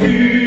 los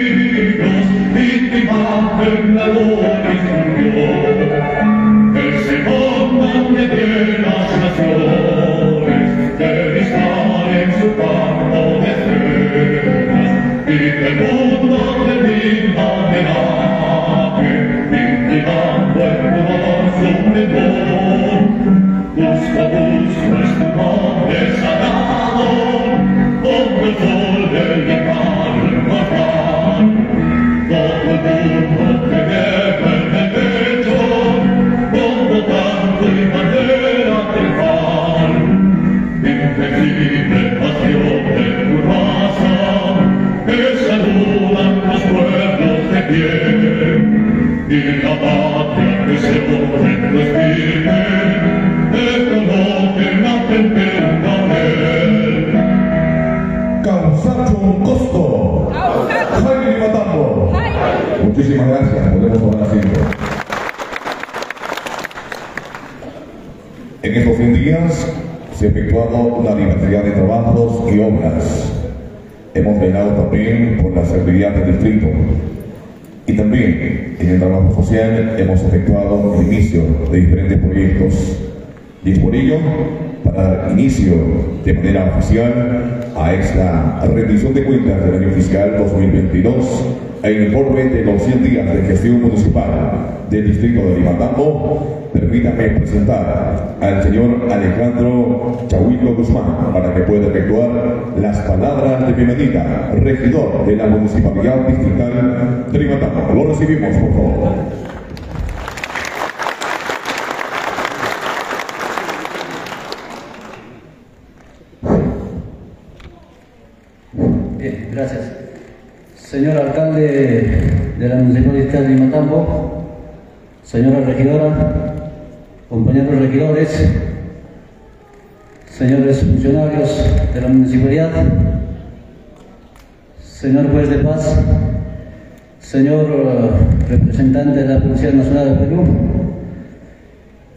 Muchísimas gracias. Podemos tomar asiento. En estos 100 días se ha efectuado una diversidad de trabajos y obras. Hemos velado también por la seguridad del distrito. Y también en el trabajo social hemos efectuado el inicio de diferentes proyectos. Y es por ello, para dar inicio de manera oficial a esta rendición de cuentas del año fiscal 2022 e informe de los 100 días de gestión municipal del distrito de Limatambo, permítame presentar al señor Alejandro Chahuito Guzmán para que pueda efectuar las palabras de bienvenida, regidor de la Municipalidad Distrital de Limatambo. Lo recibimos, por favor. Bien, gracias. Señor alcalde de la Municipalidad de Limatambo, señora regidora, compañeros regidores, señores funcionarios de la municipalidad, señor juez de paz, señor representante de la Policía Nacional del Perú,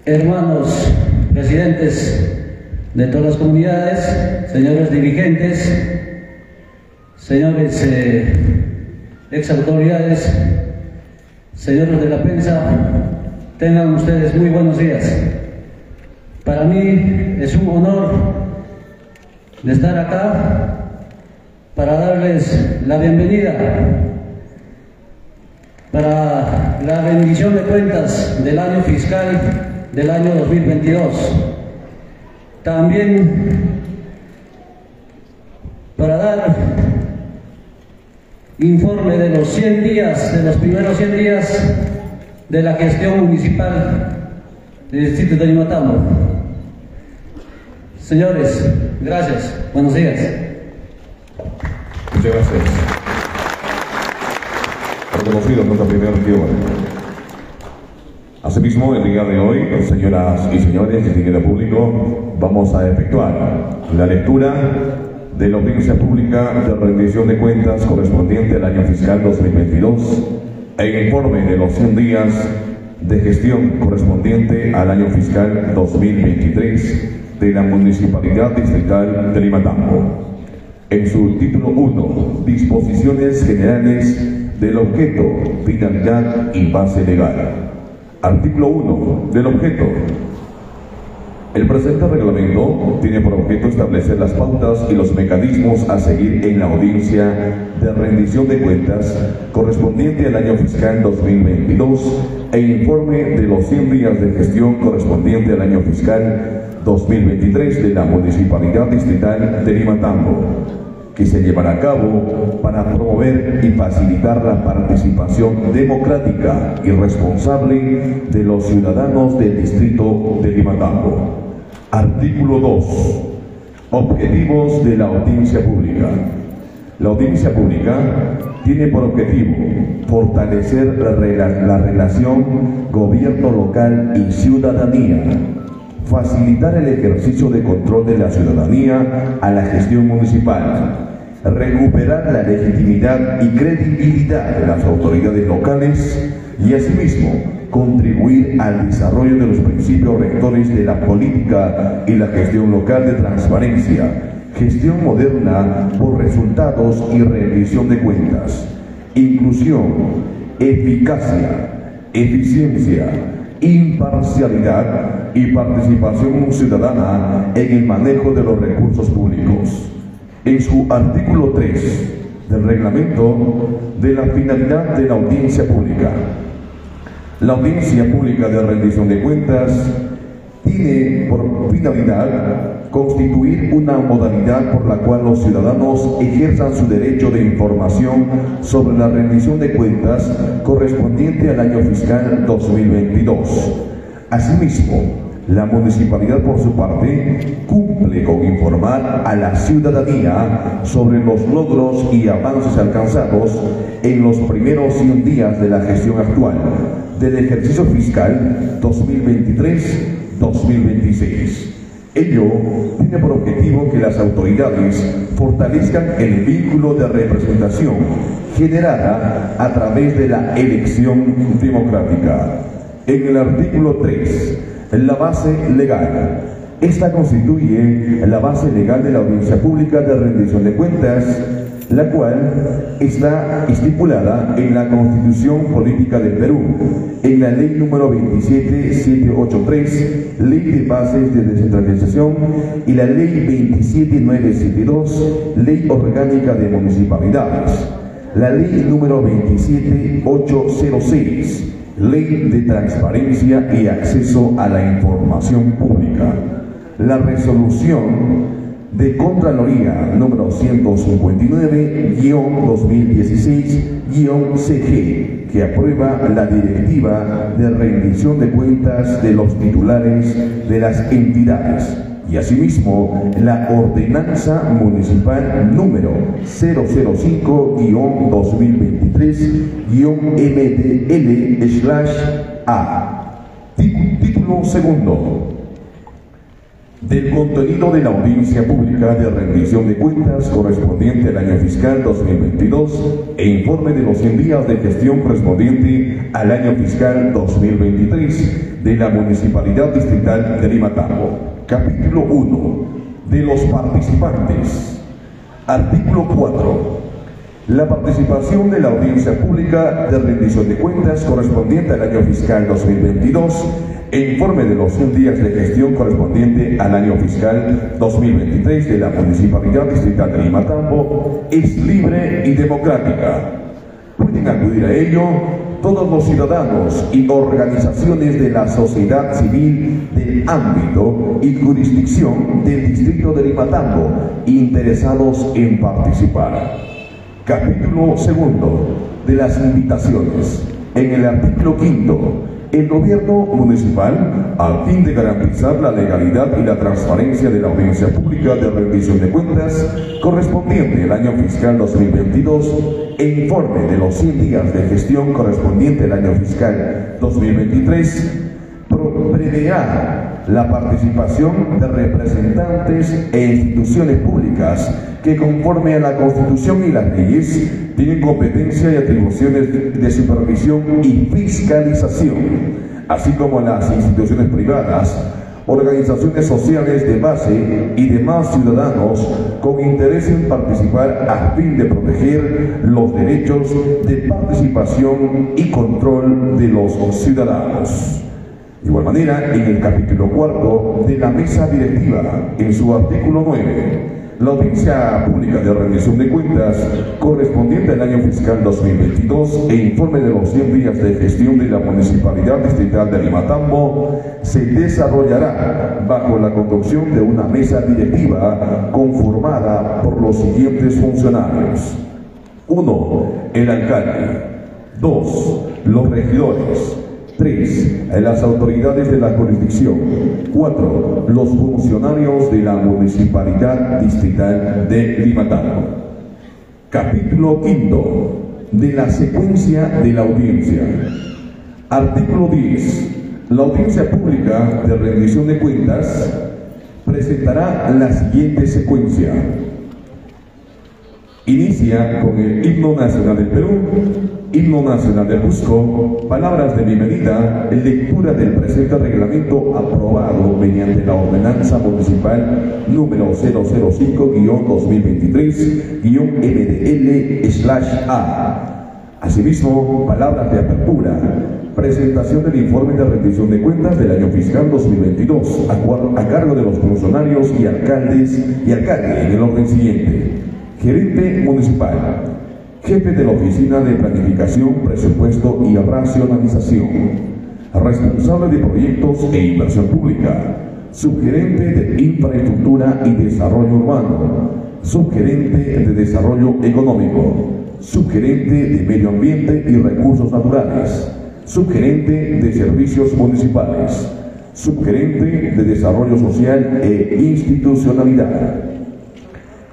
hermanos presidentes de todas las comunidades, señores dirigentes, señores eh, ex autoridades, señores de la prensa, tengan ustedes muy buenos días. Para mí es un honor de estar acá para darles la bienvenida para la rendición de cuentas del año fiscal del año 2022. También para dar informe de los 100 días, de los primeros 100 días de la gestión municipal del distrito de Limatambo. Señores, gracias. Buenos días. Muchas gracias. Reconocido nuestra primera región. Asimismo, el día de hoy, señoras y señores, distinguido público, vamos a efectuar la lectura de la audiencia pública de rendición de cuentas correspondiente al año fiscal 2022 e informe de los 100 días de gestión correspondiente al año fiscal 2023 de la Municipalidad Distrital de Limatambo. En su título 1, disposiciones generales del objeto, finalidad y base legal. Artículo 1 del objeto. El presente reglamento tiene por objeto establecer las pautas y los mecanismos a seguir en la audiencia de rendición de cuentas correspondiente al año fiscal 2022 e informe de los 100 días de gestión correspondiente al año fiscal 2023 de la Municipalidad Distrital de Limatambo, que se llevará a cabo para promover y facilitar la participación democrática y responsable de los ciudadanos del distrito de Limatambo. Artículo 2. Objetivos de la audiencia pública. La audiencia pública tiene por objetivo fortalecer la, rela- la relación gobierno local y ciudadanía, facilitar el ejercicio de control de la ciudadanía a la gestión municipal, recuperar la legitimidad y credibilidad de las autoridades locales y asimismo contribuir al desarrollo de los principios rectores de la política y la gestión local de transparencia, gestión moderna por resultados y rendición de cuentas, inclusión, eficacia, eficiencia, imparcialidad y participación ciudadana en el manejo de los recursos públicos. En su artículo 3 del reglamento de la finalidad de la audiencia pública. La audiencia pública de rendición de cuentas tiene por finalidad constituir una modalidad por la cual los ciudadanos ejerzan su derecho de información sobre la rendición de cuentas correspondiente al año fiscal 2022. Asimismo, la municipalidad, por su parte, cumple con informar a la ciudadanía sobre los logros y avances alcanzados en los primeros 100 días de la gestión actual del ejercicio fiscal 2023-2026. Ello tiene por objetivo que las autoridades fortalezcan el vínculo de representación generada a través de la elección democrática. En el artículo 3, la base legal. Esta constituye la base legal de la audiencia pública de rendición de cuentas la cual está estipulada en la Constitución Política del Perú, en la Ley número 27783, Ley de Bases de Descentralización, y la Ley 27972, Ley Orgánica de Municipalidades, la Ley número 27806, Ley de Transparencia y Acceso a la Información Pública, la resolución de Contraloría número 159-2016-CG, que aprueba la directiva de rendición de cuentas de los titulares de las entidades y asimismo la ordenanza municipal número 005-2023-MDL-A. Título segundo del contenido de la audiencia pública de rendición de cuentas correspondiente al año fiscal 2022 e informe de los 100 días de gestión correspondiente al año fiscal 2023 de la Municipalidad Distrital de Limatambo. Capítulo 1. De los participantes. Artículo 4. La participación de la audiencia pública de rendición de cuentas correspondiente al año fiscal 2022 e informe de los 100 días de gestión correspondiente al año fiscal 2023 de la Municipalidad Distrital de Limatambo es libre y democrática. Pueden acudir a ello todos los ciudadanos y organizaciones de la sociedad civil del ámbito y jurisdicción del Distrito de Limatambo interesados en participar. Capítulo segundo de las invitaciones. En el artículo quinto el gobierno municipal, a fin de garantizar la legalidad y la transparencia de la audiencia pública de rendición de cuentas correspondiente al año fiscal 2022 e informe de los 100 días de gestión correspondiente al año fiscal 2023, preverá la participación de representantes e instituciones públicas que conforme a la Constitución y las leyes tienen competencia y atribuciones de supervisión y fiscalización, así como las instituciones privadas, organizaciones sociales de base y demás ciudadanos con interés en participar a fin de proteger los derechos de participación y control de los ciudadanos. De igual manera, en el capítulo cuarto de la mesa directiva, en su artículo 9, la audiencia pública de rendición de cuentas correspondiente al año fiscal 2022 e informe de los 100 días de gestión de la Municipalidad Distrital de Limatambo se desarrollará bajo la conducción de una mesa directiva conformada por los siguientes funcionarios. 1. El alcalde. 2. Los regidores. 3. Las autoridades de la jurisdicción. 4. Los funcionarios de la Municipalidad Distrital de Limatambo. Capítulo 5. De la secuencia de la audiencia. Artículo 10. La audiencia pública de rendición de cuentas presentará la siguiente secuencia. Inicia con el himno nacional del Perú, himno nacional del Cusco, palabras de bienvenida, lectura del presente reglamento aprobado mediante la ordenanza municipal número 005-2023-MDL-A. Asimismo, palabras de apertura, presentación del informe de rendición de cuentas del año fiscal 2022 a, a cargo de los funcionarios y alcaldes y alcalde en el orden siguiente. Gerente municipal, jefe de la Oficina de Planificación, Presupuesto y Racionalización, responsable de proyectos e inversión pública, subgerente de Infraestructura y Desarrollo Urbano, subgerente de Desarrollo Económico, subgerente de Medio Ambiente y Recursos Naturales, subgerente de Servicios Municipales, subgerente de Desarrollo Social e Institucionalidad,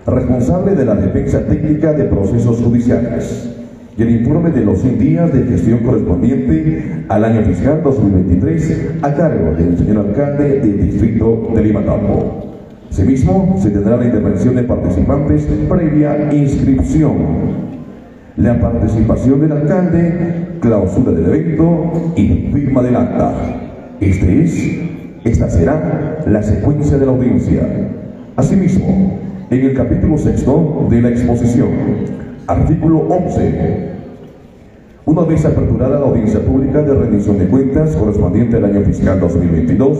responsable de la defensa técnica de procesos judiciales y el informe de los 100 días de gestión correspondiente al año fiscal 2023 a cargo del señor alcalde del distrito de Limatambo. Asimismo, se tendrá la intervención de participantes previa inscripción la participación del alcalde, clausura del evento y firma del acta. Este es, esta será la secuencia de la audiencia. Asimismo, en el capítulo sexto de la exposición, artículo 11, una vez aperturada la audiencia pública de rendición de cuentas correspondiente al año fiscal 2022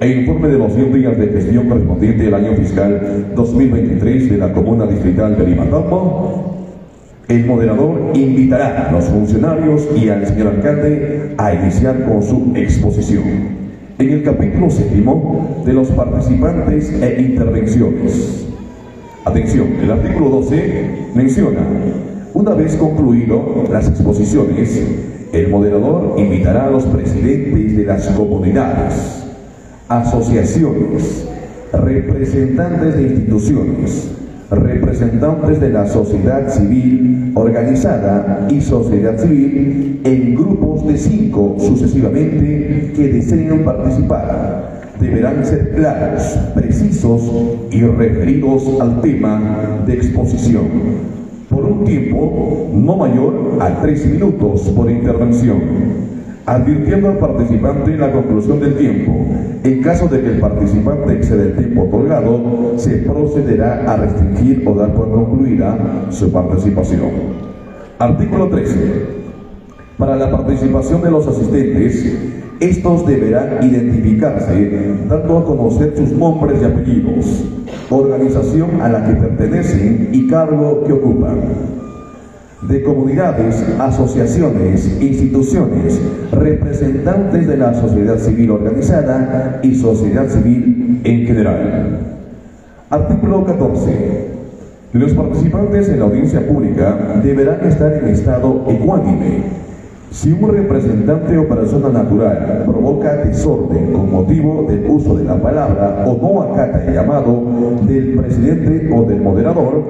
e informe de los 100 días de gestión correspondiente al año fiscal 2023 de la Comuna Distrital de Lima el moderador invitará a los funcionarios y al señor alcalde a iniciar con su exposición. En el capítulo séptimo de los participantes e intervenciones. Atención, el artículo 12 menciona, una vez concluido las exposiciones, el moderador invitará a los presidentes de las comunidades, asociaciones, representantes de instituciones, representantes de la sociedad civil organizada y sociedad civil en grupos de cinco sucesivamente que deseen participar. Deberán ser claros, precisos y referidos al tema de exposición por un tiempo no mayor a tres minutos por intervención advirtiendo al participante la conclusión del tiempo. En caso de que el participante exceda el tiempo otorgado, se procederá a restringir o dar por concluida su participación. Artículo 13. Para la participación de los asistentes, estos deberán identificarse dando a conocer sus nombres y apellidos, organización a la que pertenecen y cargo que ocupan de comunidades, asociaciones, instituciones, representantes de la sociedad civil organizada y sociedad civil en general. Artículo 14. Los participantes en la audiencia pública deberán estar en estado ecuánime. Si un representante o persona natural provoca desorden con motivo del uso de la palabra o no acata el llamado del presidente o del moderador,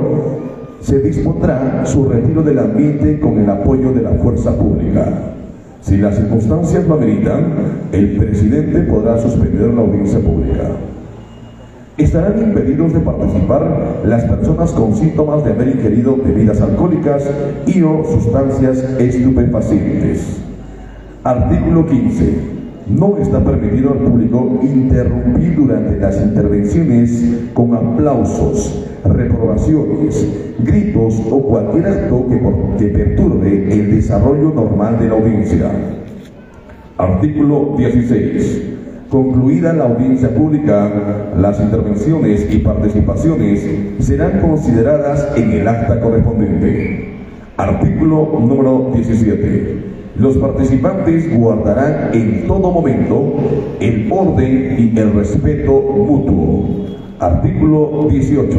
se dispondrá su retiro del ambiente con el apoyo de la fuerza pública. Si las circunstancias lo ameritan, el presidente podrá suspender la audiencia pública. Estarán impedidos de participar las personas con síntomas de haber ingerido bebidas alcohólicas y o sustancias estupefacientes. Artículo 15. No está permitido al público interrumpir durante las intervenciones con aplausos, reprobaciones, gritos o cualquier acto que, perturbe el desarrollo normal de la audiencia. Artículo 16. Concluida la audiencia pública, las intervenciones y participaciones serán consideradas en el acta correspondiente. Artículo número 17. Los participantes guardarán en todo momento el orden y el respeto mutuo. Artículo 18.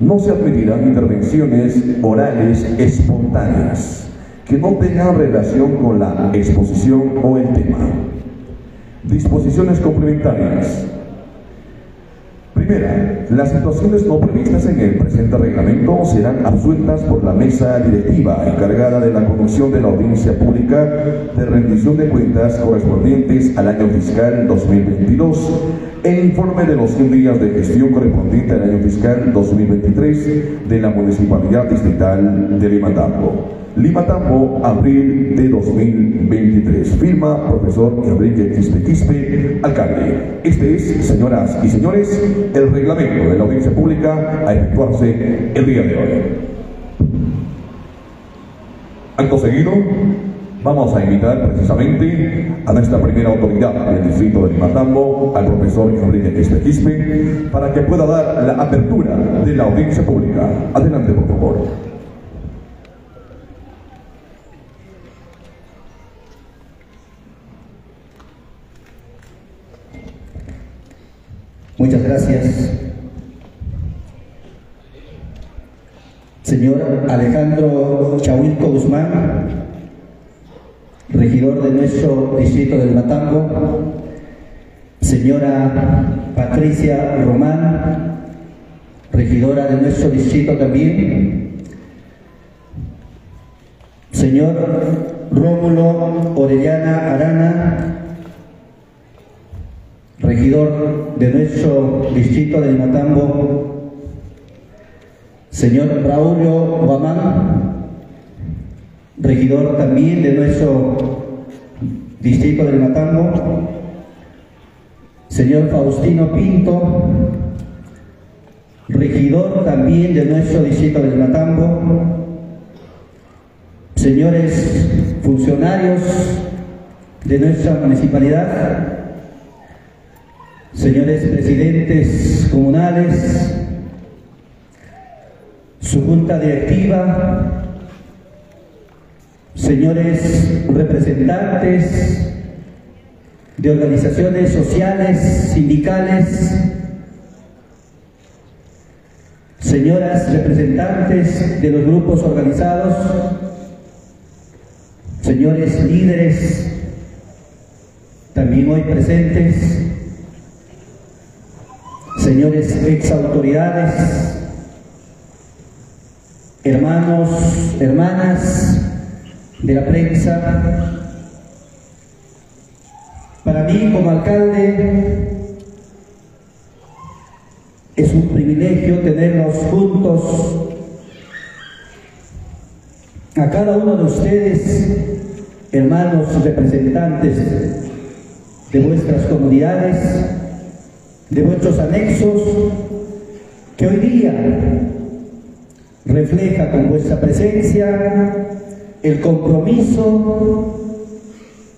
No se admitirán intervenciones orales espontáneas que no tengan relación con la exposición o el tema. Disposiciones complementarias. Primera, las situaciones no previstas en el presente reglamento serán absueltas por la mesa directiva encargada de la conducción de la audiencia pública de rendición de cuentas correspondientes al año fiscal 2022 el informe de los 100 días de gestión correspondiente al año fiscal 2023 de la Municipalidad Distrital de Limatambo. Limatambo, abril de 2023. Firma profesor Enrique Quispe Quispe, alcalde. Este es, señoras y señores, el reglamento de la audiencia pública a efectuarse el día de hoy. Acto seguido, vamos a invitar precisamente a nuestra primera autoridad del distrito de Limatambo, al profesor Enrique Quispe Quispe, para que pueda dar la apertura de la audiencia pública. Adelante, por favor. Muchas gracias. Señor Alejandro Chahuilco Guzmán, regidor de nuestro distrito del Matambo. Señora Patricia Román, regidora de nuestro distrito también. Señor Rómulo Orellana Arana, regidor de nuestro distrito del Matambo, señor Braulio Guamán, regidor también de nuestro distrito del Matambo, señor Faustino Pinto, regidor también de nuestro distrito del Matambo, señores funcionarios de nuestra municipalidad, señores presidentes comunales, su junta directiva, señores representantes de organizaciones sociales, sindicales, señoras representantes de los grupos organizados, señores líderes, también hoy presentes, señores ex autoridades, hermanos, hermanas de la prensa, para mí como alcalde es un privilegio tenerlos juntos a cada uno de ustedes, hermanos representantes de vuestras comunidades, de vuestros anexos que hoy día refleja con vuestra presencia el compromiso,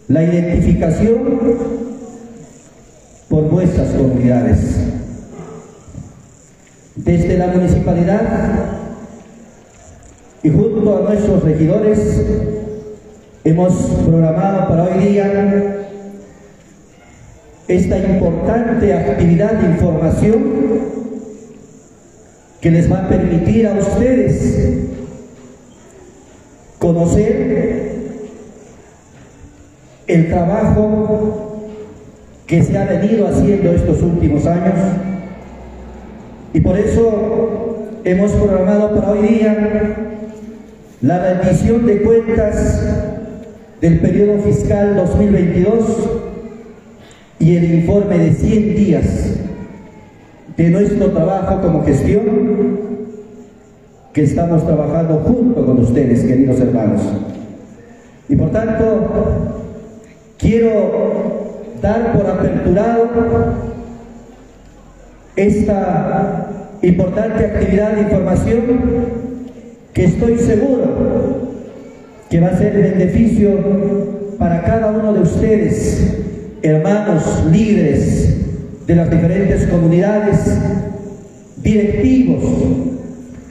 la identificación por vuestras comunidades. Desde la municipalidad y junto a nuestros regidores hemos programado para hoy día esta importante actividad de información que les va a permitir a ustedes conocer el trabajo que se ha venido haciendo estos últimos años. Y por eso hemos programado para hoy día la rendición de cuentas del periodo fiscal 2022 y el informe de 100 días de nuestro trabajo como gestión que estamos trabajando junto con ustedes, queridos hermanos. Y por tanto, quiero dar por aperturado esta importante actividad de información que estoy seguro que va a ser beneficio para cada uno de ustedes hermanos líderes de las diferentes comunidades, directivos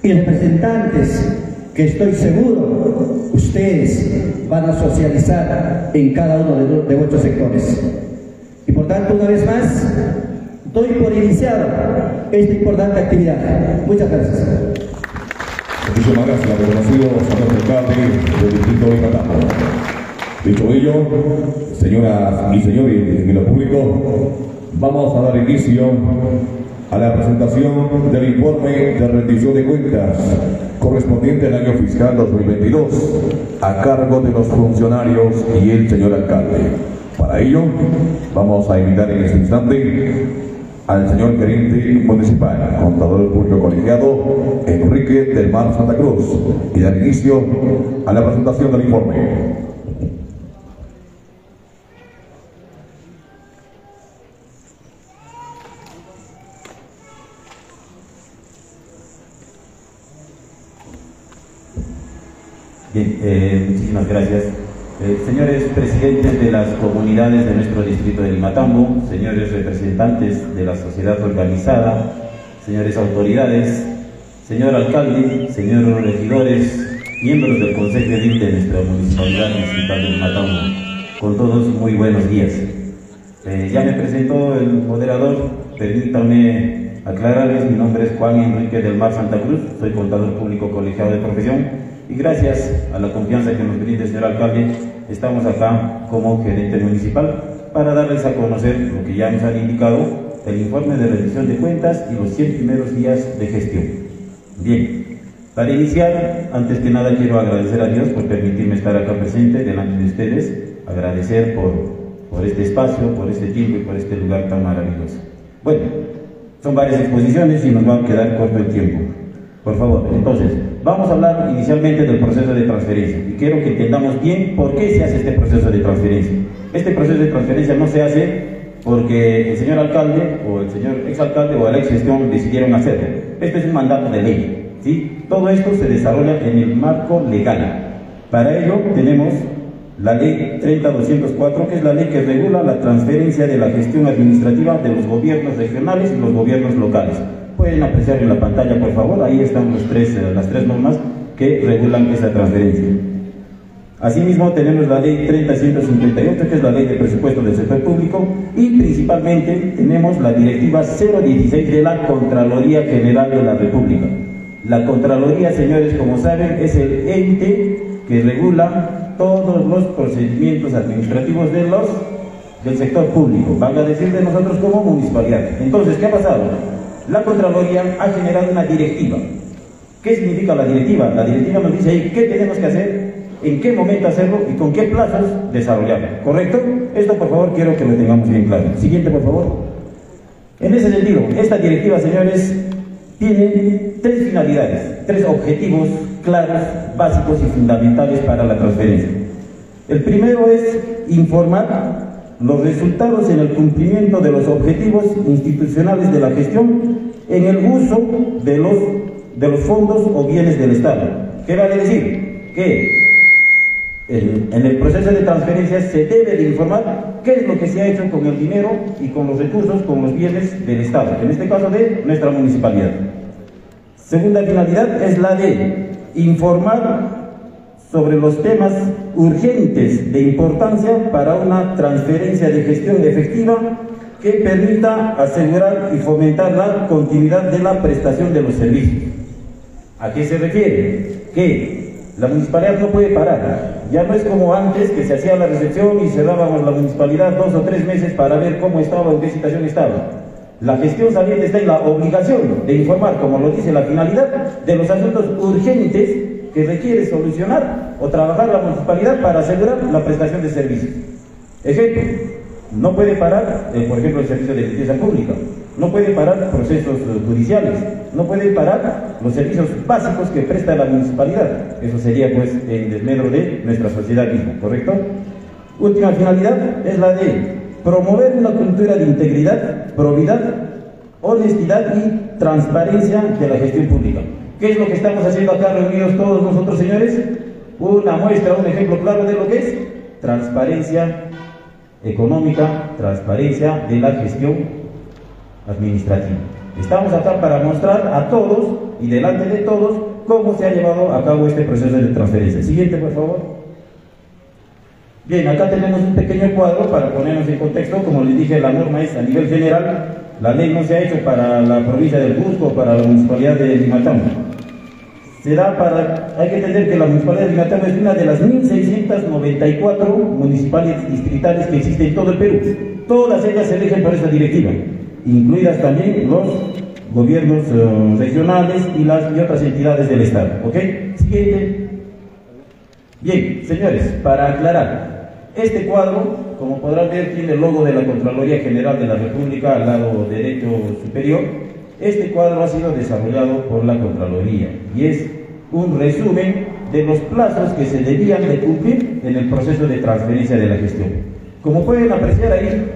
y representantes que estoy seguro ustedes van a socializar en cada uno de, vuestros sectores. Y por tanto, una vez más, doy por iniciado esta importante actividad. Muchas gracias. Muchísimas gracias, reconocido señor alcalde del distrito de Dicho ello, señoras y señores en lo público, vamos a dar inicio a la presentación del informe de rendición de cuentas correspondiente al año fiscal 2022 a cargo de los funcionarios y el señor alcalde. Para ello, vamos a invitar en este instante al señor gerente municipal, contador público colegiado Enrique del Mar Santa Cruz y dar inicio a la presentación del informe. Bien, eh, muchísimas gracias. Eh, señores presidentes de las comunidades de nuestro distrito de Limatambo, señores representantes de la sociedad organizada, señores autoridades, señor alcalde, señores regidores, miembros del Consejo de nuestra Municipalidad Municipal de Limatambo, con todos muy buenos días. Eh, ya me presentó el moderador, permítanme aclararles, mi nombre es Juan Enrique del Mar Santa Cruz, soy contador público colegiado de profesión y gracias a la confianza que nos brinda el señor alcalde, estamos acá como gerente municipal para darles a conocer lo que ya nos han indicado, el informe de rendición de cuentas y los 100 primeros días de gestión. Bien, para iniciar, antes que nada quiero agradecer a Dios por permitirme estar acá presente delante de ustedes, agradecer por, por este espacio, por este tiempo y por este lugar tan maravilloso. Bueno, son varias exposiciones y nos va a quedar corto el tiempo. Por favor, entonces, vamos a hablar inicialmente del proceso de transferencia y quiero que entendamos bien por qué se hace este proceso de transferencia. Este proceso de transferencia no se hace porque el señor alcalde o el señor exalcalde o la ex gestión decidieron hacerlo. Este es un mandato de ley. ¿sí? Todo esto se desarrolla en el marco legal. Para ello tenemos la ley 30204, que es la ley que regula la transferencia de la gestión administrativa de los gobiernos regionales y los gobiernos locales. Pueden apreciar en la pantalla, por favor, ahí están los tres, eh, las tres normas que regulan esa transferencia. Asimismo, tenemos la ley 30158, que es la ley de presupuesto del sector público, y principalmente tenemos la directiva 016 de la Contraloría General de la República. La Contraloría, señores, como saben, es el ente que regula todos los procedimientos administrativos de los, del sector público, van a decir de nosotros como municipalidad. Entonces, ¿qué ha pasado? La Contraloría ha generado una directiva. ¿Qué significa la directiva? La directiva nos dice ahí qué tenemos que hacer, en qué momento hacerlo y con qué plazos desarrollarlo. ¿Correcto? Esto por favor quiero que lo tengamos bien claro. Siguiente por favor. En ese sentido, esta directiva, señores, tiene tres finalidades, tres objetivos claros, básicos y fundamentales para la transferencia. El primero es informar los resultados en el cumplimiento de los objetivos institucionales de la gestión en el uso de los, de los fondos o bienes del Estado. ¿Qué vale decir? Que en, el proceso de transferencia se debe de informar qué es lo que se ha hecho con el dinero y con los recursos, con los bienes del Estado, en este caso de nuestra municipalidad. Segunda finalidad es la de informar sobre los temas urgentes de importancia para una transferencia de gestión efectiva que permita asegurar y fomentar la continuidad de la prestación de los servicios. ¿A qué se refiere? Que la municipalidad no puede parar. Ya no es como antes que se hacía la recepción y cerrábamos la municipalidad dos o tres meses para ver cómo estaba, en qué situación estaba. La gestión saliente está en la obligación de informar, como lo dice la finalidad, de los asuntos urgentes que requiere solucionar o trabajar la municipalidad para asegurar la prestación de servicios. Ejemplo, no puede parar, eh, por ejemplo, el servicio de limpieza pública, no puede parar procesos judiciales, no puede parar los servicios básicos que presta la municipalidad. Eso sería pues en desmedro de nuestra sociedad misma, ¿correcto? Última finalidad es la de promover una cultura de integridad, probidad, honestidad y transparencia de la gestión pública. ¿Qué es lo que estamos haciendo acá reunidos todos nosotros, señores? Una muestra, un ejemplo claro de lo que es transparencia económica, transparencia de la gestión administrativa. Estamos acá para mostrar a todos y delante de todos cómo se ha llevado a cabo este proceso de transferencia. Siguiente, por favor. Bien, acá tenemos un pequeño cuadro para ponernos en contexto. Como les dije, la norma es a nivel general. La ley no se ha hecho para la provincia del Cusco para la municipalidad de Limatambo será para, hay que entender que la municipalidad de Limatambo es una de las 1.694 municipalidades distritales que existen en todo el Perú. Todas ellas se eligen por esta directiva, incluidas también los gobiernos eh, regionales y las y otras entidades del Estado. ¿Ok? Siguiente. Bien, señores, para aclarar, Este cuadro, como podrán ver, tiene el logo de la Contraloría General de la República al lado derecho superior. Este cuadro ha sido desarrollado por la Contraloría y es un resumen de los plazos que se debían de cumplir en el proceso de transferencia de la gestión. Como pueden apreciar ahí,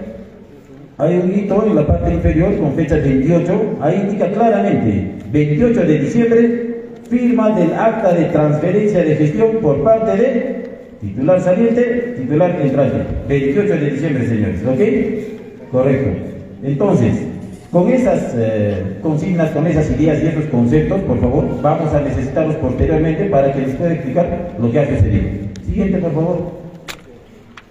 hay un hito en la parte inferior con fecha 28, ahí indica claramente 28 de diciembre, firma del acta de transferencia de gestión por parte de titular saliente, titular entrante. 28 de diciembre, señores, ¿ok? Correcto. Entonces, con esas eh, consignas, con esas ideas y esos conceptos, por favor, vamos a necesitarlos posteriormente para que les pueda explicar lo que ha sucedido. Siguiente, por favor.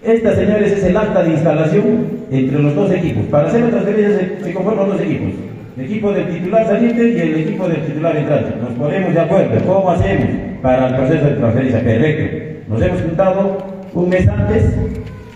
Esta, señores, es el acta de instalación entre los dos equipos. Para hacer la transferencia se, se conforman dos equipos. El equipo del titular saliente y el equipo del titular entrante. Nos ponemos de acuerdo. ¿Cómo hacemos para el proceso de transferencia? Perfecto. Nos hemos juntado un mes antes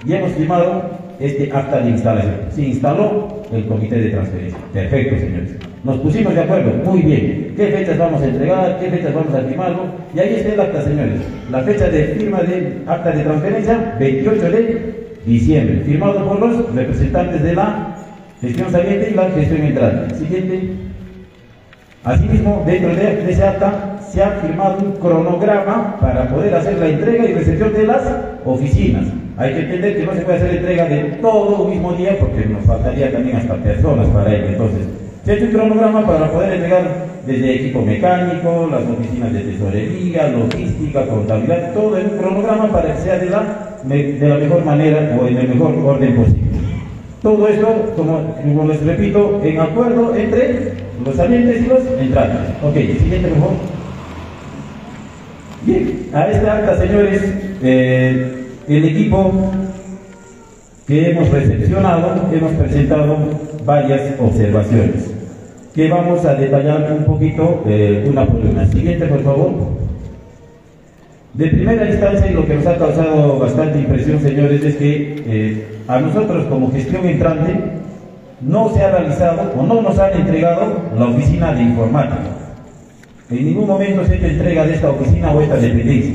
y hemos firmado este acta de instalación. Se instaló el comité de transferencia. Perfecto, señores. Nos pusimos de acuerdo. Muy bien. ¿Qué fechas vamos a entregar? ¿Qué fechas vamos a firmarlo? Y ahí está el acta, señores. La fecha de firma del acta de transferencia, 28 de diciembre. Firmado por los representantes de la gestión saliente y la gestión entrante. Siguiente. Asimismo, dentro de ese acta se ha firmado un cronograma para poder hacer la entrega y recepción de las oficinas. Hay que entender que no se puede hacer entrega de todo un mismo día porque nos faltaría también hasta personas para ello. Entonces, se ha hecho un cronograma para poder entregar desde equipo mecánico, las oficinas de tesorería, logística, contabilidad, todo en un cronograma para que sea de la, de la mejor manera o en el mejor orden posible. Todo esto, como, les repito, en acuerdo entre los salientes y los entrantes. Ok, siguiente. Bien, a esta acta, señores, eh, el equipo que hemos recepcionado, hemos presentado varias observaciones que vamos a detallar un poquito eh, una por una. Siguiente, por favor. De primera instancia, y lo que nos ha causado bastante impresión, señores, es que eh, a nosotros como gestión entrante no se ha realizado o no nos han entregado la oficina de informática. En ningún momento se hecho entrega de esta oficina o esta dependencia.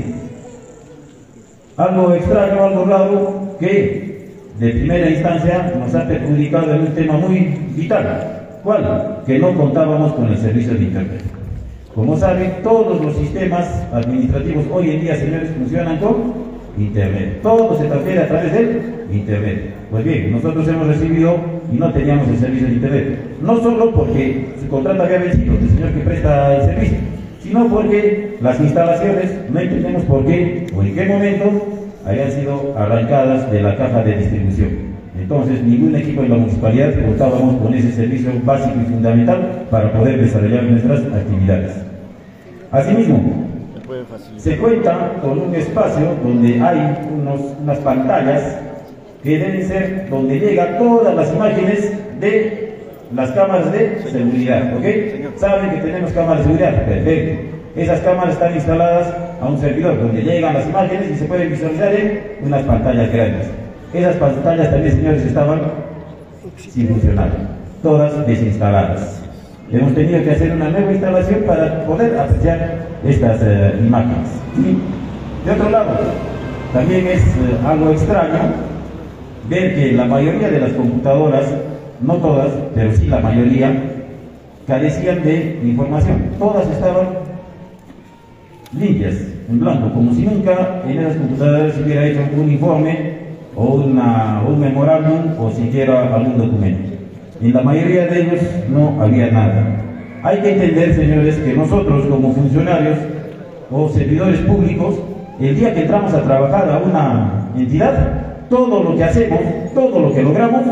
Algo extraño, algo raro, que de primera instancia nos ha perjudicado en un tema muy vital. ¿Cuál? Que no contábamos con el servicio de Internet. Como saben, todos los sistemas administrativos hoy en día, señores, funcionan con Internet. Todo se transfiere a través del Internet. Pues bien, nosotros hemos recibido y no teníamos el servicio de Internet. No solo porque su contrato había vencido, el señor que presta el servicio, sino porque las instalaciones no entendemos por qué o en qué momento habían sido arrancadas de la caja de distribución. Entonces, ningún equipo en la municipalidad contábamos con ese servicio básico y fundamental para poder desarrollar nuestras actividades. Asimismo, se cuenta con un espacio donde hay unos, unas pantallas que deben ser donde llegan todas las imágenes de las cámaras de seguridad, ¿ok? Saben que tenemos cámaras de seguridad, perfecto. Esas cámaras están instaladas a un servidor donde llegan las imágenes y se pueden visualizar en unas pantallas grandes. Esas pantallas también, señores, estaban sin funcionar, todas desinstaladas. Hemos tenido que hacer una nueva instalación para poder apreciar estas eh, imágenes. Y de otro lado, también es eh, algo extraño ver que la mayoría de las computadoras, no todas, pero sí la mayoría, carecían de información. Todas estaban limpias, en blanco, como si nunca en esas computadoras se hubiera hecho un informe o una, un memorándum o siquiera algún documento. En la mayoría de ellos no había nada. Hay que entender, señores, que nosotros como funcionarios o servidores públicos, el día que entramos a trabajar a una entidad, todo lo que hacemos, todo lo que logramos,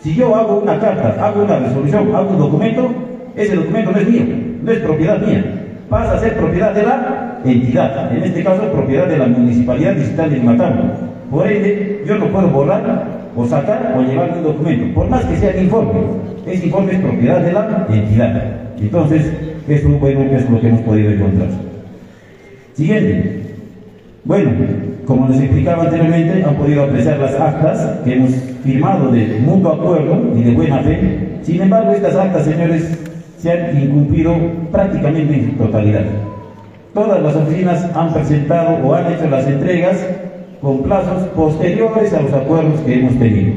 si yo hago una carta, hago una resolución, hago un documento, ese documento no es mío, no es propiedad mía, pasa a ser propiedad de la entidad, en este caso propiedad de la Municipalidad Digital de Limatambo. Por ende, yo no puedo borrar o sacar o llevar un documento, por más que sea el informe, ese informe es propiedad de la entidad. Entonces, eso bueno, es lo que hemos podido encontrar. Siguiente. Bueno, como les explicaba anteriormente, han podido apreciar las actas que hemos firmado de mutuo acuerdo y de buena fe. Sin embargo, estas actas, señores, se han incumplido prácticamente en totalidad. Todas las oficinas han presentado o han hecho las entregas con plazos posteriores a los acuerdos que hemos tenido,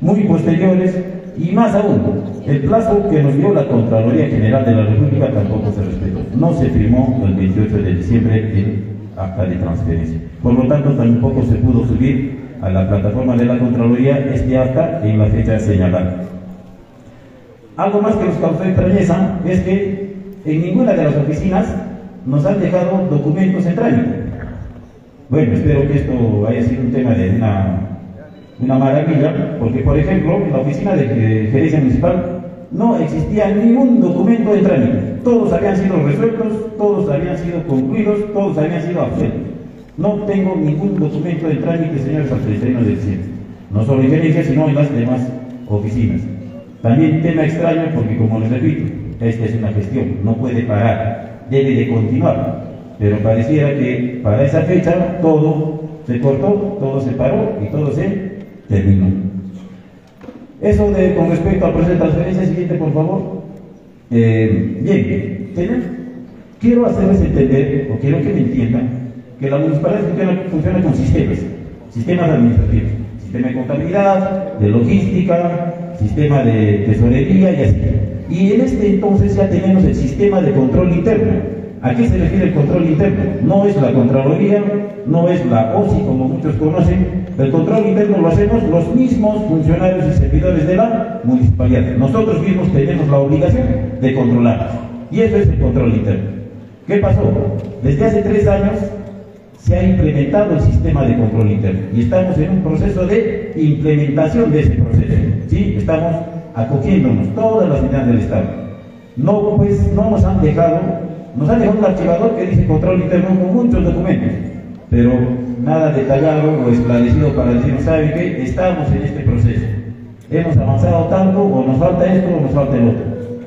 muy posteriores y más aún, el plazo que nos dio la Contraloría General de la República tampoco se respetó. No se firmó el 28 de diciembre el acta de transferencia. Por lo tanto, tampoco se pudo subir a la plataforma de la Contraloría este acta en la fecha señalada. Algo más que nos causó extrañeza es que en ninguna de las oficinas nos han dejado documentos en trámite. Bueno, espero que esto haya sido un tema de una una maravilla, porque por ejemplo, la oficina de gerencia municipal no existía ningún documento de trámite. Todos habían sido resueltos, todos habían sido concluidos, todos habían sido absueltos. No tengo ningún documento de trámite, señores autoritarios del CIE. No solo en sino en las demás oficinas. También tema extraño porque, como les repito, esta es una gestión, no puede parar, debe de continuar. Pero pareciera que para esa fecha todo se cortó, todo se paró y todo se terminó. Eso de, con respecto al proceso de transferencia, siguiente por favor. Eh, bien, quiero hacerles entender, o quiero que me entiendan, que la municipalidad funciona, con sistemas, sistemas administrativos, sistema de contabilidad, de logística, sistema de tesorería y así. Y en este entonces ya tenemos el sistema de control interno ¿A qué se refiere el control interno? No es la Contraloría, no es la OSI como muchos conocen. El control interno lo hacemos los mismos funcionarios y servidores de la municipalidad. Nosotros mismos tenemos la obligación de controlar. Y eso es el control interno. ¿Qué pasó? Desde hace tres años se ha implementado el sistema de control interno y estamos en un proceso de implementación de ese proceso. ¿sí? Estamos acogiéndonos todas las entidades del Estado. No, pues, no nos han dejado nos han dejado un archivador que dice control interno con muchos documentos, pero nada detallado o esclarecido para decir, ¿sabe qué? Estamos en este proceso. Hemos avanzado tanto, o nos falta esto, o nos falta el otro.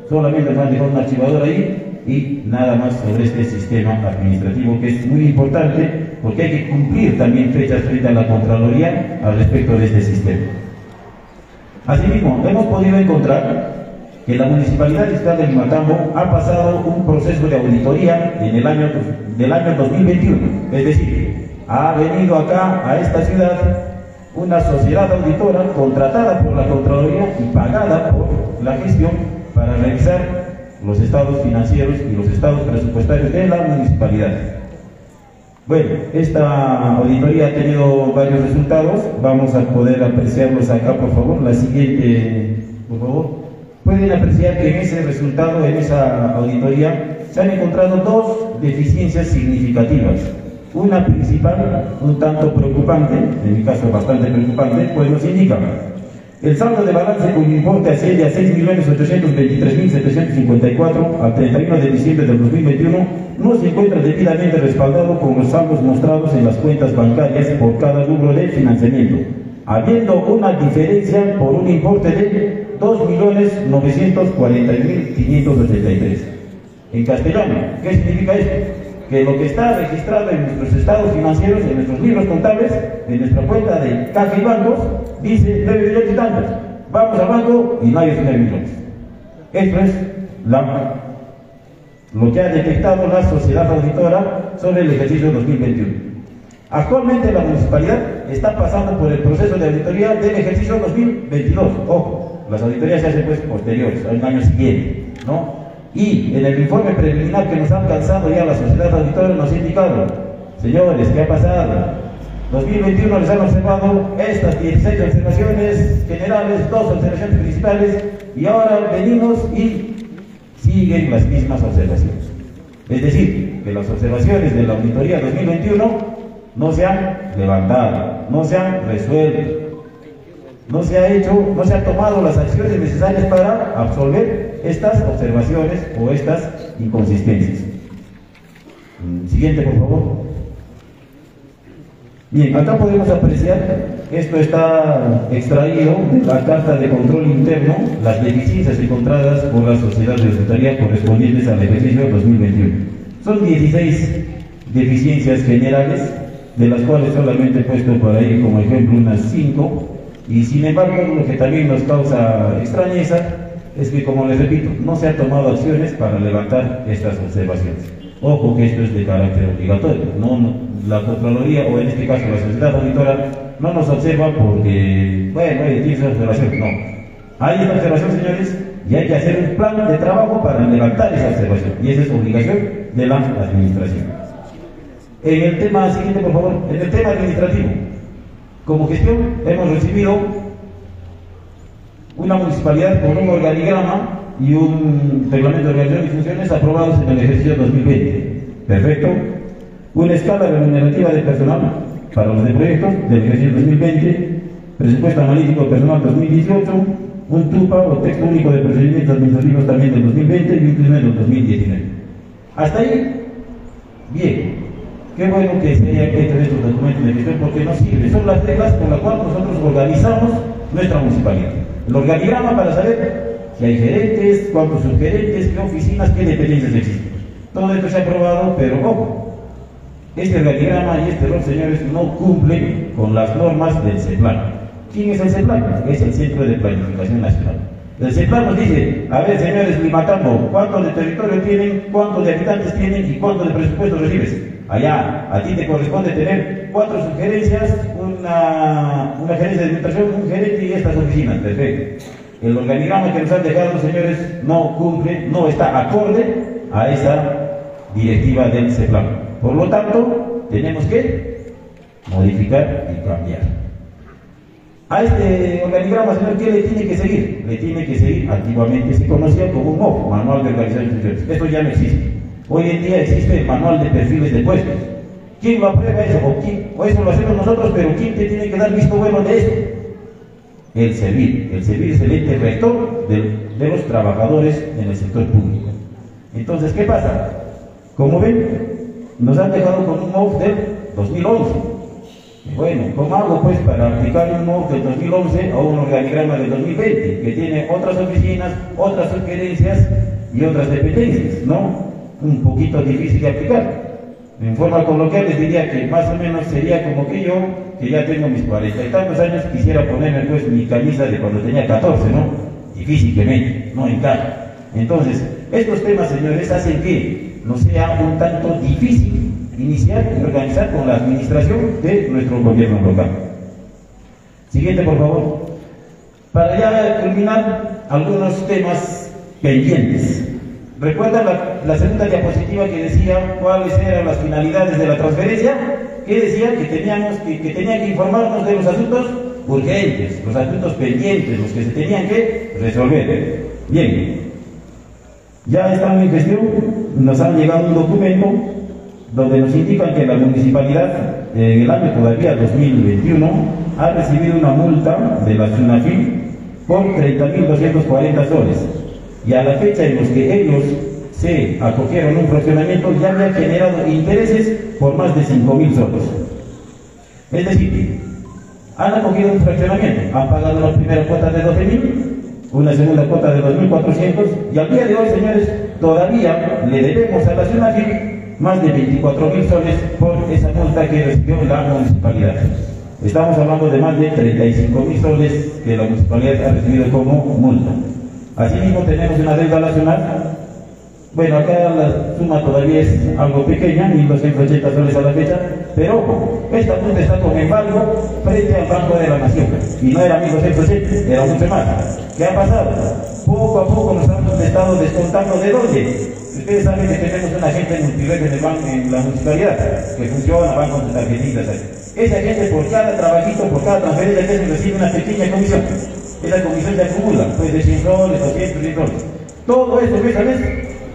Solamente nos han dejado un archivador ahí y nada más sobre este sistema administrativo que es muy importante porque hay que cumplir también fechas frente a la Contraloría al respecto de este sistema. Asimismo, hemos podido encontrar que la Municipalidad Fiscal de Limatambo ha pasado un proceso de auditoría en el año, del año 2021. Es decir, ha venido acá, a esta ciudad, una sociedad auditora contratada por la Contraloría y pagada por la gestión para revisar los estados financieros y los estados presupuestarios de la municipalidad. Bueno, esta auditoría ha tenido varios resultados, vamos a poder apreciarlos acá, por favor. La siguiente, por favor pueden apreciar que en ese resultado, en esa auditoría, se han encontrado dos deficiencias significativas. Una principal, un tanto preocupante, en mi caso bastante preocupante, pues nos indica el saldo de balance cuyo importe asciende a 6.823.754 al 31 de diciembre del 2021 no se encuentra debidamente respaldado con los saldos mostrados en las cuentas bancarias por cada rubro de financiamiento, habiendo una diferencia por un importe de 2.940.583. En castellano, ¿qué significa esto? Que lo que está registrado en nuestros estados financieros, en nuestros libros contables, en nuestra cuenta de caja y bancos, dice 9 millones y tantos. Vamos al banco y no hay 9 millones. Esto es lo que ha detectado la sociedad auditora sobre el ejercicio 2021. Actualmente la municipalidad está pasando por el proceso de auditoría del ejercicio 2022. Ojo, las auditorías se hacen pues posteriores, al año siguiente, ¿no? Y en el informe preliminar que nos ha alcanzado ya la sociedad auditora nos ha indicado, señores, ¿qué ha pasado? 2021 les han observado estas 16 observaciones generales, dos observaciones principales, y ahora venimos y siguen las mismas observaciones. Es decir, que las observaciones de la auditoría 2021 no se han levantado, no se han resuelto, no se ha hecho, no se han tomado las acciones necesarias para absolver estas observaciones o estas inconsistencias. Mm, siguiente, por favor. Bien, acá podemos apreciar, esto está extraído de la carta de control interno, las deficiencias encontradas por la sociedad de auditoría correspondientes al ejercicio 2021. Son 16 deficiencias generales, de las cuales solamente he puesto por ahí como ejemplo unas 5 y sin embargo, lo que también nos causa extrañeza es que, como les repito, no se han tomado acciones para levantar estas observaciones. Ojo que esto es de carácter obligatorio. No, la Contraloría, o en este caso la sociedad auditora, no nos observa porque, bueno, tiene esa observación. No. Hay esta observación, señores, y hay que hacer un plan de trabajo para levantar esa observación. Y esa es obligación de la administración. En el tema siguiente, por favor, en el tema administrativo, como gestión hemos recibido una municipalidad con un organigrama y un reglamento de organización y funciones aprobados en el ejercicio 2020. Perfecto. Una escala remunerativa de personal para los de proyectos del ejercicio 2020, presupuesto analítico personal 2018, un TUPA o texto único de procedimientos administrativos también del 2020 y un primer del 2019. Hasta ahí, bien. Qué bueno que se hayan hecho estos documentos de gestión porque nos sirve. Son las reglas por las cuales nosotros organizamos nuestra municipalidad. El organigrama para saber si hay gerentes, cuántos subgerentes, qué oficinas, qué dependencias existen. Todo esto se ha aprobado, pero ojo, este organigrama y este rol, señores, no cumplen con las normas del CEPLAN. ¿Quién es el CEPLAN? Es el Centro de Planificación Nacional. El CEPLAN nos dice, a ver, señores Limatambo, ¿cuánto de territorio tienen, cuántos de habitantes tienen y cuánto de presupuesto recibes? Allá, a ti te corresponde tener cuatro sugerencias, una, una gerencia de administración, un gerente y estas oficinas. Perfecto. El organigrama que nos han dejado, señores, no cumple, no está acorde a esa directiva del CEPLAN. Por lo tanto, tenemos que modificar y cambiar. A este organigrama, señor, ¿qué le tiene que seguir? Le tiene que seguir, antiguamente se conocía como un MOF, Manual de Organización de. Esto ya no existe. Hoy en día existe el Manual de Perfiles de Puestos. ¿Quién lo aprueba eso? ¿O, eso lo hacemos nosotros, pero ¿quién te tiene que dar visto bueno de esto? El servir. El servir es el ente rector de, los trabajadores en el sector público. Entonces, ¿qué pasa? Como ven, nos han dejado con un MOF del 2011. Bueno, ¿cómo hago pues para aplicar un MOF del 2011 a un organigrama del 2020 que tiene otras oficinas, otras sugerencias y otras dependencias? ¿No? Un poquito difícil de aplicar. En forma coloquial les diría que más o menos sería como que yo, que ya tengo mis cuarenta y tantos años, quisiera ponerme pues mi camisa de cuando tenía 14, ¿no? Difícil que me, no encaja. Entonces, estos temas, señores, hacen que no sea un tanto difícil iniciar y organizar con la administración de nuestro gobierno local. Siguiente, por favor. Para ya terminar, algunos temas pendientes. ¿Recuerdan la, la, segunda diapositiva que decía cuáles eran las finalidades de la transferencia? Que decía que teníamos que, que tenían que informarnos de los asuntos urgentes, los asuntos pendientes, los que se tenían que resolver. Bien, ya están en gestión, nos han llegado un documento donde nos indican que la municipalidad en el año todavía 2021 ha recibido una multa de la SUNAFIL por 30.240 soles y a la fecha en los que ellos se acogieron un fraccionamiento ya había generado intereses por más de 5.000 soles. Es decir, han acogido un fraccionamiento, han pagado la primera cuota de 12.000, una segunda cuota de 2.400 y al día de hoy, señores, todavía le debemos a la SUNAFIL más de 24.000 soles por esa multa que recibió la municipalidad. Estamos hablando de más de 35.000 soles que la municipalidad ha recibido como multa. Asimismo tenemos una deuda nacional. Bueno, acá la suma todavía es algo pequeña, 1.280 soles a la fecha, pero esta multa está con embargo frente al Banco de la Nación. Y no era 1.280, era mucho más. ¿Qué ha pasado? Poco a poco nos hemos estado descontando de dónde. Ustedes saben que tenemos una gente multired en, el banco, en la municipalidad que funciona, van con sus tarjetitas. Esa gente por cada trabajito, por cada transferencia que recibe una pequeña comisión. Esa comisión se acumula, puede ser 100 soles, 200, 100 soles. Todo esto mes a mes,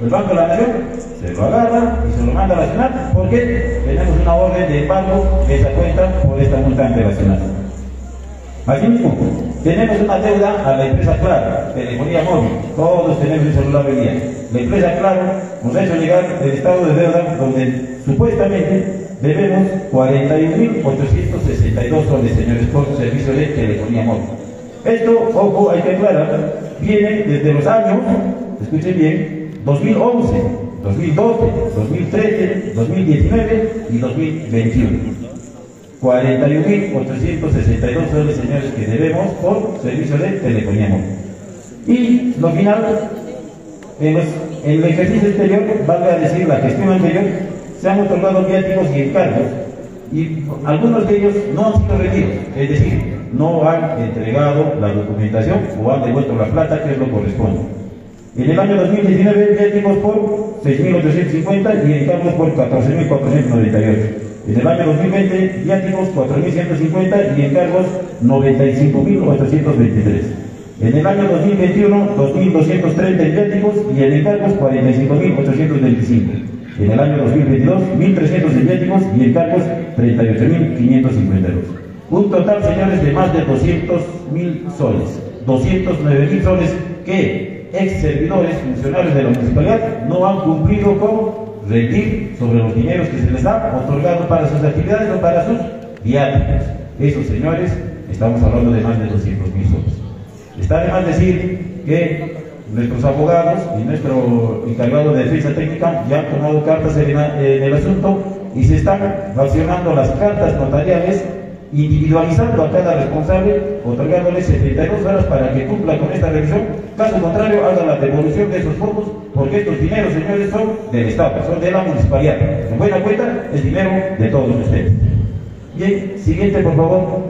el Banco de la Nación se lo agarra y se lo manda a la Nacional porque tenemos una orden de pago de esa cuenta por esta multa internacional. Asimismo, tenemos una deuda a la empresa Claro, telefonía móvil. Todos tenemos un celular hoy día. La empresa Claro nos ha hecho llegar el estado de deuda donde supuestamente debemos 41.862 soles, señores, por servicio de telefonía móvil. Esto, ojo, hay que aclarar, viene desde los años, escuchen bien, 2011, 2012, 2013, 2019 y 2021. 41.862 soles, señores, que debemos por servicio de telefonía móvil. Y lo final, En, los, el ejercicio exterior, valga a decir la gestión anterior, se han otorgado viáticos y encargos y algunos de ellos no han sido rendidos, es decir, no han entregado la documentación o han devuelto la plata que lo corresponde. En el año 2019, viáticos por 6.850 y encargos por 14.498. En el año 2020, viáticos 4.150 y encargos 95.823. En el año 2021, 2.230 en viáticos y en encargos 45.825. En el año 2022, 1.300 en viáticos y encargos 38.552. Un total, señores, de más de 200.000 soles. 209.000 soles que ex servidores, funcionarios de la municipalidad no han cumplido con rendir sobre los dineros que se les ha otorgado para sus actividades o para sus viáticos. Esos señores, estamos hablando de más de 200 mil soles. Está de más decir que nuestros abogados y nuestro encargado de defensa técnica ya han tomado cartas en, en el asunto y se están accionando las cartas notariales individualizando a cada responsable, otorgándole 72 horas para que cumpla con esta revisión. Caso contrario, haga la devolución de esos fondos, porque estos dineros, señores, son del Estado, son de la municipalidad. En buena cuenta, es dinero de todos ustedes. Bien, siguiente, por favor.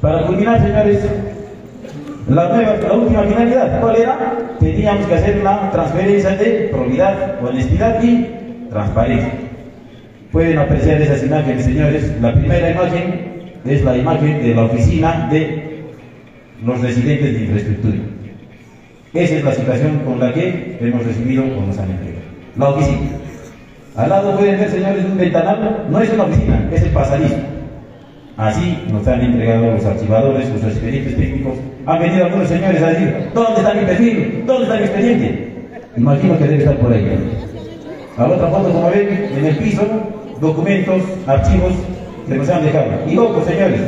Para culminar, señores, la, nueva, la última finalidad, ¿cuál era? Teníamos que hacer una transferencia de probidad, honestidad y transparencia. Pueden apreciar esas imágenes, señores. La primera imagen es la imagen de la oficina de los residentes de infraestructura. Esa es la situación con la que hemos recibido con los han La oficina. Al lado pueden ver, señores, un ventanal. No es una oficina, es el pasadizo. Así nos han entregado los archivadores, los expedientes técnicos. Han venido algunos señores a decir, ¿dónde está mi perfil? ¿Dónde está mi expediente? Imagino que debe estar por ahí. A la otra foto, como ven, en el piso, documentos, archivos han dejado. Y ojo, señores,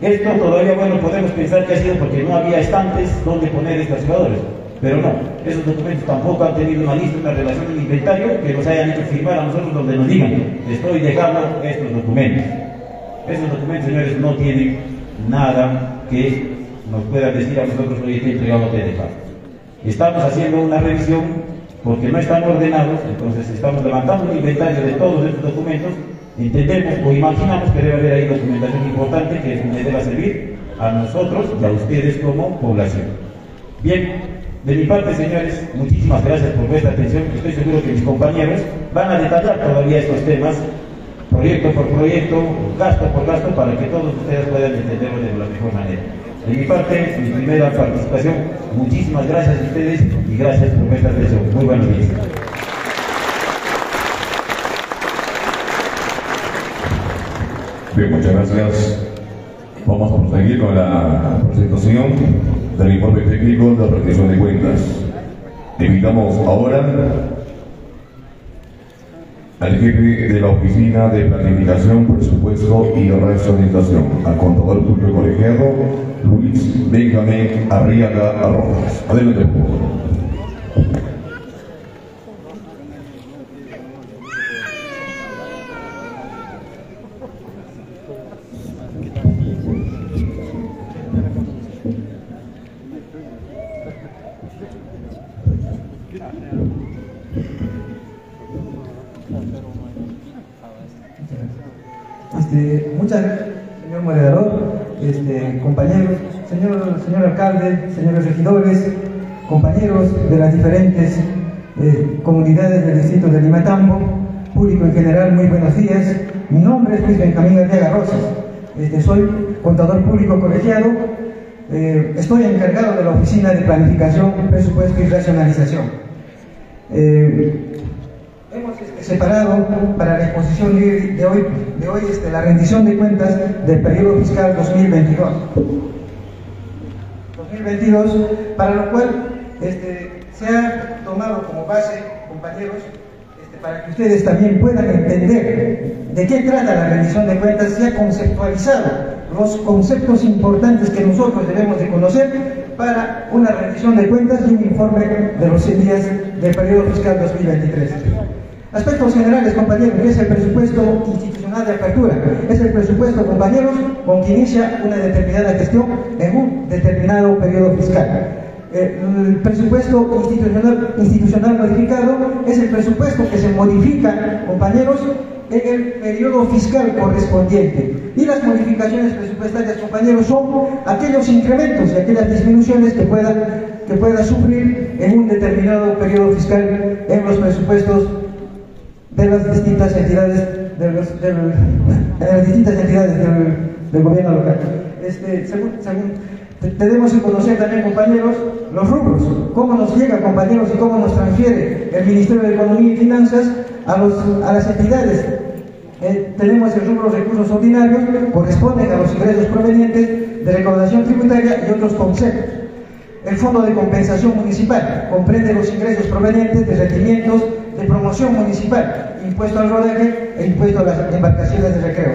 esto todavía, bueno, podemos pensar que ha sido porque no había estantes donde poner estos jugadores. Pero no, esos documentos tampoco han tenido una lista, una relación de inventario que nos hayan hecho firmar a nosotros donde nos digan, estoy dejando estos documentos. Esos documentos, señores, no tienen nada que nos pueda decir a nosotros, hoy he entregado de dejar. Estamos haciendo una revisión porque no están ordenados, entonces estamos levantando un inventario de todos estos documentos Entendemos o imaginamos que debe haber ahí documentación importante que le deba servir a nosotros y a ustedes como población. Bien, de mi parte, señores, muchísimas gracias por vuestra atención. Estoy seguro que mis compañeros van a detallar todavía estos temas, proyecto por proyecto, gasto por gasto, para que todos ustedes puedan entenderlo de la mejor manera. De mi parte, mi primera participación, muchísimas gracias a ustedes y gracias por vuestra atención. Muy buenos días. Bien, muchas gracias. Vamos a proseguir con la presentación del informe técnico de rendición de cuentas. Invitamos ahora al jefe de la Oficina de Planificación, Presupuesto y Racionalización, al contador público colegiado Luis Benjamín Arriaga Arrojas. Adelante, por favor. Regidores, compañeros de las diferentes eh, comunidades del distrito de Limatambo, público en general, muy buenos días. Mi nombre es Luis Benjamín Arriaga Rosas, este, soy contador público colegiado, eh, estoy encargado de la Oficina de Planificación, Presupuesto y Racionalización. Eh, hemos este, separado para la exposición de hoy, de hoy este, la rendición de cuentas del periodo fiscal 2022. 2022, para lo cual este, se ha tomado como base, compañeros, este, para que ustedes también puedan entender de qué trata la rendición de cuentas, se ha conceptualizado los conceptos importantes que nosotros debemos de conocer para una rendición de cuentas y un informe de los 100 días del periodo fiscal 2023. Aspectos generales, compañeros, es el presupuesto institucional de apertura. Es el presupuesto, compañeros, con que inicia una determinada gestión en un determinado periodo fiscal. Eh, el presupuesto institucional, modificado es el presupuesto que se modifica, compañeros, en el periodo fiscal correspondiente. Y las modificaciones presupuestarias, compañeros, son aquellos incrementos y aquellas disminuciones que puedan que pueda sufrir en un determinado periodo fiscal en los presupuestos de las distintas entidades de, los, de las distintas entidades del, del gobierno local. Este, según, según, tenemos que conocer también, compañeros, los rubros, cómo nos llega, compañeros, y cómo nos transfiere el Ministerio de Economía y Finanzas a, los, a las entidades. Eh, tenemos el rubro recursos ordinarios, corresponden a los ingresos provenientes de recaudación tributaria y otros conceptos. El Fondo de Compensación Municipal comprende los ingresos provenientes de rendimientos de promoción municipal, impuesto al rodaje e impuesto a las embarcaciones de recreo.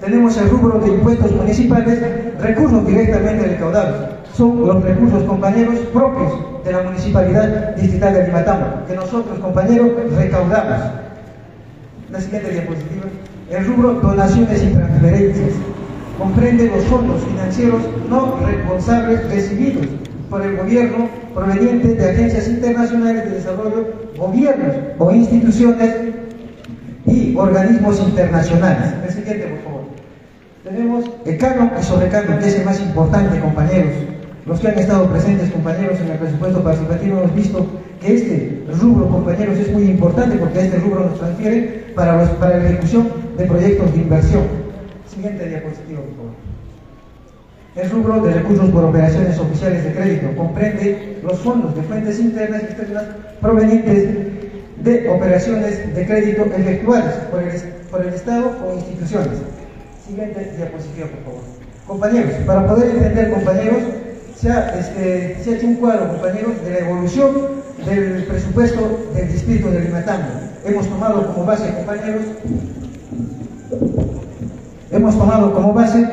Tenemos el rubro de impuestos municipales, recursos directamente recaudados. Son los recursos, compañeros, propios de la Municipalidad Distrital de Limatambo, que nosotros, compañeros, recaudamos. La siguiente diapositiva. El rubro donaciones y transferencias comprende los fondos financieros no responsables recibidos por el gobierno provenientes de agencias internacionales de desarrollo, gobiernos o instituciones y organismos internacionales. El siguiente, por favor. Tenemos el canon y sobrecanon, que es el más importante, compañeros. Los que han estado presentes, compañeros, en el presupuesto participativo hemos visto que este rubro, compañeros, es muy importante porque este rubro nos transfiere para, para la ejecución de proyectos de inversión. Siguiente diapositiva, por favor. El rubro de recursos por operaciones oficiales de crédito comprende los fondos de fuentes internas y externas provenientes de operaciones de crédito efectuadas por el, Estado o instituciones. Siguiente diapositiva, por favor. Compañeros, para poder entender, compañeros, se ha, este, se ha hecho un cuadro, compañeros, de la evolución del presupuesto del distrito de Limatambo. Hemos tomado como base, compañeros, hemos tomado como base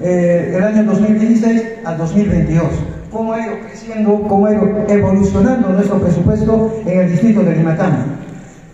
eh, el año 2016 al 2022. Cómo ha ido creciendo, cómo ha ido evolucionando nuestro presupuesto en el distrito de Limatambo.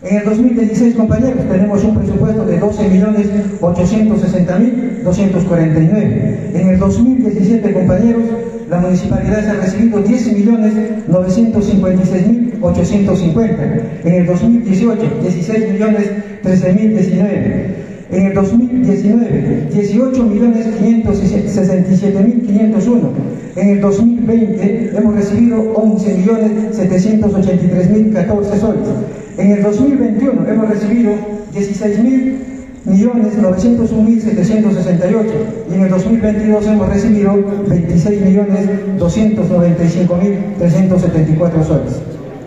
En el 2016, compañeros, tenemos un presupuesto de 12.860.249. En el 2017, compañeros, la municipalidad ha recibido 10.956.850. En el 2018, 16.013.019. En el 2019, 18.567.501. En el 2020 hemos recibido 11.783.014 soles. En el 2021 hemos recibido 16.901.768 y en el 2022 hemos recibido 26.295.374 soles.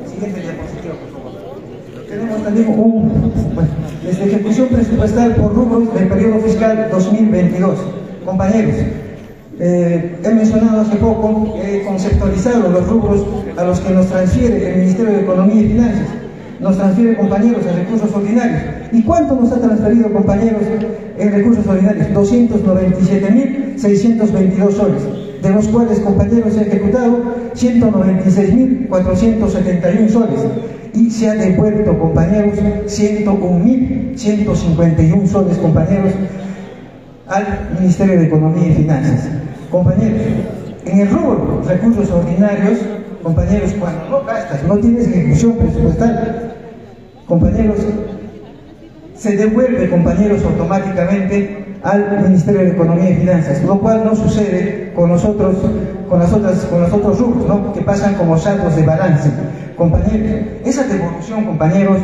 Siguiente diapositiva, por favor. Desde ejecución presupuestal por rubros del periodo fiscal 2022. Compañeros, eh, he mencionado hace poco, he conceptualizado los rubros a los que nos transfiere el Ministerio de Economía y Finanzas nos transfiere compañeros en recursos ordinarios. ¿Y cuánto nos ha transferido compañeros en recursos ordinarios? 297.622 soles, de los cuales compañeros ha ejecutado 196.471 soles y se ha devuelto compañeros 101.151 soles compañeros al Ministerio de Economía y Finanzas. Compañeros, en el rubro recursos ordinarios compañeros, cuando no gastas, no tienes ejecución presupuestal, compañeros, se devuelve, compañeros, automáticamente al Ministerio de Economía y Finanzas, lo cual no sucede con nosotros, con las otras, con los otros rubros, ¿no? que pasan como saldos de balance. Compañeros, esa devolución, compañeros,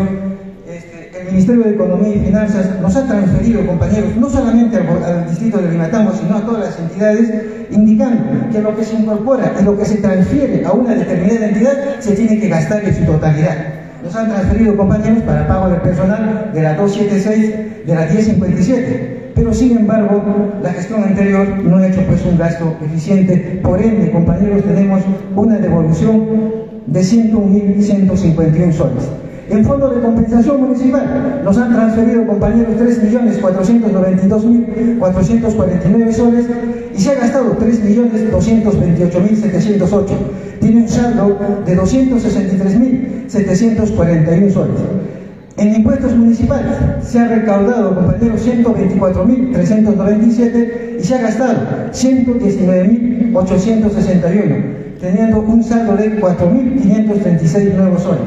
este, el Ministerio de Economía y Finanzas nos ha transferido, compañeros, no solamente al, al distrito de Limatambo, sino a todas las entidades, indicando que lo que se incorpora y lo que se transfiere a una determinada entidad se tiene que gastar en su totalidad. Nos han transferido, compañeros, para pago del personal de la 276, de la 1057. Pero sin embargo, la gestión anterior no ha hecho pues un gasto eficiente. Por ende, compañeros, tenemos una devolución de 101.151 soles. En fondo de compensación municipal nos han transferido, compañeros, 3.492.449 soles y se ha gastado 3.228.708. Tiene un saldo de 263.741 soles. En impuestos municipales se ha recaudado, compañeros, 124.397 y se ha gastado 119.861 teniendo un saldo de 4.536 nuevos soles.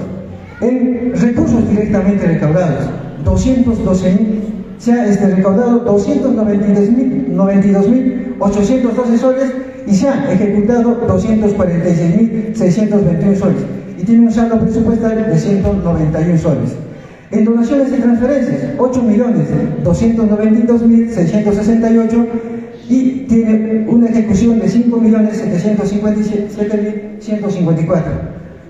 En recursos directamente recaudados, 212.000, se ha este, recaudado 292.812 soles y se han ejecutado 246.621 soles y tiene un saldo presupuestal de 191 soles. En donaciones y transferencias, 8.292.668 y tiene una ejecución de 5.757.154,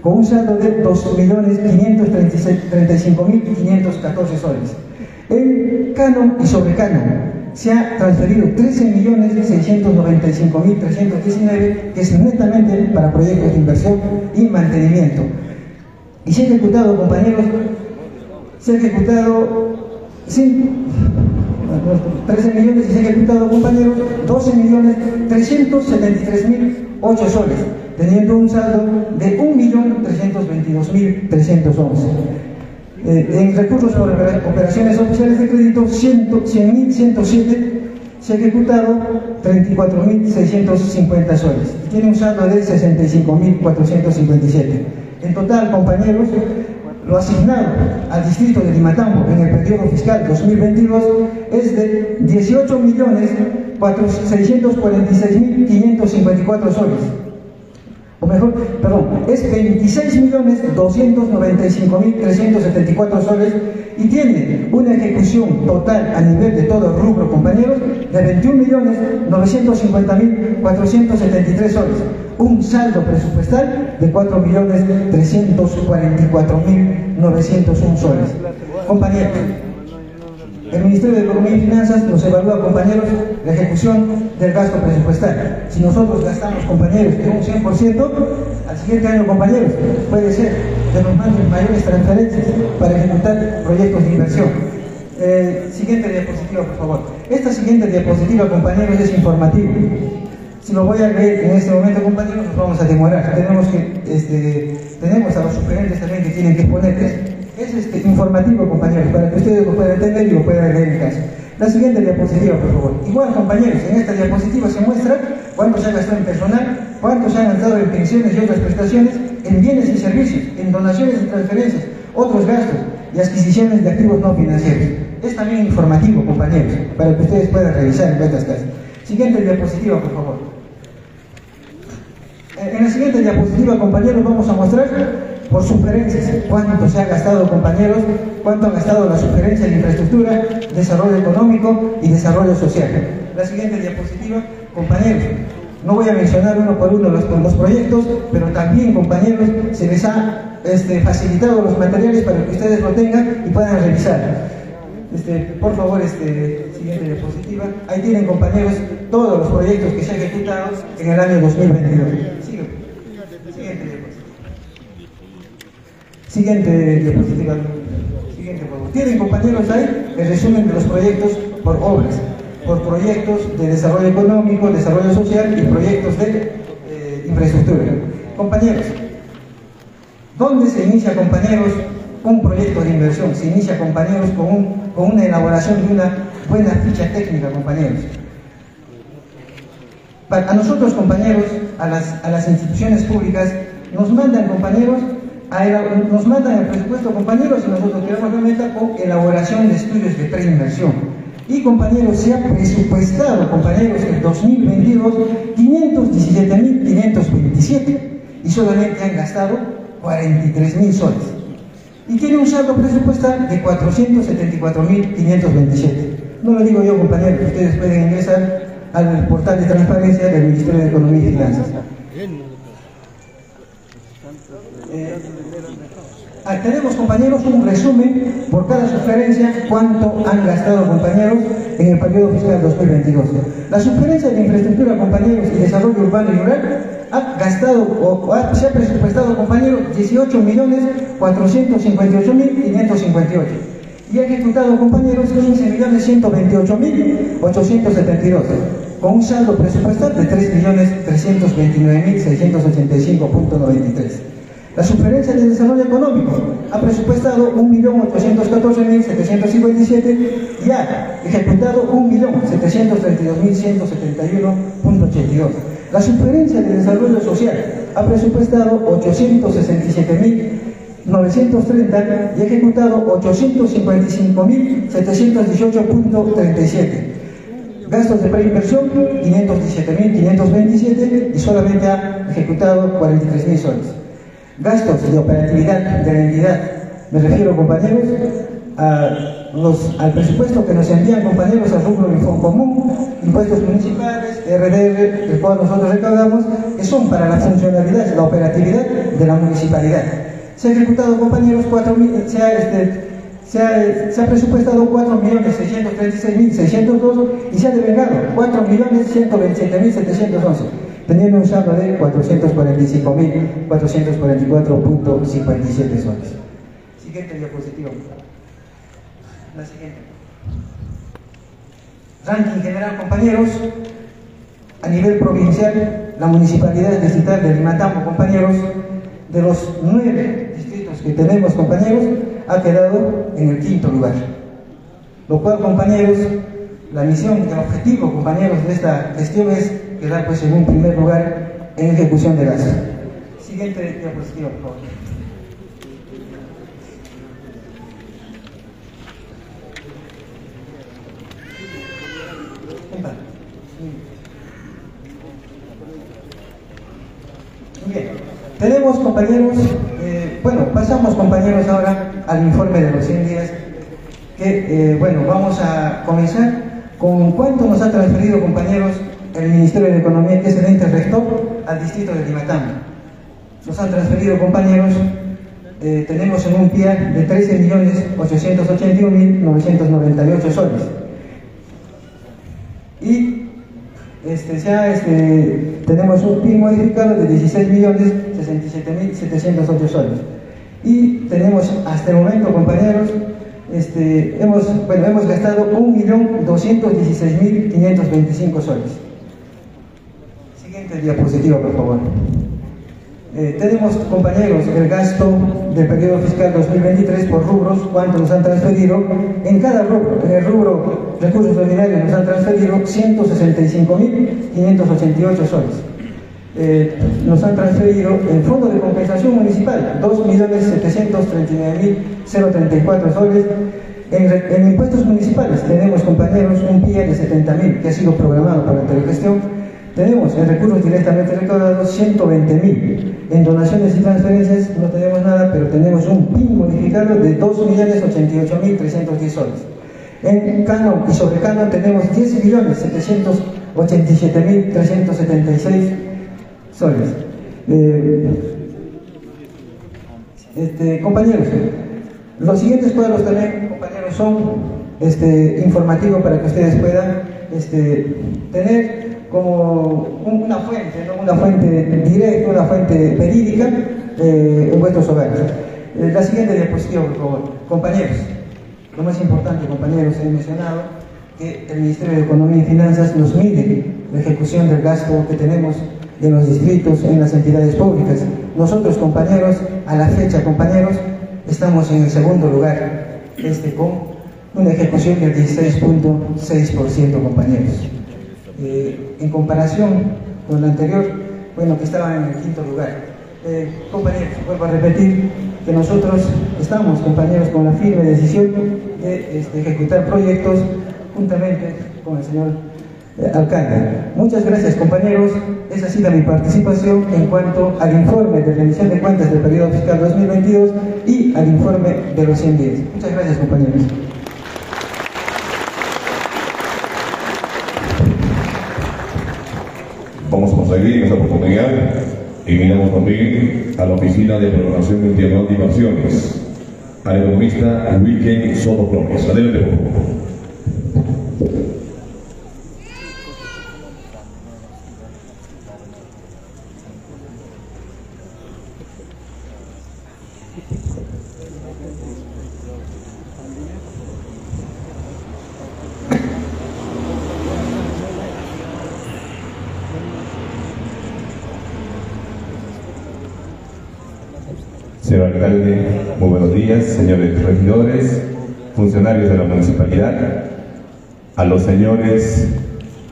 con un saldo de 2.535.514 soles. En canon y sobre canon se ha transferido 13.695.319, que es netamente para proyectos de inversión y mantenimiento. Y se ha ejecutado, compañeros, se ha ejecutado, sí, 13 millones y se ha ejecutado, compañeros, 12 millones 373 mil 8 soles, teniendo un saldo de 1.322.311. Eh, en recursos por operaciones oficiales de crédito, 100.107 se ha ejecutado 34.650 soles tiene un saldo de 65.457. En total, compañeros, lo asignado al distrito de Limatambo en el periodo fiscal 2022 es de 18.646.554 soles. O mejor, perdón, es 26.295.374 soles y tiene una ejecución total a nivel de todo el rubro, compañeros, de 21.950.473 soles un saldo presupuestal de 4.344.901 soles. Compañeros, el Ministerio de Economía y Finanzas nos evalúa, compañeros, la ejecución del gasto presupuestal. Si nosotros gastamos, compañeros, en un 100%, al siguiente año, compañeros, puede ser que nos manden mayores transferencias para ejecutar proyectos de inversión. Eh, siguiente diapositiva, por favor. Esta siguiente diapositiva, compañeros, es informativa. Si lo voy a leer en este momento, compañeros, nos vamos a demorar. Tenemos que, este, tenemos a los sugerentes también que tienen que exponer. Es, este, informativo, compañeros, para que ustedes lo puedan entender y lo puedan leer en casa. La siguiente diapositiva, por favor. Igual, compañeros, en esta diapositiva se muestra cuánto se ha gastado en personal, cuánto se han gastado en pensiones y otras prestaciones, en bienes y servicios, en donaciones y transferencias, otros gastos y adquisiciones de activos no financieros. Es también informativo, compañeros, para que ustedes puedan revisar en vuestras casas. Siguiente diapositiva, por favor. En la siguiente diapositiva, compañeros, vamos a mostrar por sugerencias cuánto se ha gastado, compañeros, cuánto ha gastado la sugerencia de infraestructura, desarrollo económico y desarrollo social. La siguiente diapositiva, compañeros, no voy a mencionar uno por uno los, los proyectos, pero también, compañeros, se les ha este, facilitado los materiales para que ustedes lo tengan y puedan revisar. Este, por favor, este, siguiente diapositiva. Ahí tienen, compañeros, todos los proyectos que se han ejecutado en el año 2022. Siguiente diapositiva. Siguiente diapositiva. Siguiente. Tienen, compañeros, ahí el resumen de los proyectos por obras, por proyectos de desarrollo económico, desarrollo social y proyectos de eh, infraestructura. Compañeros, ¿dónde se inicia, compañeros, un proyecto de inversión? Se inicia, compañeros, con, un, con una elaboración de una buena ficha técnica, compañeros. A nosotros, compañeros, a las, a las instituciones públicas, nos mandan, compañeros, nos mandan el presupuesto, compañeros, y nosotros queremos realmente con elaboración de estudios de preinversión. Y, compañeros, se ha presupuestado, compañeros, en 2022, 517.527 y solamente han gastado 43.000 soles. Y tiene un saldo presupuestal de 474.527. No lo digo yo, compañeros, ustedes pueden ingresar al portal de transparencia del Ministerio de Economía y Finanzas. Eh, tenemos, compañeros, un resumen por cada sugerencia cuánto han gastado, compañeros, en el periodo fiscal 2022. La sugerencia de infraestructura, compañeros, y desarrollo urbano y rural ha gastado, o, ha, se ha presupuestado, compañeros, 18.458.558 y ha ejecutado, compañeros, 15.128.872 con un saldo presupuestal de 3.329.685.93. La Sugerencia de Desarrollo Económico ha presupuestado 1.814.757 y ha ejecutado 1.732.171.82. La Sugerencia de Desarrollo Social ha presupuestado 860.930 y ha ejecutado 855.718.37. Gastos de preinversión 517.527 y solamente ha ejecutado 43.000 soles. Gastos de operatividad de la entidad, me refiero compañeros al presupuesto que nos envían compañeros al rubro de Fondo Común, impuestos municipales, RDR, el cual nosotros recaudamos, que son para la funcionalidad, la operatividad de la municipalidad. Se ha ejecutado compañeros 4, se ha este, se ha, se ha, presupuestado 4.636.602 y se ha devengado 4.127.711 teniendo un saldo de 445.444.57 soles. Siguiente diapositiva. La siguiente. Ranking general, compañeros. A nivel provincial, la municipalidad distrital de Limatambo, compañeros, de los nueve distritos que tenemos, compañeros, ha quedado en el quinto lugar. Lo cual, compañeros, la misión el objetivo, compañeros, de esta gestión es quedar pues en un primer lugar en ejecución de gasto. Siguiente diapositiva, por favor. Bien, tenemos compañeros, eh, bueno, pasamos compañeros ahora al informe de los 100 días, que eh, bueno, vamos a comenzar con cuánto nos ha transferido compañeros el Ministerio de Economía, que es el ente rector, al distrito de Limatán. Nos han transferido, compañeros, eh, tenemos en un PIA de 13.881.998 soles. Y este, ya este, tenemos un PIB modificado de 16.067.708 soles. Y tenemos hasta el momento, compañeros, este, hemos, bueno, hemos gastado 1.216.525 soles diapositiva, por favor. Eh, tenemos, compañeros, el gasto del periodo fiscal 2023 por rubros, cuánto nos han transferido. En cada rubro, en el rubro recursos ordinarios nos han transferido 165.588 soles. Eh, nos han transferido en fondo de compensación municipal 2.739.034 soles. En, en, impuestos municipales tenemos, compañeros, un PIA de 70.000 que ha sido programado para la telegestión tenemos en recursos directamente recaudados 120 mil. En donaciones y transferencias no tenemos nada, pero tenemos un PIN modificado de 2.088.310 soles. En canon y sobre canon tenemos 10.787.376 soles. Eh, este, compañeros, los siguientes cuadros también, compañeros, son este, informativos para que ustedes puedan este, tener como una fuente, ¿no? una fuente directa, una fuente verídica eh, en vuestros hogares. Eh, la siguiente diapositiva. Compañeros, lo más importante, compañeros, he mencionado que el Ministerio de Economía y Finanzas nos mide la ejecución del gasto que tenemos en los distritos, en las entidades públicas. Nosotros, compañeros, a la fecha, compañeros, estamos en el segundo lugar, este con una ejecución del 16.6%, compañeros. Eh, en comparación con la anterior, bueno, que estaba en el quinto lugar. Eh, compañeros, vuelvo a repetir que nosotros estamos, compañeros, con la firme decisión de este, ejecutar proyectos juntamente con el señor eh, alcalde. Muchas gracias, compañeros. Esa ha sido mi participación en cuanto al informe de rendición de cuentas del periodo fiscal 2022 y al informe de los 100 días. Muchas gracias, compañeros. Vamos a proseguir en esta oportunidad y miramos también a la Oficina de Programación Multianual de Inversiones, al economista Wilken Soto Flores. Adelante, por favor. Muy buenos días, señores regidores, funcionarios de la municipalidad, a los señores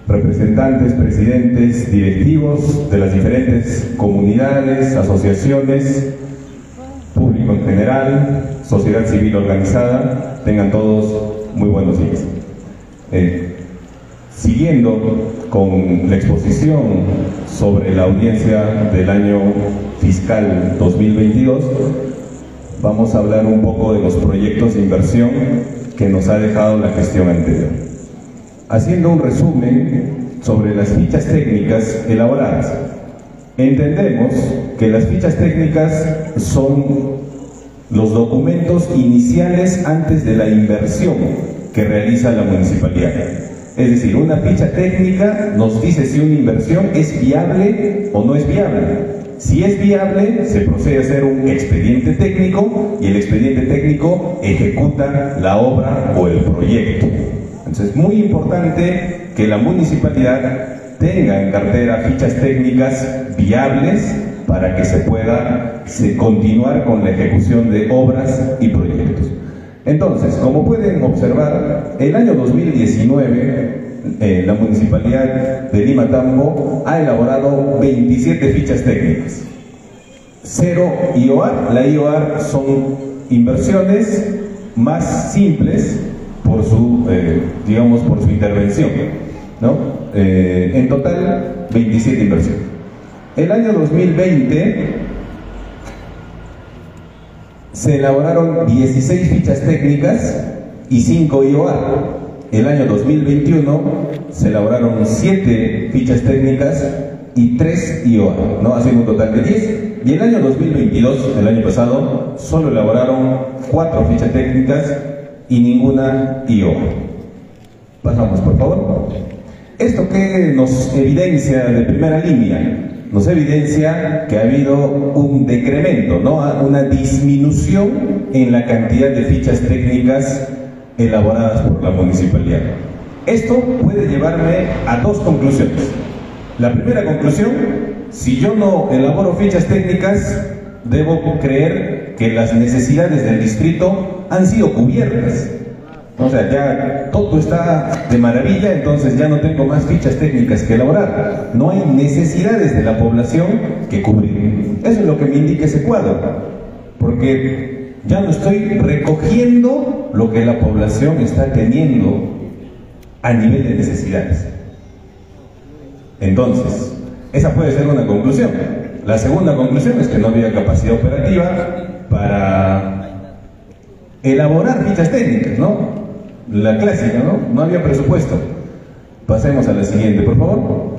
representantes, presidentes, directivos de las diferentes comunidades, asociaciones, público en general, sociedad civil organizada, tengan todos muy buenos días. Eh, siguiendo con la exposición sobre la audiencia del año fiscal 2022, vamos a hablar un poco de los proyectos de inversión que nos ha dejado la gestión anterior. Haciendo un resumen sobre las fichas técnicas elaboradas. Entendemos que las fichas técnicas son los documentos iniciales antes de la inversión que realiza la municipalidad. Es decir, una ficha técnica nos dice si una inversión es viable o no es viable. Si es viable, se procede a hacer un expediente técnico y el expediente técnico ejecuta la obra o el proyecto. Entonces es muy importante que la municipalidad tenga en cartera fichas técnicas viables para que se pueda continuar con la ejecución de obras y proyectos. Entonces, como pueden observar, el año 2019 eh, la Municipalidad de Lima Tambo ha elaborado 27 fichas técnicas. Cero IOAR. La IOAR son inversiones más simples por su, eh, digamos, por intervención. ¿no? Eh, en total, 27 inversiones. El año 2020 se elaboraron 16 fichas técnicas y 5 IOA. El año 2021 se elaboraron 7 fichas técnicas y 3 IOA, ¿no? haciendo un total de 10. Y el año 2022, el año pasado, solo elaboraron 4 fichas técnicas y ninguna IOA. Pasamos, por favor. Esto que nos evidencia de primera línea, nos evidencia que ha habido un decremento, ¿no? una disminución en la cantidad de fichas técnicas elaboradas por la municipalidad. Esto puede llevarme a dos conclusiones. La primera conclusión, si yo no elaboro fichas técnicas, debo creer que las necesidades del distrito han sido cubiertas. O sea, ya todo está de maravilla, entonces ya no tengo más fichas técnicas que elaborar. No hay necesidades de la población que cubrir. Eso es lo que me indica ese cuadro. Porque ya no estoy recogiendo lo que la población está teniendo a nivel de necesidades. Entonces, esa puede ser una conclusión. La segunda conclusión es que no había capacidad operativa para elaborar fichas técnicas, ¿no? la clásica, ¿no? No había presupuesto. Pasemos a la siguiente, por favor.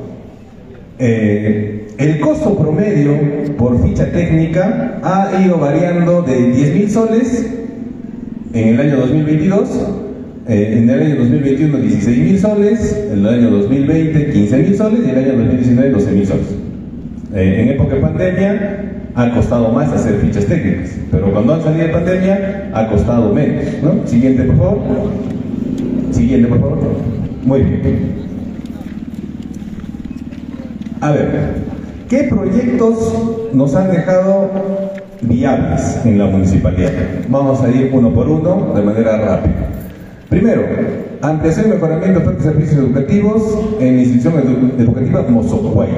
Eh, el costo promedio por ficha técnica ha ido variando de 10 mil soles en el año 2022, eh, en el año 2021 16 mil soles, en el año 2020 15 mil soles y en el año 2019 12 mil soles. Eh, en época de pandemia ha costado más hacer fichas técnicas, pero cuando han salido de pandemia ha costado menos. ¿no? Siguiente, por favor. Siguiente, por favor. Muy bien. A ver, ¿qué proyectos nos han dejado viables en la municipalidad? Vamos a ir uno por uno de manera rápida. Primero, ampliación y mejoramiento de servicios educativos en la institución educativa Mozocuay.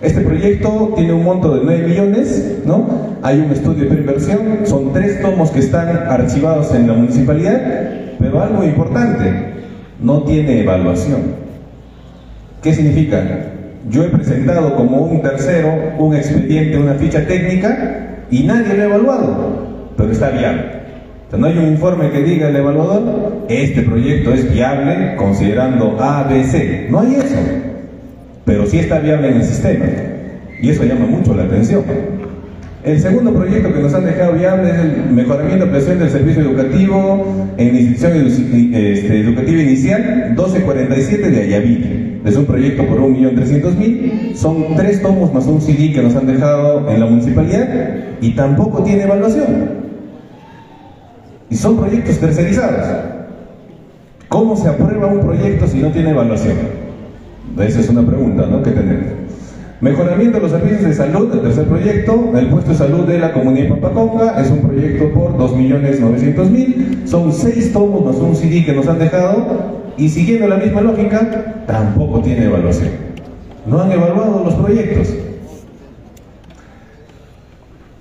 Este proyecto tiene un monto de 9 millones, ¿no? Hay un estudio de preinversión, son tres tomos que están archivados en la municipalidad, pero algo importante, no tiene evaluación. ¿Qué significa? Yo he presentado como un tercero un expediente, una ficha técnica y nadie lo ha evaluado, pero está viable. no hay un informe que diga el evaluador, este proyecto es viable considerando A, B, C. No hay eso pero sí está viable en el sistema. Y eso llama mucho la atención. El segundo proyecto que nos han dejado viable es el mejoramiento presente del servicio educativo en institución este, educativa inicial 1247 de Ayaví. Es un proyecto por 1.300.000. Son tres tomos más un CD que nos han dejado en la municipalidad y tampoco tiene evaluación. Y son proyectos tercerizados. ¿Cómo se aprueba un proyecto si no tiene evaluación? Esa es una pregunta ¿no? que tenemos. Mejoramiento de los servicios de salud, el tercer proyecto, el puesto de salud de la comunidad de Pampaconga, es un proyecto por 2.900.000, son seis tomos más un CD que nos han dejado, y siguiendo la misma lógica, tampoco tiene evaluación. No han evaluado los proyectos.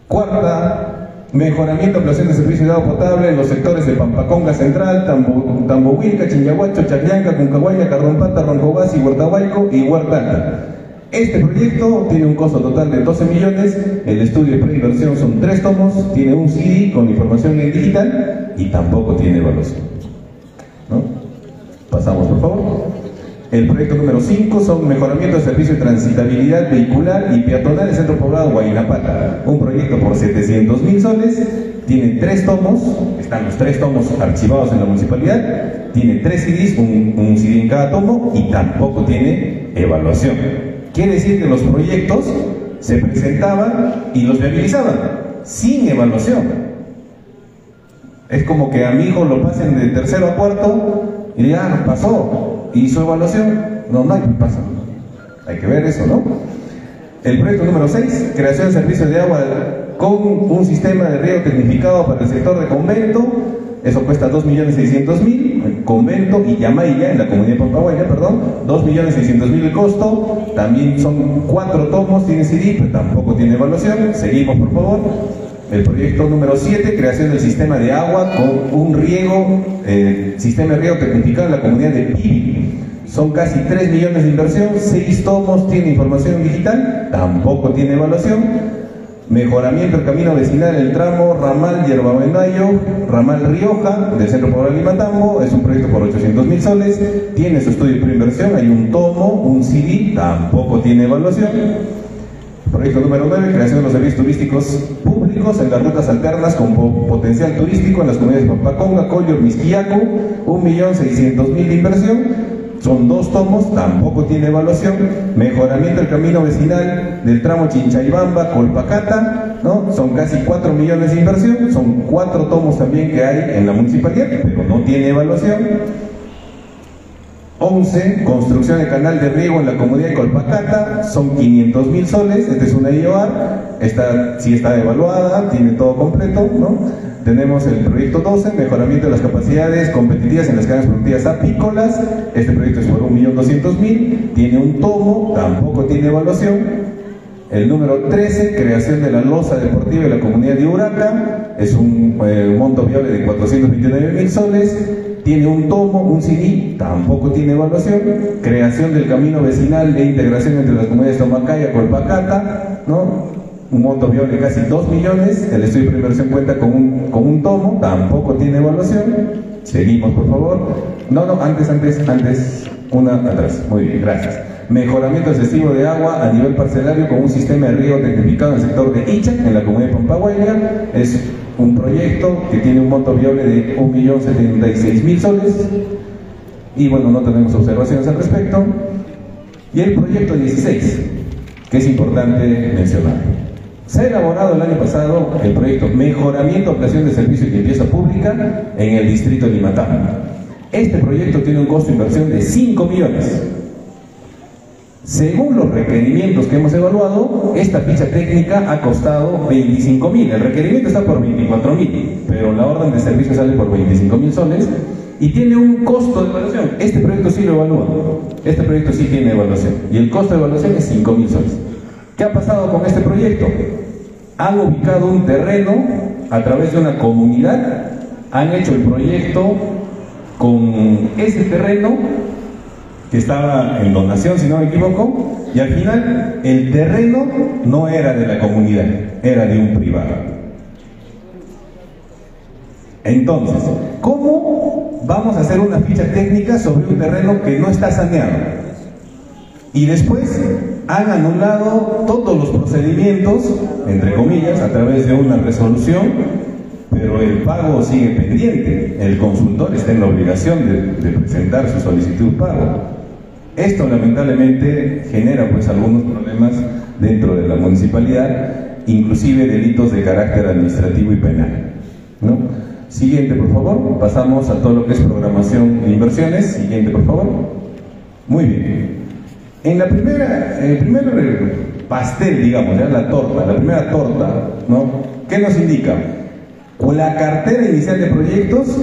Cuarta, mejoramiento de ampliación de servicio de agua potable en los sectores de Pampaconga Central, Tambo, Tambohuilca, Chinyahuacho, Chaclanca, Cuncahuayla, Carrompata, Roncobasi, Huertahuayco y Huerta Alta. Este proyecto tiene un costo total de 12 millones, el estudio de preinversión son tres tomos, tiene un CD con información en digital y tampoco tiene evaluación. ¿No? Pasamos, por favor. El proyecto número 5 son mejoramiento de servicio de transitabilidad vehicular y peatonal del centro poblado Guaynapata. Un proyecto por 700 mil soles, tiene tres tomos, están los tres tomos archivados en la municipalidad, tiene tres CDs, un, un CD en cada tomo y tampoco tiene evaluación. Quiere decir que los proyectos se presentaban y los viabilizaban sin evaluación. Es como que a mi hijo lo pasen de tercero a cuarto y digan, ah, pasó, hizo evaluación. No, no hay pasa. Hay que ver eso, ¿no? El proyecto número 6, creación de servicios de agua con un sistema de riego tecnificado para el sector de convento. Eso cuesta 2.600.000, convento y Yamaya en la comunidad Pampahuaya, perdón, 2.600.000 el costo. También son cuatro tomos, tiene CD, pero tampoco tiene evaluación. Seguimos, por favor. El proyecto número 7, creación del sistema de agua con un riego, eh, sistema de riego tecnificado en la comunidad de Pibi. Son casi 3 millones de inversión, 6 tomos, tiene información digital, tampoco tiene evaluación. Mejoramiento del camino vecinal en el tramo Ramal Yerbabuenayo, Ramal Rioja, del Centro Poblado de Limatambo, es un proyecto por 800 mil soles, tiene su estudio de preinversión, hay un tomo, un CD, tampoco tiene evaluación. Proyecto número 9, creación de los servicios turísticos en las rutas alternas con po potencial turístico en las comunidades de Papaconga, Collor, Misquiaco, 1.600.000 de inversión. Son dos tomos, tampoco tiene evaluación. Mejoramiento del camino vecinal del tramo Chinchaibamba, Colpacata, ¿no? Son casi 4 millones de inversión. Son cuatro tomos también que hay en la municipalidad, pero no tiene evaluación. 11, construcción de canal de riego en la comunidad de Colpacata, son 500 mil soles, esta es una IOAR, esta sí está evaluada, tiene todo completo, ¿no? Tenemos el proyecto 12, mejoramiento de las capacidades competitivas en las cadenas productivas apícolas, este proyecto es por 1.200.000, tiene un tomo, tampoco tiene evaluación, el número 13, creación de la losa deportiva de la comunidad de Uraca, es un, eh, monto viable de 429 mil soles, tiene un tomo, un CD, tampoco tiene evaluación, creación del camino vecinal de integración entre las comunidades de Tomacaya, Colpacata, ¿no? un monto viable de casi 2 millones, el estudio de inversión cuenta con un, con un tomo, tampoco tiene evaluación, seguimos por favor, no, no, antes, antes, antes, una atrás, muy bien, gracias. Mejoramiento excesivo de agua a nivel parcelario con un sistema de riego tecnificado en el sector de Icha, en la comunidad de Pampahuayla, es un proyecto que tiene un monto viable de 1.076.000 soles y bueno, no tenemos observaciones al respecto. Y el proyecto 16, que es importante mencionar. Se ha elaborado el año pasado el proyecto Mejoramiento, Ampliación de Servicios y Limpieza Pública en el distrito de Limatán. Este proyecto tiene un costo de inversión de 5 millones. Según los requerimientos que hemos evaluado, esta ficha técnica ha costado 25 mil. El requerimiento está por 24 mil, pero la orden de servicio sale por 25 mil soles y tiene un costo de evaluación. Este proyecto sí lo evalúa. Este proyecto sí tiene evaluación. Y el costo de evaluación es 5 mil soles. ¿Qué ha pasado con este proyecto? Han ubicado un terreno a través de una comunidad, han hecho el proyecto con ese terreno que estaba en donación, si no me equivoco, y al final el terreno no era de la comunidad, era de un privado. Entonces, ¿cómo vamos a hacer una ficha técnica sobre un terreno que no está saneado? Y después han anulado todos los procedimientos, entre comillas, a través de una resolución, pero el pago sigue pendiente. El consultor está en la obligación de, presentar su solicitud pago. Esto lamentablemente genera pues algunos problemas dentro de la municipalidad, inclusive delitos de carácter administrativo y penal. ¿no? Siguiente, por favor. Pasamos a todo lo que es programación de inversiones. Siguiente, por favor. Muy bien. En la primera, el primer pastel, digamos, ¿ya? la torta, la primera torta, ¿no? ¿Qué nos indica? La cartera inicial de proyectos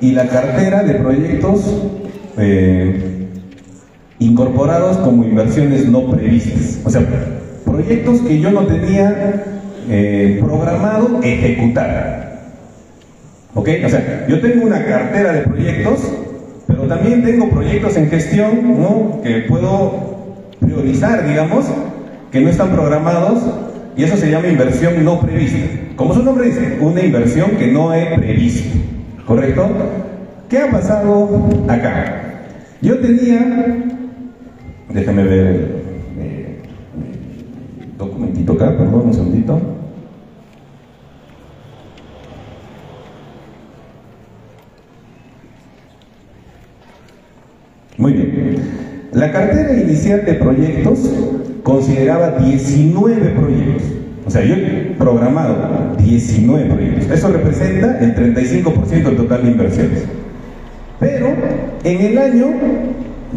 y la cartera de proyectos eh, incorporados como inversiones no previstas. O sea, proyectos que yo no tenía eh, programado ejecutar. ¿Ok? O sea, yo tengo una cartera de proyectos, pero también tengo proyectos en gestión, ¿no? Que puedo priorizar, digamos, que no están programados, y eso se llama inversión no prevista. Como su nombre dice, una inversión que no he previsto. ¿Correcto? ¿Qué ha pasado acá? Yo tenía, déjame ver el, eh, el documentito acá, perdón, un segundito. Muy bien. La cartera inicial de proyectos consideraba 19 proyectos. O sea, yo he programado 19 proyectos. Eso representa el 35% del total de inversiones. Pero en el año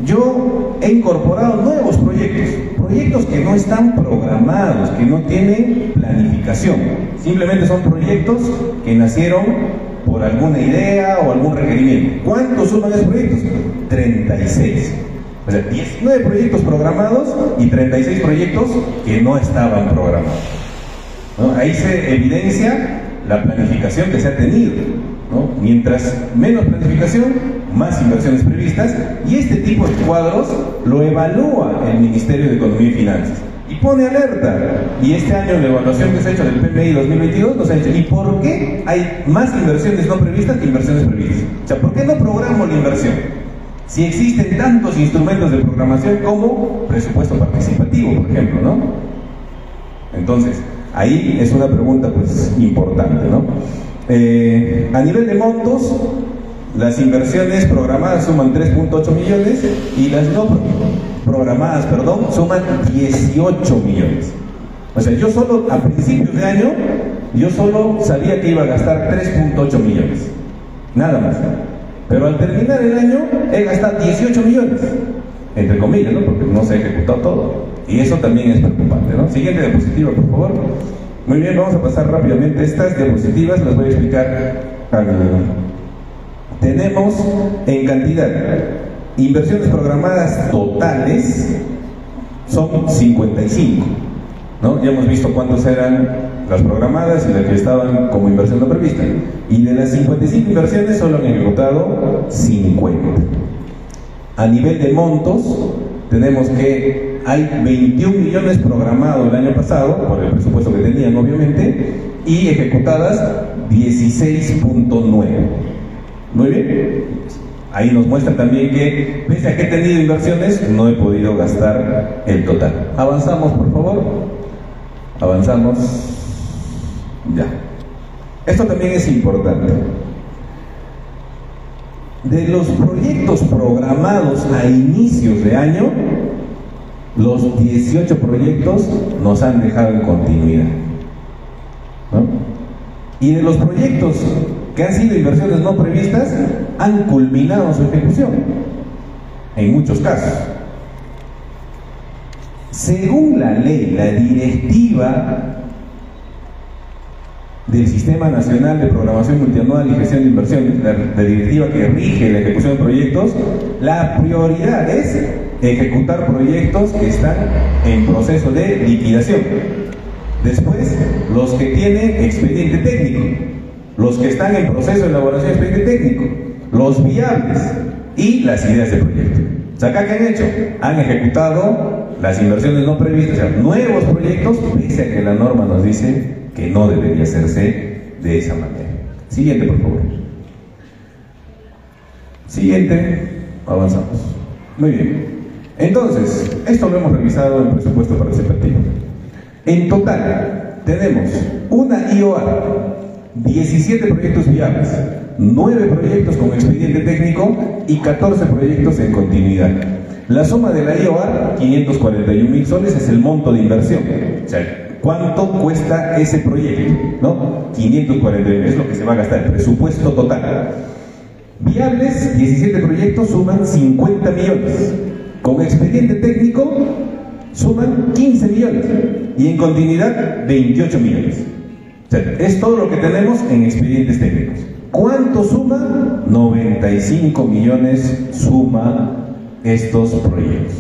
yo he incorporado nuevos proyectos, proyectos que no están programados, que no tienen planificación. Simplemente son proyectos que nacieron por alguna idea o algún requerimiento. ¿Cuántos suman esos proyectos? 36. O sea, 19 proyectos programados y 36 proyectos que no estaban programados. Ahí se evidencia la planificación que se ha tenido. Mientras menos planificación, más inversiones previstas y este tipo de cuadros lo evalúa el Ministerio de Economía y Finanzas y pone alerta. Y este año la evaluación que se ha hecho del PMI 2022 nos ha dicho, ¿y por qué hay más inversiones no previstas que inversiones previstas? O sea, ¿por qué no programo la inversión? Si existen tantos instrumentos de programación como presupuesto participativo, por ejemplo, ¿no? Entonces, ahí es una pregunta pues importante, ¿no? Eh, a nivel de montos, las inversiones programadas suman 3.8 millones y las no programadas, perdón, suman 18 millones. O sea, yo solo a principios de año, yo solo sabía que iba a gastar 3.8 millones. Nada más. Pero al terminar el año he gastado 18 millones, entre comillas, ¿no? Porque no se ha ejecutado todo. Y eso también es preocupante, ¿no? Siguiente diapositiva, por favor. Muy bien, vamos a pasar rápidamente estas diapositivas, las voy a explicar. Al... Tenemos en cantidad inversiones programadas totales son 55. ¿no? Ya hemos visto cuántas eran las programadas y las que estaban como inversión no prevista. Y de las 55 inversiones solo han ejecutado 50. A nivel de montos, tenemos que hay 21 millones programados el año pasado, por el presupuesto que tenían obviamente, y ejecutadas 16.9. Muy bien. Ahí nos muestra también que, pese a que he tenido inversiones, no he podido gastar el total. Avanzamos, por favor. Avanzamos. Ya. Esto también es importante. De los proyectos programados a inicios de año, los 18 proyectos nos han dejado en continuidad. ¿no? Y de los proyectos que han sido inversiones no previstas, han culminado su ejecución, en muchos casos. Según la ley, la directiva del Sistema Nacional de Programación Multianual y Gestión de Inversiones, la, la, directiva que rige la ejecución de proyectos, la prioridad es ejecutar proyectos que están en proceso de liquidación. Después, los que tienen expediente técnico, los que están en proceso de elaboración de expediente técnico, los viables y las ideas de proyecto. O sea, acá que han hecho, han ejecutado las inversiones no previstas, o sea, nuevos proyectos, pese a que la norma nos dice que no debería hacerse de esa manera. Siguiente, por favor. Siguiente, avanzamos. Muy bien. Entonces, esto lo hemos revisado en presupuesto participativo. En total, tenemos una IOA, 17 proyectos viables, 9 proyectos con expediente técnico y 14 proyectos en continuidad. La suma de la IOA, 541 mil soles, es el monto de inversión. O sea, ¿cuánto cuesta ese proyecto? ¿No? 541 es lo que se va a gastar, el presupuesto total. Viables, 17 proyectos suman 50 millones. Con expediente técnico, suman 15 millones y en continuidad 28 millones. Es todo lo que tenemos en expedientes técnicos. ¿Cuánto suma? 95 millones suma estos proyectos.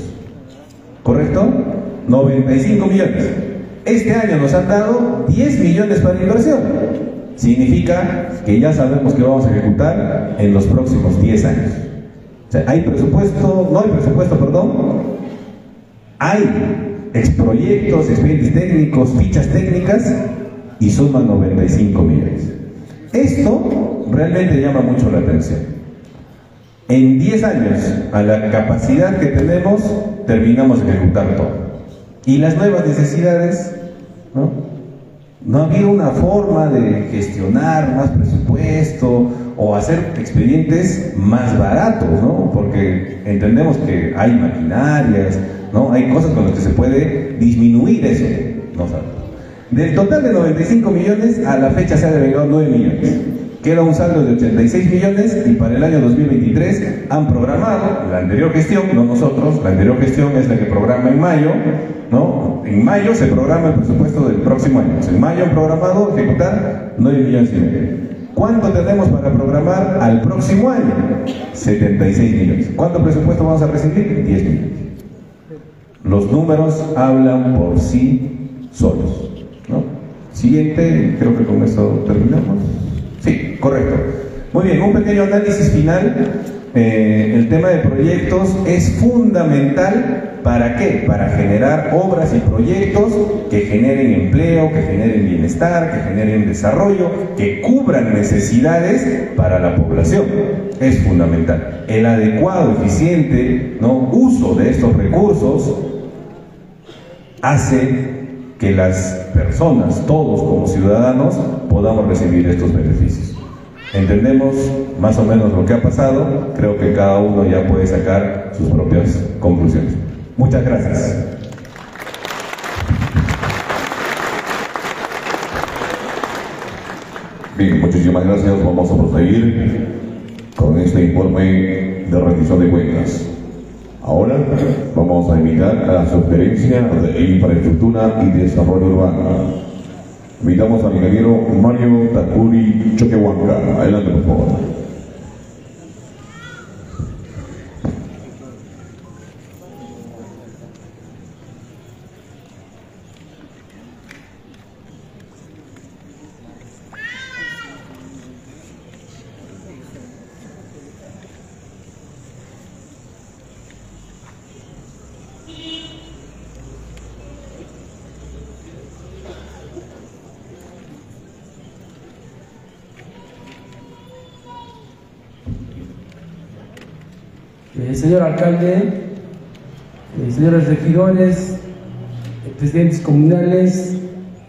¿Correcto? 95 millones. Este año nos han dado 10 millones para inversión. Significa que ya sabemos que vamos a ejecutar en los próximos 10 años. Hay presupuesto, no hay presupuesto, perdón. Hay exproyectos, expedientes técnicos, fichas técnicas y suman 95 millones. Esto realmente llama mucho la atención. En 10 años, a la capacidad que tenemos, terminamos de ejecutar todo. Y las nuevas necesidades, ¿no? No ha habido una forma de gestionar más presupuesto o hacer expedientes más baratos, ¿no? Porque entendemos que hay maquinarias, ¿no? Hay cosas con las que se puede disminuir eso, ¿no? Del total de 95 millones, a la fecha se ha devengado 9 millones. Queda un saldo de 86 millones y para el año 2023 han programado, la anterior gestión, no nosotros, la anterior gestión es la que programa en mayo, ¿no? En mayo se programa el presupuesto del próximo año. En mayo han programado ejecutar 9 millones y medio. ¿Cuánto tenemos para programar al próximo año? 76 millones. ¿Cuánto presupuesto vamos a recibir? 10 millones. Los números hablan por sí solos. Siguiente, creo que con eso terminamos. Sí, correcto. Muy bien, un pequeño análisis final. Eh, el tema de proyectos es fundamental. ¿Para qué? Para generar obras y proyectos que generen empleo, que generen bienestar, que generen desarrollo, que cubran necesidades para la población. Es fundamental. El adecuado, eficiente uso de estos recursos hace que las personas, todos como ciudadanos, podamos recibir estos beneficios. Entendemos más o menos lo que ha pasado, creo que cada uno ya puede sacar sus propias conclusiones. Muchas gracias. Bien, muchísimas gracias. Vamos a proseguir con este informe de rendición de cuentas. Ahora vamos a invitar a la sugerencia de infraestructura y desarrollo urbano. Invitamos al ingeniero Mario Takuri Choquehuanca. Adelante, por favor. Eh, señor alcalde, eh, señores regidores, eh, presidentes comunales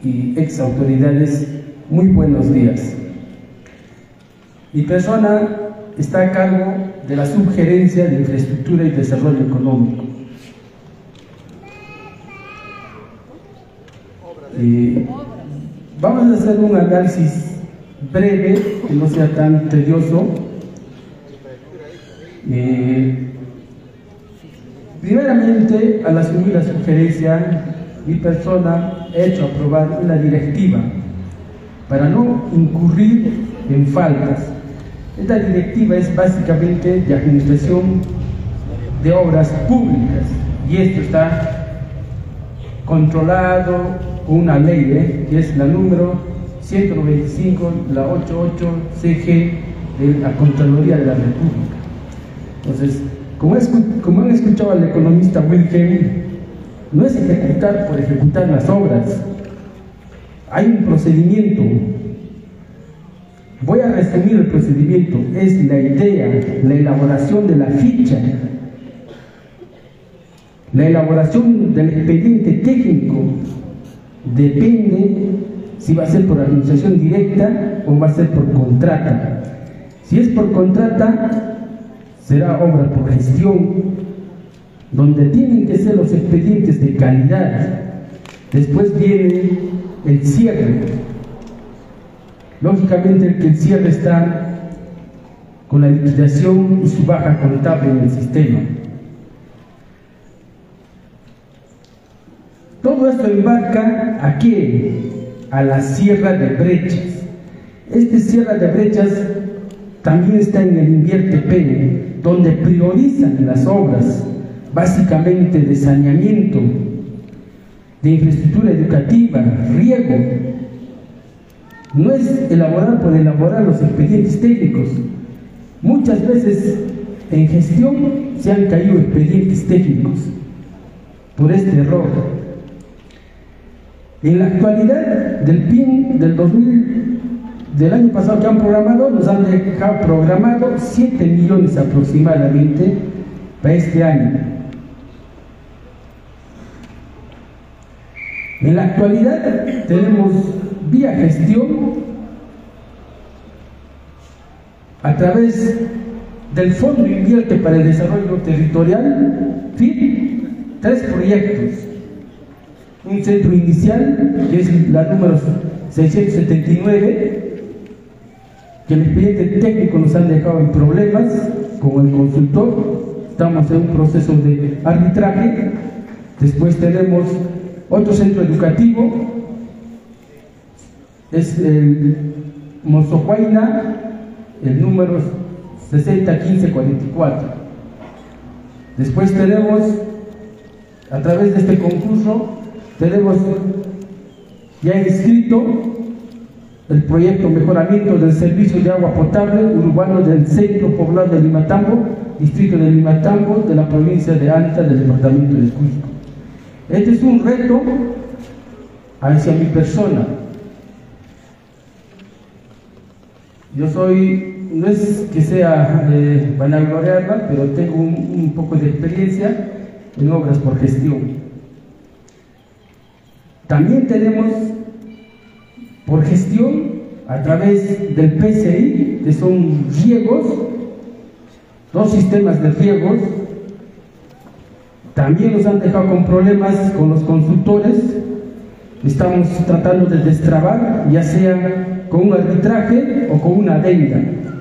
y ex autoridades, muy buenos días. Mi persona está a cargo de la subgerencia de infraestructura y desarrollo económico. Eh, vamos a hacer un análisis breve, que no sea tan tedioso, primeramente, al asumir la sugerencia, mi persona ha hecho aprobar una directiva para no incurrir en faltas. Esta directiva es básicamente de administración de obras públicas y esto está controlado con una ley, ¿eh? que es la número 195, la 88 CG de la Contraloría de la República. Entonces, como, han escuchado al economista Wilhelm, no es ejecutar por ejecutar las obras. Hay un procedimiento. Voy a resumir el procedimiento. Es la idea, la elaboración de la ficha, la elaboración del expediente técnico. Depende si va a ser por administración directa o va a ser por contrata. Si es por contrata, será obra por gestión, donde tienen que ser los expedientes de calidad. Después viene el cierre. Lógicamente el que el cierre está con la liquidación y su baja contable en el sistema. Todo esto embarca a qué? A la Sierra de Brechas. Esta Sierra de Brechas también está en el Invierte donde priorizan las obras, básicamente de saneamiento, de infraestructura educativa, riego. No es elaborar por elaborar los expedientes técnicos. Muchas veces en gestión se han caído expedientes técnicos por este error. En la actualidad del PIN del 2000, del año pasado que han programado, nos han dejado programado 7 millones aproximadamente para este año. En la actualidad tenemos vía gestión a través del Fondo Invierte para el Desarrollo Territorial, FIP, tres proyectos. Un centro inicial, que es la número 679, que el expediente técnico nos han dejado en problemas con el consultor. Estamos en un proceso de arbitraje. Después tenemos otro centro educativo, es el Mozohuayna, el número 601544. Después tenemos, a través de este concurso, tenemos ya inscrito el proyecto Mejoramiento del Servicio de Agua Potable Urbano del Centro Poblado de Limatambo, Distrito de Limatambo, de la provincia de Anta, del Departamento de Cusco. Este es un reto hacia mi persona. Yo soy, no es que sea eh, vanagloriarla, pero tengo un, un poco de experiencia en obras por gestión. También tenemos por gestión a través del PCI, que son riegos, dos sistemas de riegos, también nos han dejado con problemas con los consultores. Estamos tratando de destrabar, ya sea con un arbitraje o con una adenda,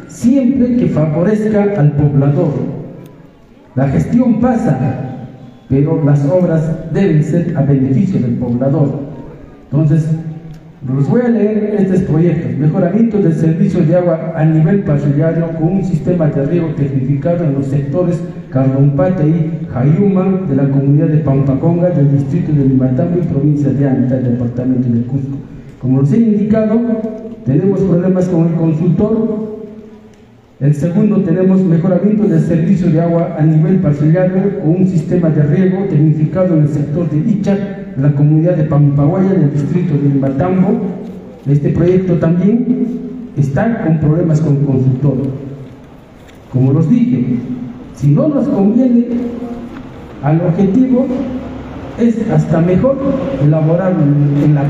siempre que favorezca al poblador. La gestión pasa, pero las obras deben ser a beneficio del poblador. Entonces, los voy a leer estos proyectos. Mejoramiento del servicio de agua a nivel parcelario con un sistema de riego tecnificado en los sectores Carlompate y Jayuma de la comunidad de Pampaconga del distrito de Limatambo y provincia de Anta, departamento de Cusco. Como les he indicado, tenemos problemas con el consultor. El segundo, tenemos mejoramiento del servicio de agua a nivel parcelario con un sistema de riego tecnificado en el sector de La comunidad de Pampaguaya del distrito de Limatambo. Este proyecto también está con problemas con el consultor. Como los dije, si no nos conviene al objetivo, es hasta mejor elaborar en la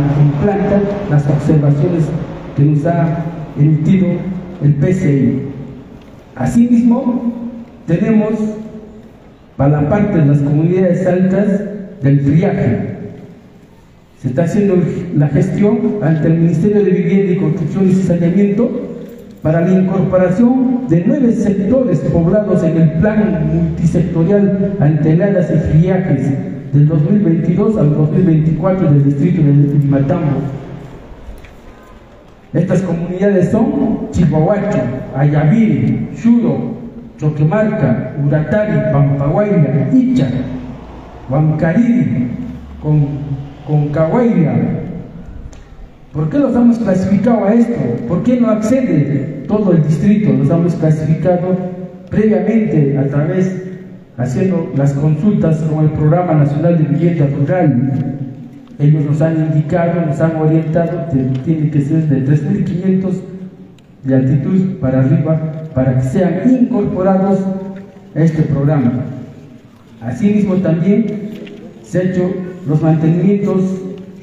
planta las observaciones que nos ha emitido el PCI. Asimismo, tenemos para la parte de las comunidades altas del friaje. Se está haciendo la gestión ante el Ministerio de Vivienda y Construcción y Saneamiento para la incorporación de nueve sectores poblados en el plan multisectorial ante heladas y friajes del 2022 al 2024 del distrito de Limatambo. Estas comunidades son Chihuahuacho, Ayaviri, Chudo, Choquemarca, Uratari, Pampaguaira, Icha, Huancariri, con, Concahuayra. ¿Por qué los hemos clasificado a esto? ¿Por qué no accede todo el distrito? Los hemos clasificado previamente a través, haciendo las consultas con el Programa Nacional de Vivienda Rural. Ellos nos han indicado, nos han orientado que tiene que ser de 3.500 de altitud para arriba para que sean incorporados a este programa. Asimismo también se han hecho los mantenimientos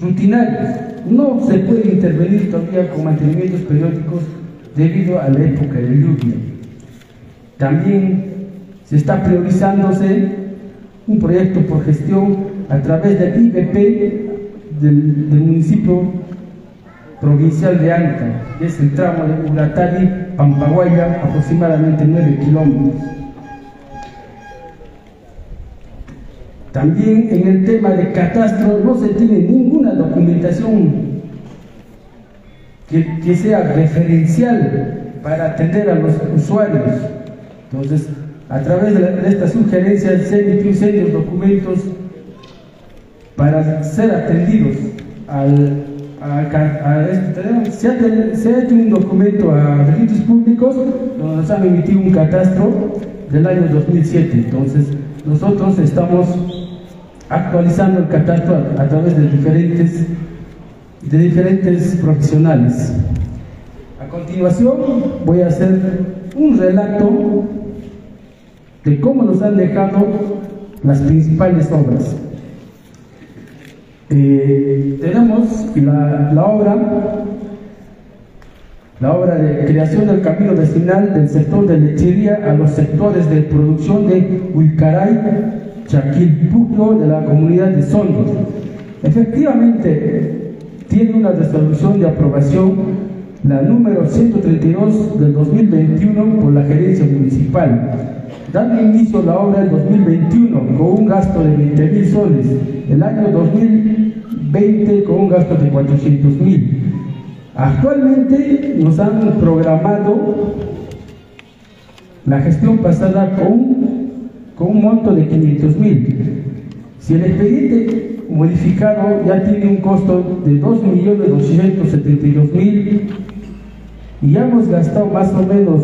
rutinarios. No se puede intervenir todavía con mantenimientos periódicos debido a la época de lluvia. También se está priorizándose un proyecto por gestión a través del IBP del, municipio provincial de Anta, que es el tramo de Uratari, Pampaguaya, aproximadamente 9 kilómetros. También en el tema de catastro no se tiene ninguna documentación que, que sea referencial para atender a los usuarios. Entonces, a través de, la- de estas sugerencias se emitió serios documentos para ser atendidos al, a a este- se, se ha hecho un documento a registros públicos donde nos han emitido un catastro del año 2007 entonces nosotros estamos actualizando el catastro a, través de diferentes de diferentes profesionales. A continuación voy a hacer un relato de cómo nos han dejado las principales obras. Eh, tenemos la, obra, la obra de creación del camino vecinal del sector de lechería a los sectores de producción de Huilcaray, Chaquilpuco de la comunidad de Sondos. Efectivamente, tiene una resolución de aprobación, la número 132 del 2021 por la gerencia municipal dando inicio a la obra en 2021 con un gasto de 20 mil soles, el año 2020 con un gasto de 400 mil. Actualmente nos han programado la gestión pasada con, un monto de 500 mil. Si el expediente modificado ya tiene un costo de 2.272.000 y ya hemos gastado más o menos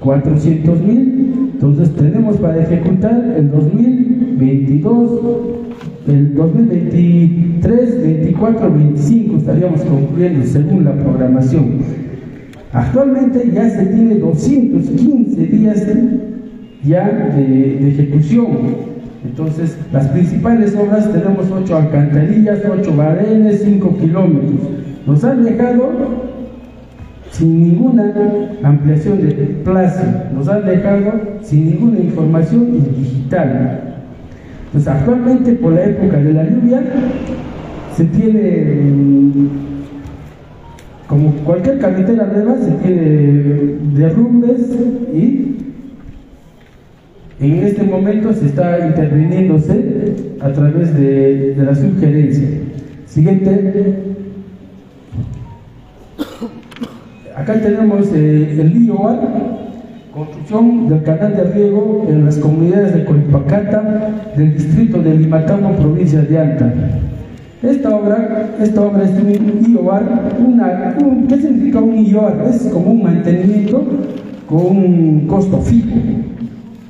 400 mil, entonces tenemos para ejecutar el 2022, el 2023, 24, 25 estaríamos concluyendo según la programación. Actualmente ya se tiene 215 días ya de, ejecución. Entonces, las principales obras tenemos 8 alcantarillas, 8 barenes, 5 kilómetros. Nos han dejado sin ninguna ampliación de plaza, nos han dejado sin ninguna información digital. Entonces, actualmente por la época de la lluvia se tiene, mm, como cualquier carretera nueva, se tiene derrumbes y en este momento se está interviniéndose a través de, de la sugerencia. Siguiente. Acá tenemos eh, el IOAR, construcción del canal de riego en las comunidades de Colpacata, del distrito de Limatambo, provincia de Anta. Esta obra, esta obra es un IOAR, un- ¿qué significa un IOAR? Es como un mantenimiento con un costo fijo.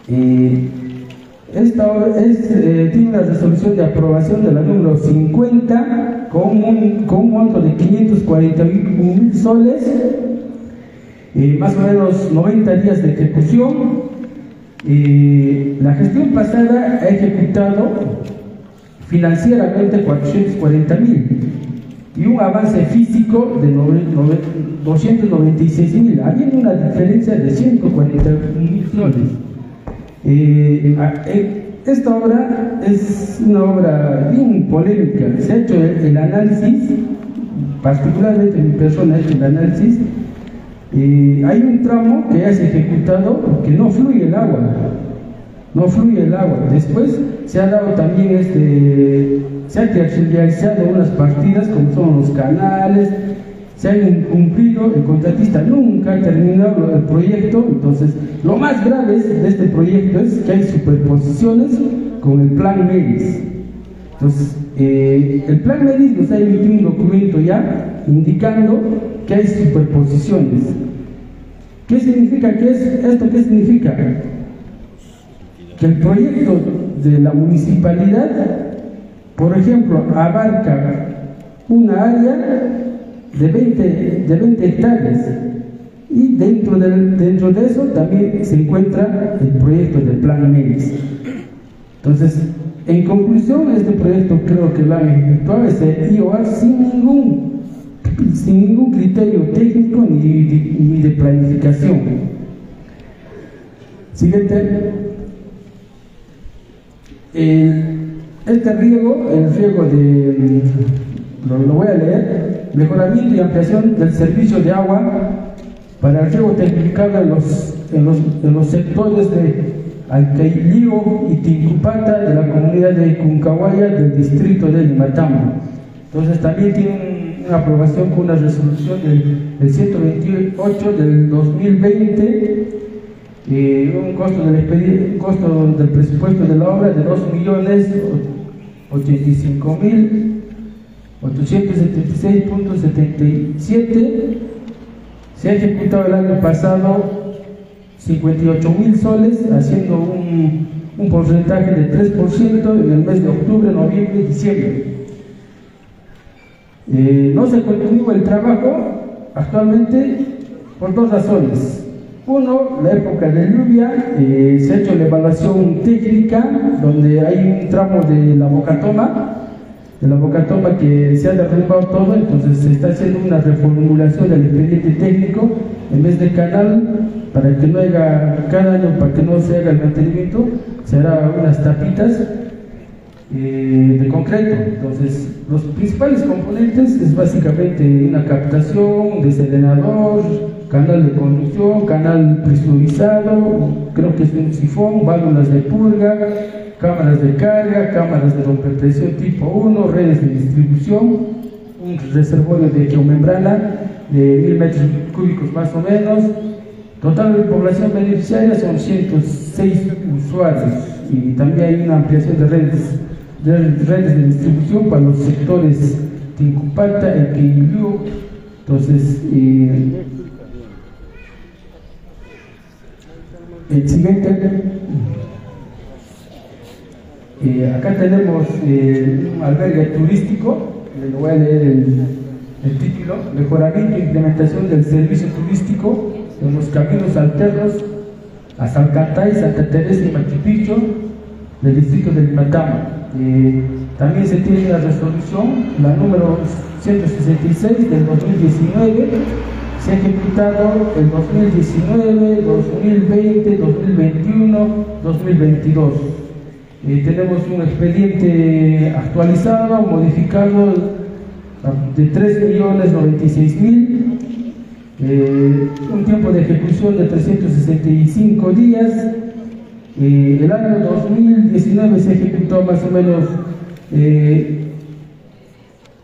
Eh, esta es, eh, tiene una resolución de aprobación de la número 50 con un, con un monto de 541 mil soles, eh, más o menos 90 días de ejecución. Eh, la gestión pasada ha ejecutado financieramente 440 mil y un avance físico de nove- nove- 296 mil. Había una diferencia de 141 mil soles. Eh, eh, esta obra es una obra bien polémica. Se ha hecho el, análisis, particularmente mi persona ha hecho el análisis. Eh, hay un tramo que ya ha ejecutado que no fluye el agua. No fluye el agua. Después se ha dado también este, se ha terciarizado unas partidas como son los canales, se ha incumplido, el contratista nunca ha terminado el proyecto, entonces lo más grave de este proyecto es que hay superposiciones con el plan MEDIS. Entonces, eh, el plan MEDIS nos ha emitido un documento ya indicando que hay superposiciones. ¿Qué significa? ¿Qué es esto? ¿Qué significa? Que el proyecto de la municipalidad, por ejemplo, abarca una área de 20, de 20 hectáreas y dentro de, dentro de eso también se encuentra el proyecto del plan MEDIS. Entonces, en conclusión, este proyecto creo que han ejecutado este IOR sin ningún, sin ningún criterio técnico ni, de- ni de planificación. Siguiente. El- este riego, el riego de, lo, lo voy a leer, mejoramiento y ampliación del servicio de agua para el riego tecnificado en los, en los, en los sectores de Alcailío y Tincupata de la comunidad de Cuncahuaya del distrito de Limatambo. Entonces también tiene una aprobación con una resolución del, del 128 del 2020, eh, un, costo del un costo del presupuesto de la obra de 2 millones 85 mil 876.77 se ha ejecutado el año pasado 58 mil soles, haciendo un, un porcentaje de 3% en el mes de octubre, noviembre y diciembre. Eh, no se continúa el trabajo actualmente por dos razones. Uno, la época de lluvia, eh, se ha hecho la evaluación técnica, donde hay un tramo de la bocatoma, de la bocatoma que se ha derrumbado todo, entonces se está haciendo una reformulación del expediente técnico, en vez de canal, para que no haya cada año, para que no se haga el mantenimiento, se hará unas tapitas eh, de concreto. Entonces, los principales componentes es básicamente una captación, deselenador, canal de conducción, canal presurizado, creo que es un sifón, válvulas de purga, cámaras de carga, cámaras de rompepresión tipo 1, redes de distribución, un reservorio de geomembrana de mil metros cúbicos más o menos. Total de población beneficiaria son 106 usuarios y también hay una ampliación de redes de redes de distribución para los sectores Tincupata, Quillú, entonces eh, el siguiente eh, acá tenemos eh, un albergue turístico, le voy a leer el, título, mejoramiento e implementación del servicio turístico en los caminos alternos a Salcantay, Santa Teresa y Machu del distrito de Limatama. Eh, también se tiene la resolución, la número 166 del 2019, se ha ejecutado el 2019, 2020, 2021, 2022. Eh, tenemos un expediente actualizado, modificado de 3.096.000, eh, un tiempo de ejecución de 365 días. Eh, el año 2019 se ejecutó más o menos eh,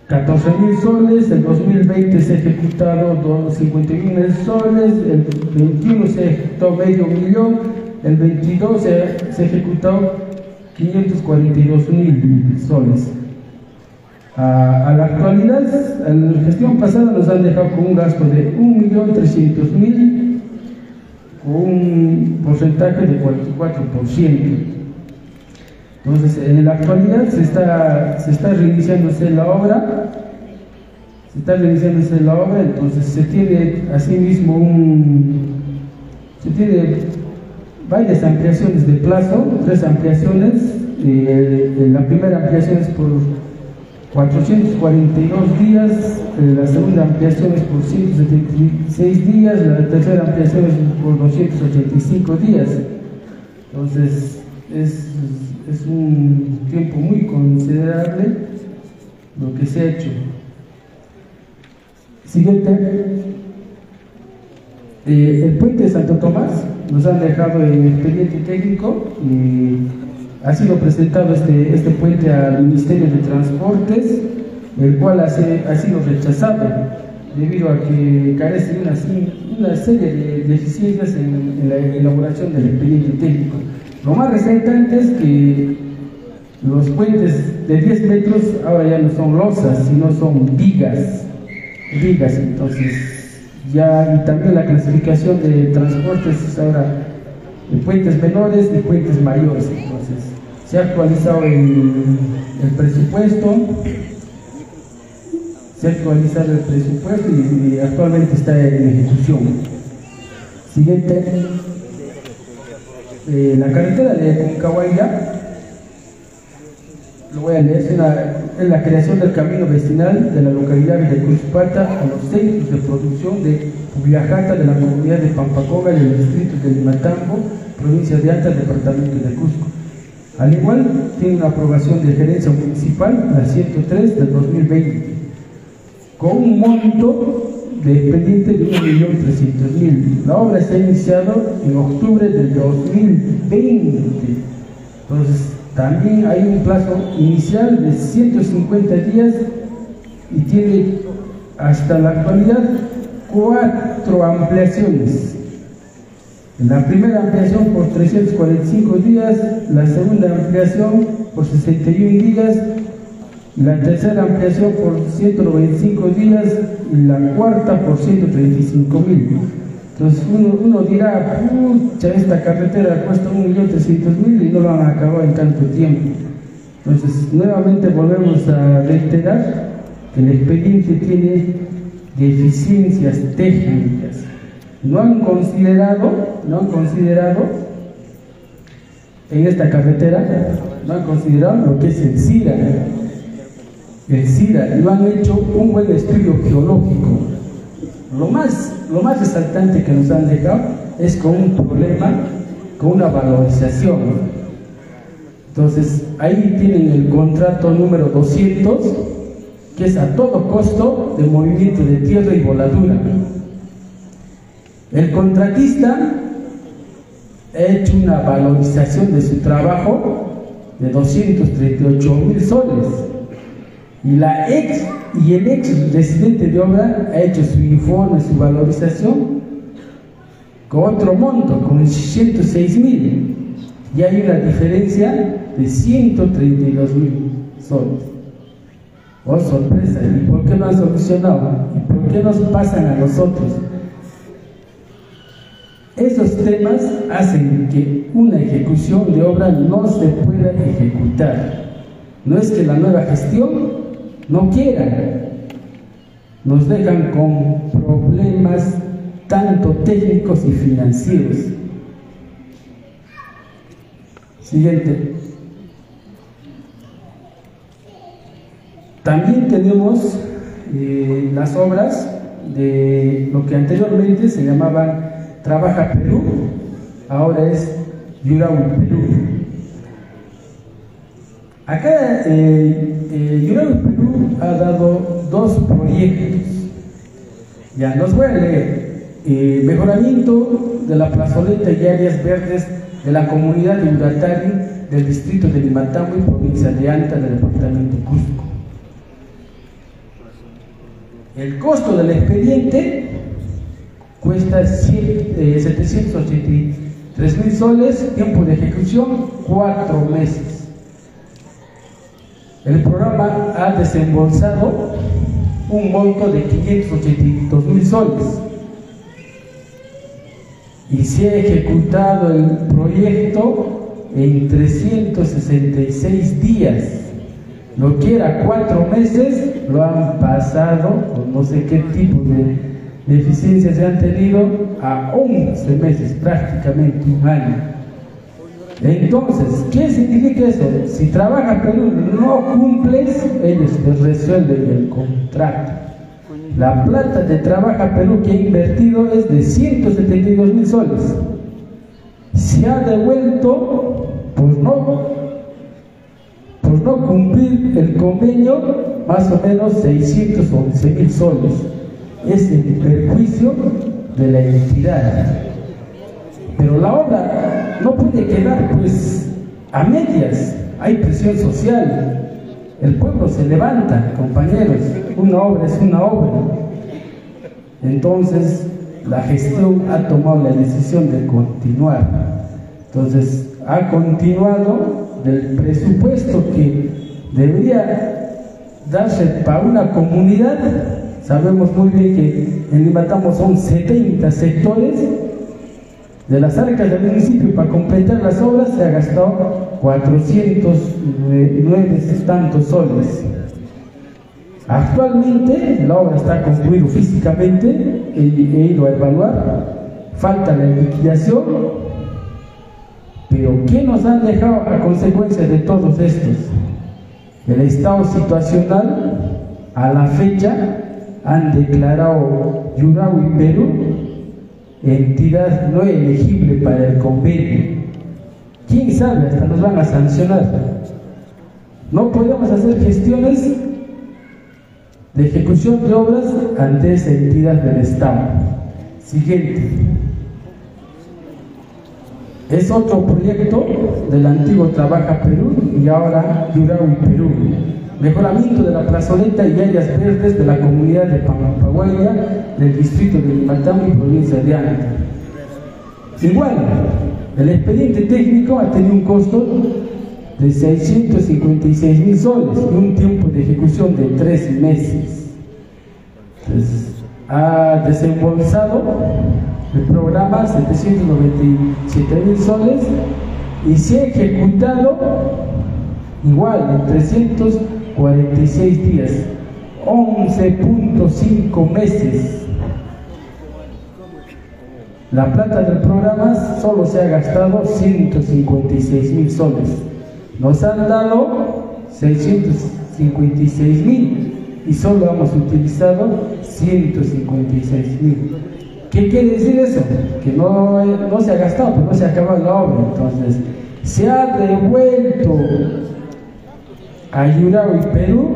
14.000 soles, el 2020 se ha ejecutado 51 mil soles, el 21 se ejecutó medio millón, el 22 se, se ejecutó 542 mil soles. A, a, la actualidad, en la gestión pasada nos han dejado con un gasto de 1.300.000 con un porcentaje de 44%. Entonces, en la actualidad se está, se está reiniciándose la obra, se está reiniciándose la obra, entonces se tiene asimismo un, se tiene varias ampliaciones de plazo, tres ampliaciones, eh, la primera ampliación es por 442 días, eh, la segunda ampliación es por 176 días, la tercera ampliación es por 285 días. Entonces, es, es un tiempo muy considerable lo que se ha hecho. Siguiente. Eh, el puente de Santo Tomás nos han dejado el expediente técnico y ha sido presentado este, este puente al Ministerio de Transportes, el cual ha, sido rechazado debido a que carece de una, serie de deficiencias en, en, la elaboración del expediente técnico. Lo más resaltante es que los puentes de 10 metros ahora ya no son losas, sino son vigas, vigas, entonces ya y también la clasificación de transportes es ahora de puentes menores y puentes mayores, entonces se ha actualizado el, presupuesto, se ha actualizado el presupuesto y, y actualmente está en ejecución. Siguiente, eh, la carretera de Concahuayla, lo voy a leer, es, una, es, la creación del camino vecinal de la localidad de Cruzpata a los centros de producción de Pugliajata de la comunidad de Pampacoga del distrito de Limatambo, provincia de Anta, departamento de Cusco. Al igual, tiene una aprobación de gerencia municipal, la 103 del 2020, con un monto de expediente de 1.300.000. La obra se ha iniciado en octubre del 2020. Entonces, también hay un plazo inicial de 150 días y tiene hasta la actualidad cuatro ampliaciones. La primera ampliación por 345 días, la segunda ampliación por 61 días, la tercera ampliación por 195 días y la cuarta por 135 mil. Entonces uno, dirá, pucha, esta carretera cuesta 1.300.000 y no lo van a acabar en tanto tiempo. Entonces nuevamente volvemos a reiterar que el expediente tiene deficiencias técnicas. No han considerado, no han considerado en esta carretera, no han considerado lo que es el SIDA. El SIDA, no han hecho un buen estudio geológico. Lo más, lo más resaltante que nos han dejado es con un problema, con una valorización. Entonces, ahí tienen el contrato número 200 que es a todo costo de movimiento de tierra y voladura. El contratista ha hecho una valorización de su trabajo de 238 mil soles y, la ex, y el ex residente de obra ha hecho su informe, su valorización con otro monto, con 106 mil y hay una diferencia de 132 mil soles. Oh, sorpresa, ¿y por qué no han solucionado? ¿Y por qué nos pasan a nosotros? Esos temas hacen que una ejecución de obra no se pueda ejecutar. No es que la nueva gestión no quiera, nos dejan con problemas tanto técnicos y financieros. Siguiente. También tenemos eh, las obras de lo que anteriormente se llamaban Trabaja Perú, ahora es Yurau Perú. Acá eh, eh, Perú ha dado dos proyectos. Ya los voy a leer. Eh, mejoramiento de la plazoleta y áreas verdes de la comunidad de Uratari del distrito de Limatambo provincia de Anta del departamento de Cusco. El costo del expediente cuesta 783 mil soles, tiempo de ejecución cuatro meses. El programa ha desembolsado un monto de 582 mil soles y se ha ejecutado el proyecto en 366 días. Lo que era cuatro meses lo han pasado, no sé qué tipo de deficiencias se han tenido, a 11 meses, prácticamente un año. Entonces, ¿qué significa eso? Si trabaja Perú no cumples, ellos te resuelven el contrato. La plata de Trabaja Perú que ha invertido es de 172 mil soles. Se ha devuelto, pues no, por no cumplir el convenio, más o menos 611 mil soles. Es el perjuicio de la entidad. Pero la obra no puede quedar pues a medias. Hay presión social. El pueblo se levanta, compañeros. Una obra es una obra. Entonces, la gestión ha tomado la decisión de continuar. Entonces, ha continuado del presupuesto que debería darse para una comunidad. Sabemos muy bien que en Limatamo son 70 sectores. De las arcas del municipio para completar las obras se ha gastado 409 tantos soles. Actualmente la obra está concluida físicamente, he, he ido a evaluar, falta la liquidación, pero ¿qué nos han dejado a consecuencia de todos estos? El estado situacional, a la fecha, han declarado Yurau y Perú entidad no elegible para el convenio. ¿Quién sabe? Hasta nos van a sancionar. No podemos hacer gestiones de ejecución de obras ante esa entidad del Estado. Siguiente. es otro proyecto del antiguo Trabaja Perú y ahora Yurawi Perú. Mejoramiento de la plazoleta y áreas verdes de la comunidad de Pampahuaya del distrito de Limatambo y provincia de Anta. Igual, el expediente técnico ha tenido un costo de 656 mil soles y un tiempo de ejecución de tres meses. Ha desembolsado el programa 797 mil soles y se ha ejecutado igual en 346 días, 11.5 meses. La plata del programa solo se ha gastado 156 mil soles. Nos han dado 656 mil y solo hemos utilizado 156 mil. ¿Qué quiere decir eso? Que no, no se ha gastado, pero no se ha acabado la obra. Entonces, se ha devuelto a Yurao y Perú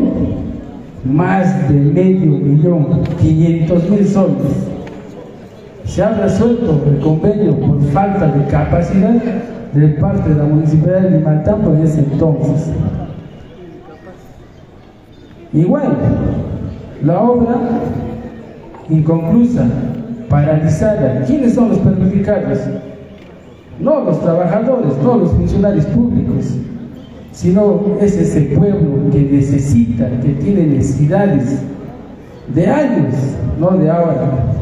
más de medio millón, 500 mil soles se ha resuelto el convenio por falta de capacidad de parte de la Municipalidad de Limatambo en ese entonces. Igual, la obra inconclusa, paralizada, ¿quiénes son los perjudicados? No los trabajadores, no los funcionarios públicos, sino es ese pueblo que necesita, que tiene necesidades de años, no de ahora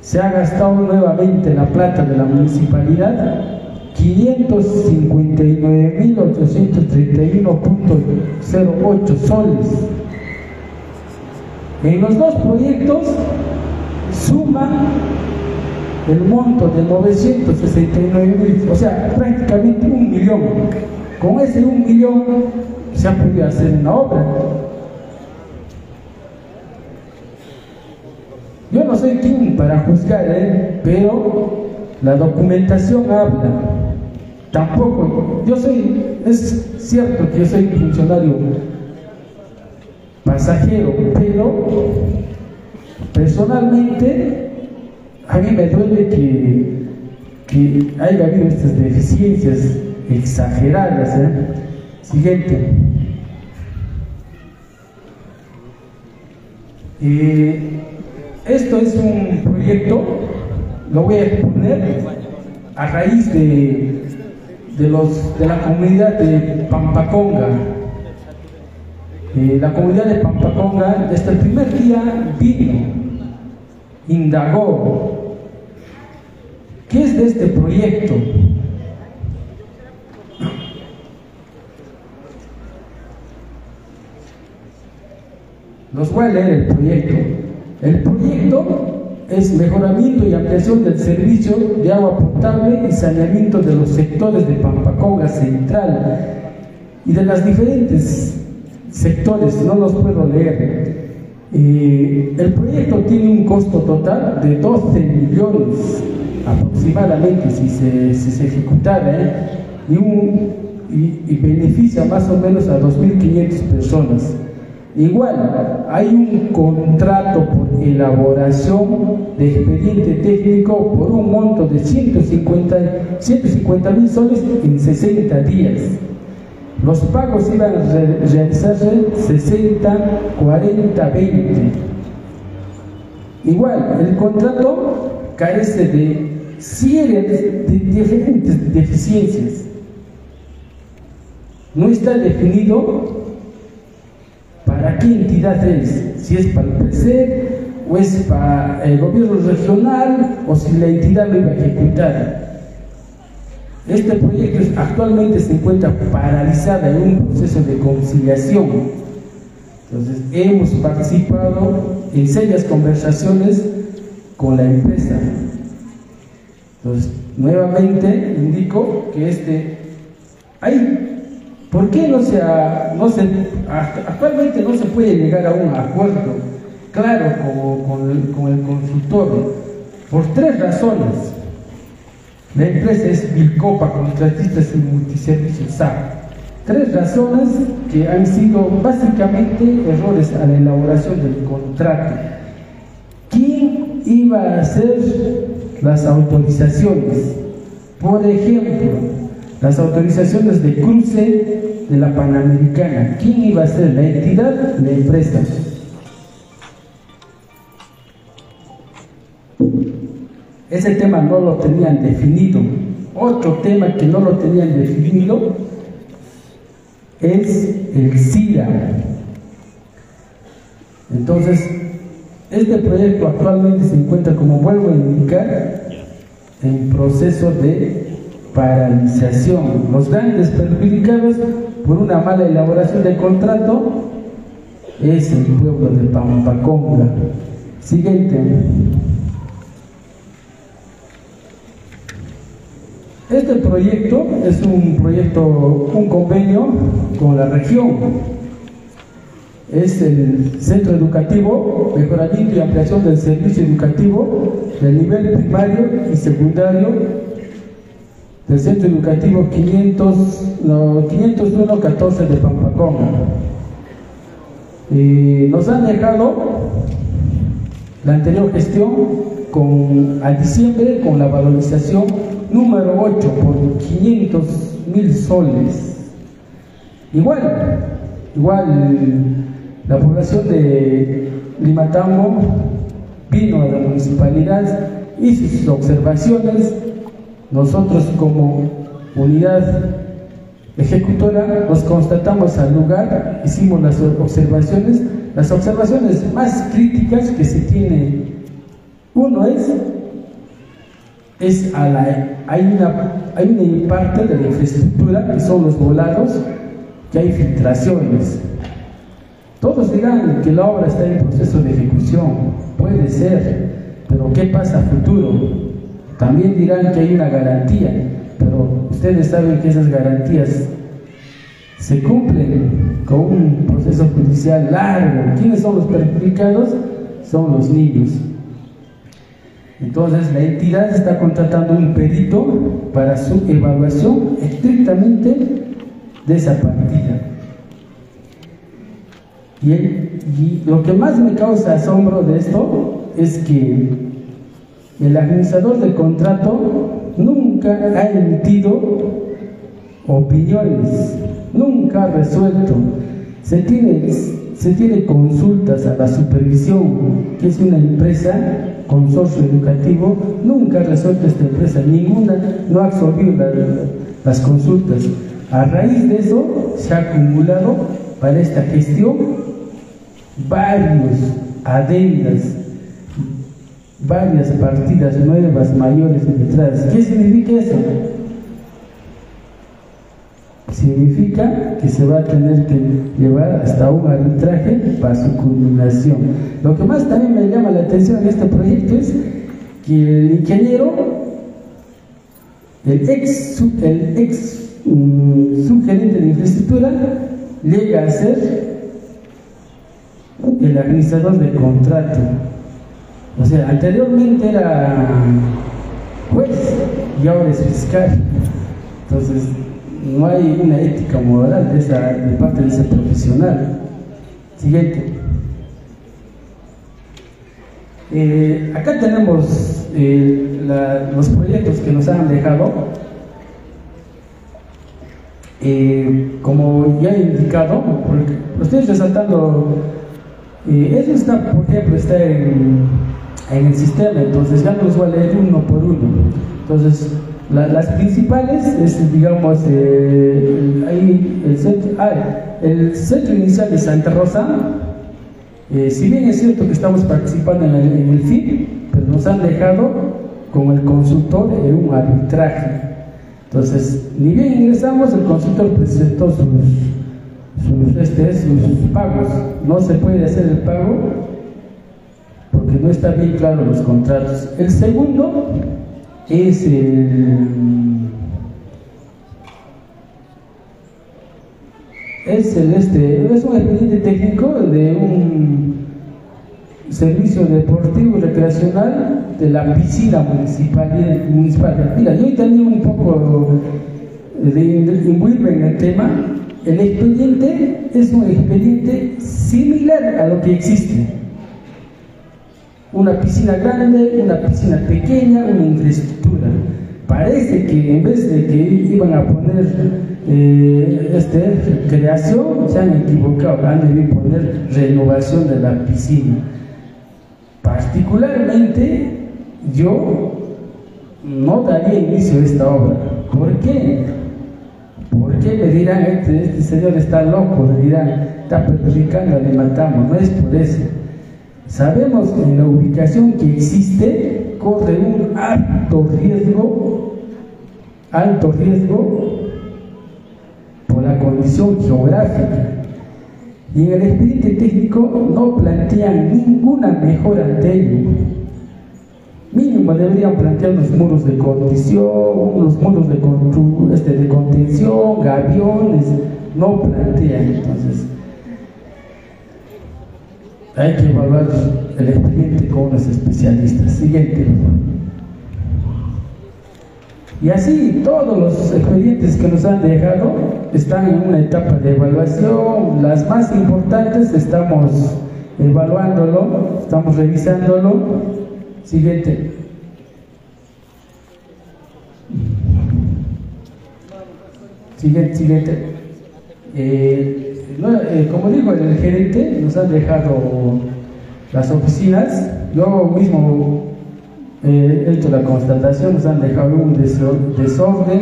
se ha gastado nuevamente la plata de la municipalidad 559.831.08 soles. En los dos proyectos suman el monto de 969 o sea, prácticamente un millón. Con ese un millón se ha podido hacer una obra. Yo no soy quien para juzgar, ¿eh? pero la documentación habla. Tampoco, yo soy, es cierto que yo soy funcionario pasajero, pero personalmente a mí me duele que, que haya habido estas deficiencias exageradas. ¿eh? Siguiente. Eh, esto es un proyecto, lo voy a exponer a raíz de, de, los, de la comunidad de Pampaconga. Eh, la comunidad de Pampaconga desde el primer día vino, indagó, ¿qué es de este proyecto? Los voy a leer el proyecto. El proyecto es mejoramiento y ampliación del servicio de agua potable y saneamiento de los sectores de Pampaconga Central y de las diferentes sectores, no los puedo leer. Eh, el proyecto tiene un costo total de 12 millones aproximadamente si se, si se ejecutara ¿eh? y, un, y, y beneficia más o menos a 2.500 personas. Igual, hay un contrato por elaboración de expediente técnico por un monto de 150 mil soles en 60 días. Los pagos iban a realizarse 60, 40, 20. Igual, el contrato carece de serie de diferentes deficiencias. No está definido ¿Para qué entidad es? Si es para el PC o es para el gobierno regional o si la entidad lo iba a ejecutar. Este proyecto actualmente se encuentra paralizado en un proceso de conciliación. Entonces, hemos participado en serias conversaciones con la empresa. Nuevamente indico que este, hay ¿Por qué no se, no se, actualmente no se puede llegar a un acuerdo claro con, el, con el consultor? Por tres razones. La empresa es Vilcopa, contratistas y multiservicios SAP. Tres razones que han sido básicamente errores a la elaboración del contrato. ¿Quién iba a hacer las autorizaciones. Por ejemplo, las autorizaciones de cruce de la Panamericana. ¿Quién iba a ser? La entidad, la empresa. Ese tema no lo tenían definido. Otro tema que no lo tenían definido es el SIDA. Entonces, este proyecto actualmente se encuentra, como vuelvo a indicar, en proceso de paralización. Los grandes perjudicados por una mala elaboración del contrato es el pueblo de Pampaconga. Siguiente. Este proyecto es un proyecto, un convenio con la región. Es el centro educativo, mejoramiento y ampliación del servicio educativo del nivel primario y secundario del centro educativo 500, no, 501-14 de Pampaconga. Y nos han dejado la anterior gestión con, a diciembre con la valorización número 8 por 500 mil soles. Igual, igual la población de Limatambo vino a la municipalidad, hizo sus observaciones, nosotros como unidad ejecutora nos constatamos al lugar, hicimos las observaciones, las observaciones más críticas que se tiene, uno es es a la, hay, una, hay una parte de la infraestructura que son los volados, que hay filtraciones. Todos dirán que la obra está en proceso de ejecución, puede ser, pero ¿qué pasa a futuro? También dirán que hay una garantía, pero ustedes saben que esas garantías se cumplen con un proceso judicial largo. ¿Quiénes son los perjudicados? Son los niños. Entonces la entidad está contratando un perito para su evaluación estrictamente de esa partida. Y, lo que más me causa asombro de esto es que el administrador del contrato nunca ha emitido opiniones, nunca ha resuelto. Se tiene, se tiene consultas a la supervisión, que es una empresa consorcio educativo, nunca ha resuelto esta empresa, ninguna no ha absorbido las consultas. A raíz de eso se ha acumulado para esta gestión varios adendas, varias partidas nuevas, mayores detrás. ¿Qué significa eso? significa que se va a tener que llevar hasta un arbitraje para su culminación. Lo que más también me llama la atención en este proyecto es que el ingeniero, el ex, el ex um, subgerente de infraestructura, llega a ser el administrador de contrato. O sea, anteriormente era juez y ahora es fiscal. Entonces, no hay una ética moral de, esa, de parte de ese profesional. Siguiente. Eh, acá tenemos eh, los proyectos que nos han dejado. Eh, como ya he indicado, estoy resaltando, eso está, por ejemplo, está en, en, el sistema, entonces ya no los voy a leer uno por uno. Entonces, la, las principales es, digamos, eh, ahí el, centro, ah, el centro inicial de Santa Rosa, eh, si bien es cierto que estamos participando en el, en FIP, pero nos han dejado con el consultor en un arbitraje. Entonces, ni bien ingresamos, el consultor presentó sus, sus, este, sus pagos. No se puede hacer el pago porque no está bien claro los contratos. El segundo es el es el este es un expediente técnico de un servicio deportivo y recreacional de la piscina municipal, municipal. Mira, yo también un poco de imbuirme en el tema. El expediente es un expediente similar a lo que existe. una piscina grande, una piscina pequeña, una infraestructura. Parece que en vez de que iban a poner eh, este, creación, se han equivocado, han debido poner renovación de la piscina. Particularmente, yo no daría inicio a esta obra. ¿Por qué? Porque le dirán, este, este señor está loco, le dirán, está perjudicando, le matamos, no es por eso. Sabemos que en la ubicación que existe corre un alto riesgo, alto riesgo por la condición geográfica. Y en el expediente técnico no plantean ninguna mejora ante ello. Mínimo deberían plantear los muros de condición, los muros de, este, de contención, gaviones, no plantean entonces hay que evaluar el expediente con los especialistas. Siguiente. Y así todos los expedientes que nos han dejado están en una etapa de evaluación. Las más importantes estamos evaluándolo, estamos revisándolo. Siguiente. Siguiente, siguiente. Eh, eh, como digo, el gerente nos han dejado las oficinas, yo mismo eh, he hecho la constatación, nos han dejado un desorden,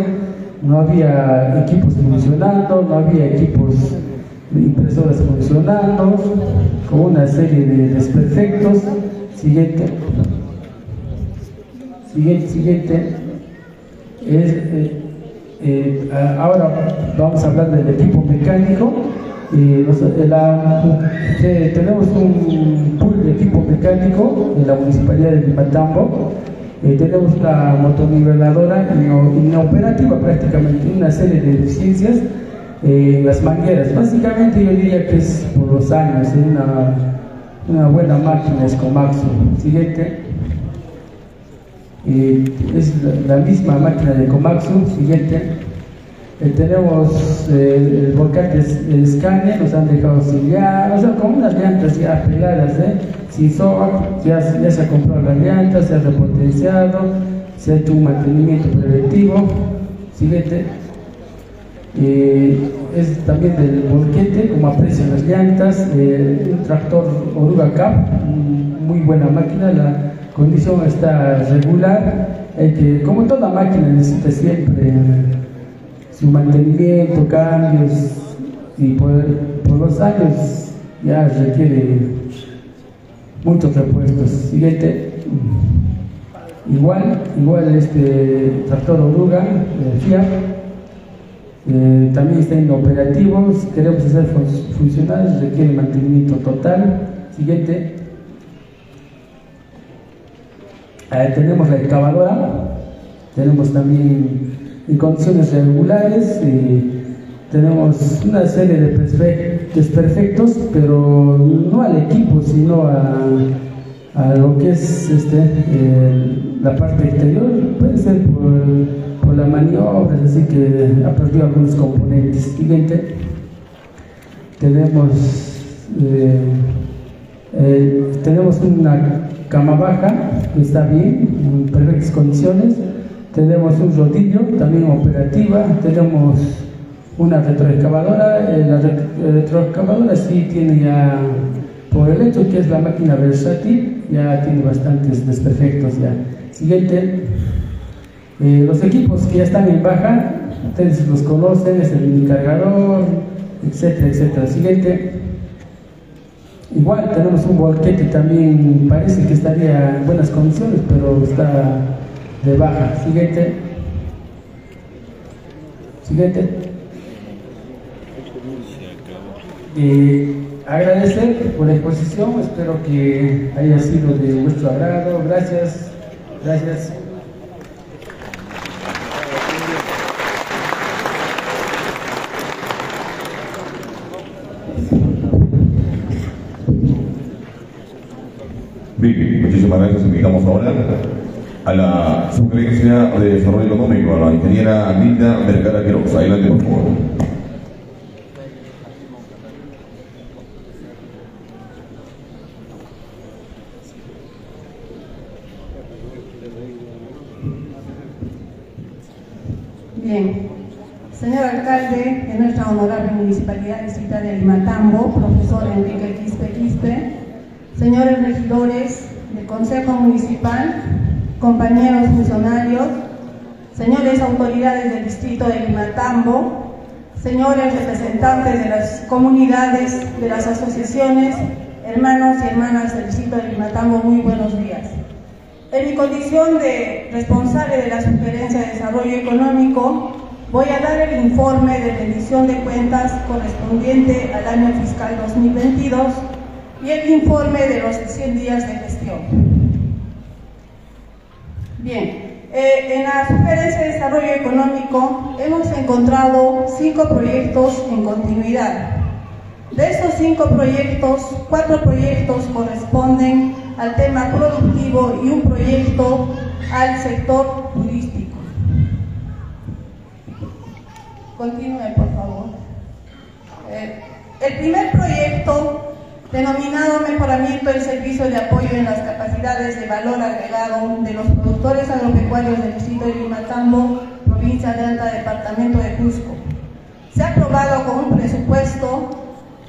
no había equipos funcionando, no había equipos impresoras funcionando, con una serie de desperfectos. Siguiente. Siguiente, siguiente. Eh, ahora vamos a hablar del equipo mecánico. Eh, tenemos un pool de equipo mecánico en la municipalidad de Limatambo. Eh, tenemos una motoniveladora inoperativa prácticamente, una serie de deficiencias en las mangueras. Básicamente yo diría que es por los años, es una, buena máquina Escomaxo. Siguiente. Eh, es la, misma máquina de Comaxo. Siguiente. Eh, tenemos eh, el volcán de Scania, nos han dejado sin ya, o sea, con unas llantas ya pegadas, ¿eh? sin SOA, ya, se ha comprado las llantas, se ha repotenciado, se ha hecho un mantenimiento preventivo. Siguiente. es también del volquete, como aprecian las llantas, un tractor Oruga Cap, muy buena máquina, la condición está regular, que, como toda máquina necesita siempre su mantenimiento, cambios, y por, los años ya requiere muchos repuestos. Siguiente. Igual, igual este tractor oruga, eh, eh, también está inoperativo, si queremos hacer funcionar requiere mantenimiento total. Siguiente. Eh, tenemos la excavadora, tenemos también en condiciones regulares. tenemos una serie de desperfectos, pero no al equipo, sino a, a lo que es este, la parte exterior. Puede ser por, por la maniobra, así que ha algunos componentes. Siguiente, tenemos, eh, eh, tenemos una cama baja está bien, en perfectas condiciones. Tenemos un rodillo también operativa, tenemos una retroexcavadora, eh, la retroexcavadora sí tiene ya, por el hecho que es la máquina versátil, ya tiene bastantes desperfectos ya. Siguiente, eh, los equipos que ya están en baja, ustedes los conocen, es el mini cargador, etcétera, etcétera. Siguiente, igual tenemos un volquete también, parece que estaría en buenas condiciones, pero está de baja. Siguiente. Siguiente. Y agradecer por la exposición, espero que haya sido de vuestro agrado. Gracias. Gracias. Muchísimas gracias. Invitamos ahora a la subgerencia de desarrollo económico, a la ingeniera Anita Vergara Quiroz. Adelante, por favor. Bien. Señor alcalde de nuestra honorable municipalidad distrital de Limatambo, profesor Enrique Quispe Quispe, señores regidores del Consejo Municipal, compañeros funcionarios, señores autoridades del distrito de Limatambo, señores representantes de las comunidades, de las asociaciones, hermanos y hermanas del distrito de Limatambo, muy buenos días. En mi condición de responsable de la Sugerencia de Desarrollo Económico, voy a dar el informe de rendición de cuentas correspondiente al año fiscal 2022 y el informe de los 100 días de gestión. Bien, eh, en la Sugerencia de Desarrollo Económico hemos encontrado cinco proyectos en continuidad. De estos cinco proyectos, cuatro proyectos corresponden al tema productivo y un proyecto al sector turístico. Continúe, por favor. Eh, el primer proyecto, denominado Mejoramiento del Servicio de Apoyo en las Capacidades de Valor Agregado de los Productores Agropecuarios del Distrito de Limatambo, provincia de Alta, departamento de Cusco. Se ha aprobado con un presupuesto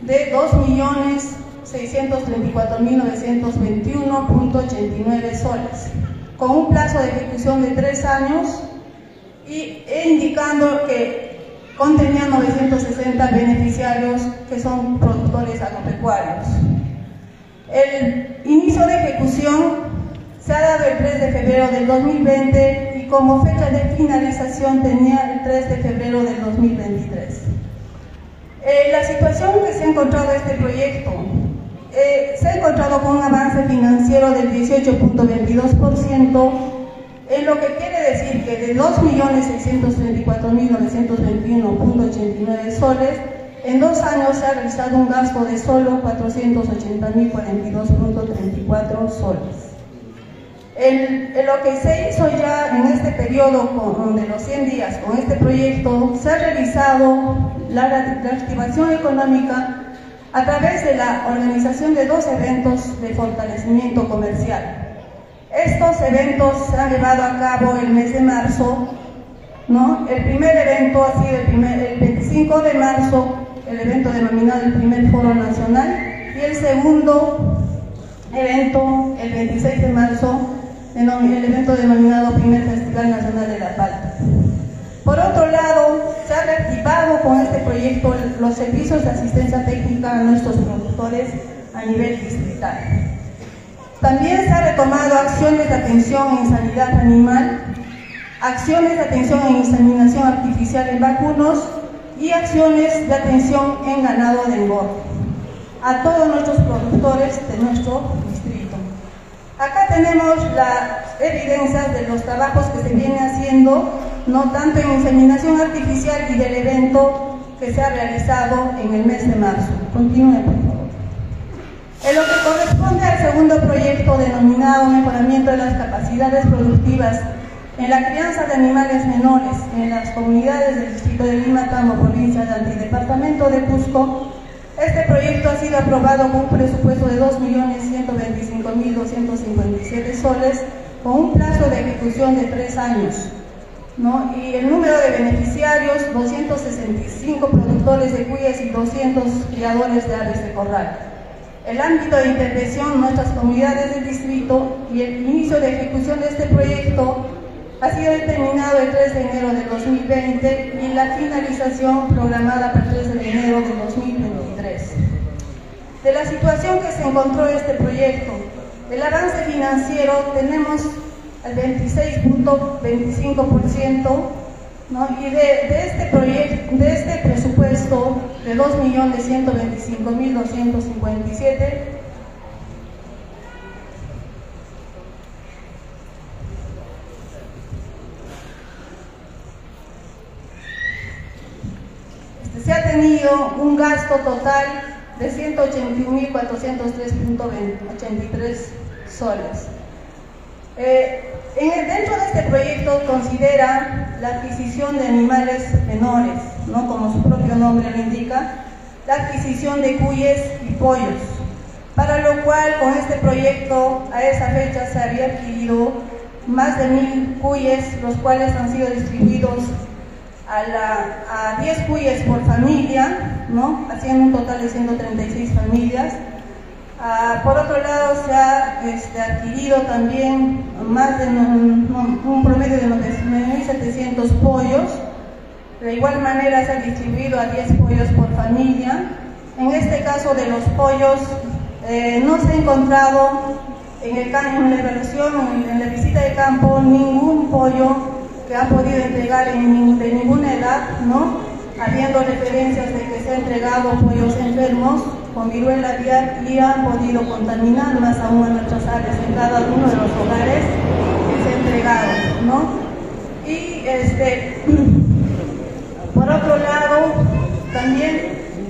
de 2.634.921.89 soles, con un plazo de ejecución de tres años y, indicando que contenía 960 beneficiarios que son productores agropecuarios. El inicio de ejecución se ha dado el 3 de febrero del 2020 y como fecha de finalización tenía el 3 de febrero del 2023. Eh, la situación que se ha encontrado este proyecto, eh, se ha encontrado con un avance financiero del 18.22%, en lo que quiere decir que de 2.634.921.89 soles, en dos años se ha realizado un gasto de solo 480.042.34 soles. En, lo que se hizo ya en este periodo con, de los 100 días con este proyecto, se ha realizado la reactivación económica a través de la organización de dos eventos de fortalecimiento comercial. Estos eventos se han llevado a cabo el mes de marzo, ¿no? El primer evento ha sido el, primer, el 25 de marzo, el evento denominado el primer foro nacional, y el segundo evento, el 26 de marzo, el evento denominado Primer Festival Nacional de la Palta. Por otro lado, se ha reactivado con este proyecto los servicios de asistencia técnica a nuestros productores a nivel distrital. También se ha retomado acciones de atención en sanidad animal, acciones de atención en inseminación artificial en vacunos y acciones de atención en ganado de engorde a todos nuestros productores de nuestro Acá tenemos las evidencias de los trabajos que se viene haciendo, no tanto en inseminación artificial y del evento que se ha realizado en el mes de marzo. Continúe, por favor. En lo que corresponde al segundo proyecto denominado Mejoramiento de las capacidades productivas en la crianza de animales menores en las comunidades del distrito de Lima, Tambo, provincia de Antidepartamento de Cusco, este proyecto ha sido aprobado con un presupuesto de 2.125.257 soles con un plazo de ejecución de tres años. ¿no? Y el número de beneficiarios, 265 productores de cuyes y 200 criadores de aves de corral. El ámbito de intervención, nuestras comunidades del distrito y el inicio de ejecución de este proyecto ha sido determinado el 3 de enero de 2020 y la finalización programada para el 3 de enero de 2023. De la situación que se encontró este proyecto, el avance financiero tenemos el 26.25%, y de, este proyecto, de este presupuesto de 2.125.257, se ha tenido un gasto total de 181.403.83 soles. Eh, dentro de este proyecto considera la adquisición de animales menores, ¿no? como su propio nombre lo indica, la adquisición de cuyes y pollos, para lo cual con este proyecto a esa fecha se había adquirido más de mil cuyes, los cuales han sido distribuidos a 10 cuyes por familia, ¿no? haciendo un total de 136 familias. Ah, por otro lado, se ha este, adquirido también más de un, promedio de 9.700 pollos. De igual manera, se ha distribuido a 10 pollos por familia. En este caso de los pollos, eh, no se ha encontrado en, el, en la evaluación, en, la visita de campo, ningún pollo que ha podido entregar en, de ninguna edad, ¿no? habiendo referencias de que se han entregado pollos enfermos con viruela aviar y han podido contaminar más aún a nuestras áreas en cada uno de los hogares que se ha entregado. ¿no? Y este, por otro lado, también